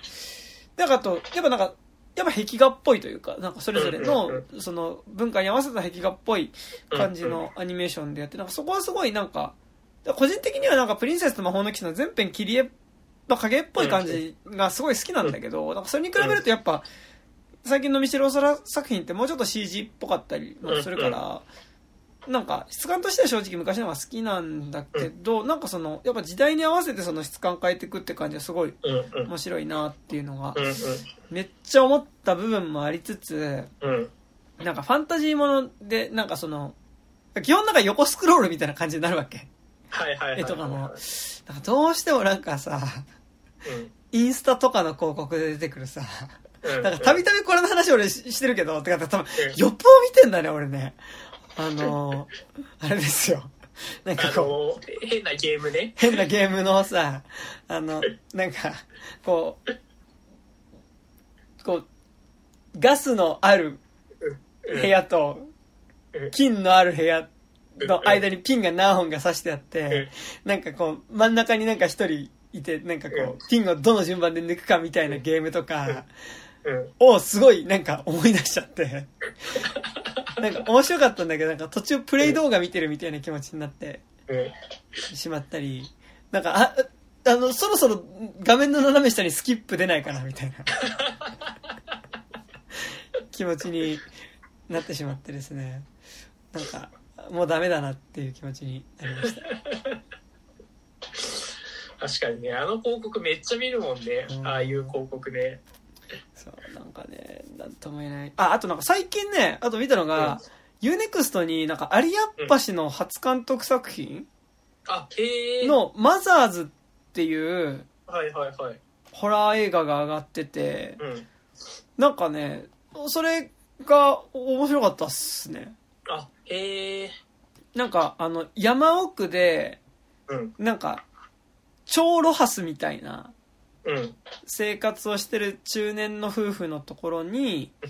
なんかあと、やっぱなんか、やっぱ壁画っぽいというか、なんかそれぞれのその文化に合わせた壁画っぽい感じのアニメーションでやって、なんかそこはすごいなんか、個人的にはなんかプリンセスと魔法のキスの全編切り絵の影っぽい感じがすごい好きなんだけど、なんかそれに比べるとやっぱ、最近のミシェル・オソラ作品ってもうちょっと CG っぽかったりもするから、なんか質感としては正直昔の方が好きなんだけど、なんかその、やっぱ時代に合わせてその質感変えていくって感じはすごいうんうん。面白いなっていうのがうんうん。めっちゃ思った部分もありつつ、うん。なんかファンタジーもので、なんかその、基本なんか横スクロールみたいな感じになるわけ。はいはいはい。絵とかも。なんかどうしてもなんかさ、インスタとかの広告で出てくるさ、うん。うん。なんかたびたびこれの話俺ししてるけど、てか多分、うんよっぽど見てんだね、俺ね。あのー、あれですよ。*laughs* なんかあこう、の、変なゲームね。変なゲームのさ、あの、なんか、こう、こう、ガスのあるうん。部屋とうん、金のある部屋の間にピンが何本か刺してあって、なんかこう、真ん中になんか一人いて、なんかこうピンをどの順番で抜くかみたいなゲームとかうん。をすごいなんか思い出しちゃって、なんか面白かったんだけど、なんか途中プレイ動画見てるみたいな気持ちになってうん。しまったり、なんか、あ、あの、そろそろ画面の斜め下にスキップ出ないかなみたいな *laughs* 気持ちになってしまってですね。なんか、もうダメだなっていう気持ちになりました。確かにね、あの広告めっちゃ見るもんねう。んああいう広告ね。そう、なんかね、なんとも言えない。あ、あとなんか最近ね、あと見たのが、ユーネクストになんかアリ・アッバシの初監督作品あ、へえ。のマザーズっていうはいはいはい。ホラー映画が上がってて、うん。なんかね、それが面白かったっすね。あ、へえ。なんか、あの、山奥で、うん。なんか、超ロハスみたいなうん。生活をしてる中年の夫婦のところに、うん。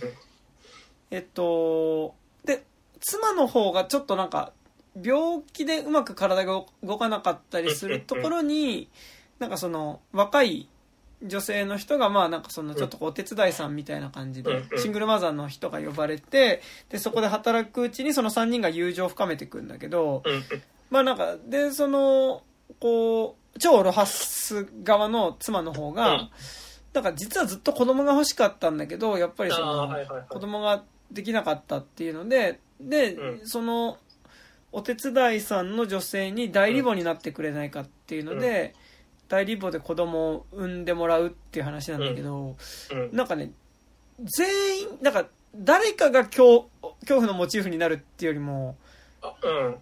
えっと、で、妻の方がちょっとなんか、病気でうまく体が動かなかったりするところに、なんかその、若い女性の人が、まあなんかその、ちょっとお手伝いさんみたいな感じでシングルマザーの人が呼ばれて、で、そこで働くうちにその3人が友情を深めていくんだけど、うん。まあなんか、で、その、こう、超ロハス側の妻の方が、うん。なんか実はずっと子供が欲しかったんだけど、やっぱりそあの、ーはいはいはい。子供ができなかったっていうので、で、うん。その、お手伝いさんの女性に代理母になってくれないかっていうので、代理母で子供を産んでもらうっていう話なんだけど、うん。なんかね、全員、なんか誰かが恐恐怖のモチーフになるっていうよりも、あうん。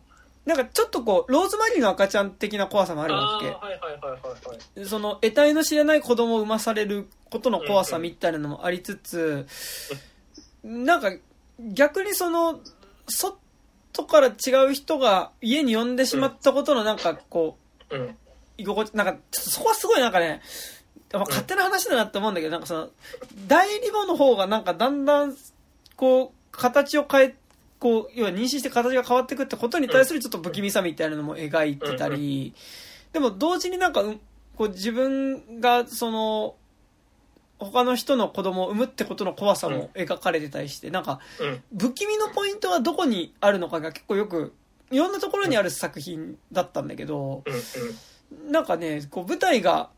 なんかちょっとこう、ローズマリーの赤ちゃん的な怖さもあるわけ。はいはいはいはいはい。その得体の知れない子供を産まされることの怖さみたいなのもありつつ、なんか逆にその外から違う人が家に呼んでしまったことのなんかこううん。居心地なんかそこはすごいなんかねまあ勝手な話だなって思うんだけどなんかその代理母の方がなんかだんだんこう形を変えこう要は妊娠して形が変わっていくってことに対するちょっと不気味さみたいなのも描いてたり、でも同時になんか、うんこう自分がその他の人の子供を産むってことの怖さも描かれてたりして、なんかうん。不気味のポイントはどこにあるのかが結構よくいろんなところにある作品だったんだけど、うん。なんかねこう舞台が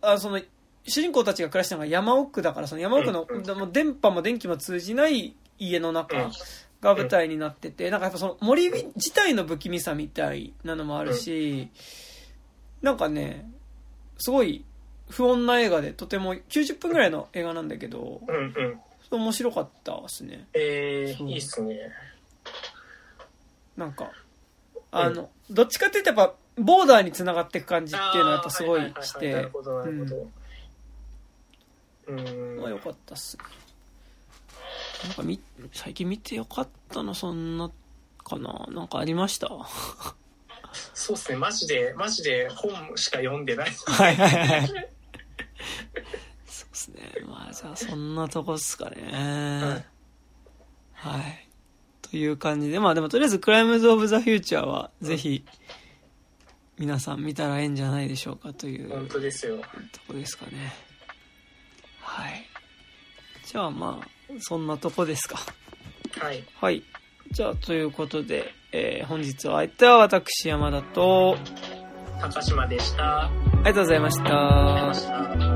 あその主人公たちが暮らしてるのが山奥だからその山奥の、電波も電気も通じない家の中うんが舞台になってて、なんかやっぱその森自体の不気味さみたいなのもあるし、なんかねすごい不穏な映画でとても90分ぐらいの映画なんだけどうん。うん。面白かったですねえー、いいっすね。なんかあの、どっちかっていうとやっぱボーダーにつながっていく感じっていうのはやっぱすごいしてなるほど、なるほど。うん。まあよかったっすねなんかみ最近見てよかったのそんなかな。なんかありました？はそうっすね、マジで、マジで本しか読んでない。いはいはい。そうですね。まあじゃあそんなとこっすかね。はい、という感じでまあでもとりあえず「クライムズ・オブ・ザ・フューチャー」はぜひ皆さん見たらええんじゃないでしょうかという本当ですよ。とこですかね。はい。じゃあまあそんなとこですか？はい。はい。じゃあ、ということで、えー本日は相手は私、山田と、高島でした。ありありがとうございましたがとうございました。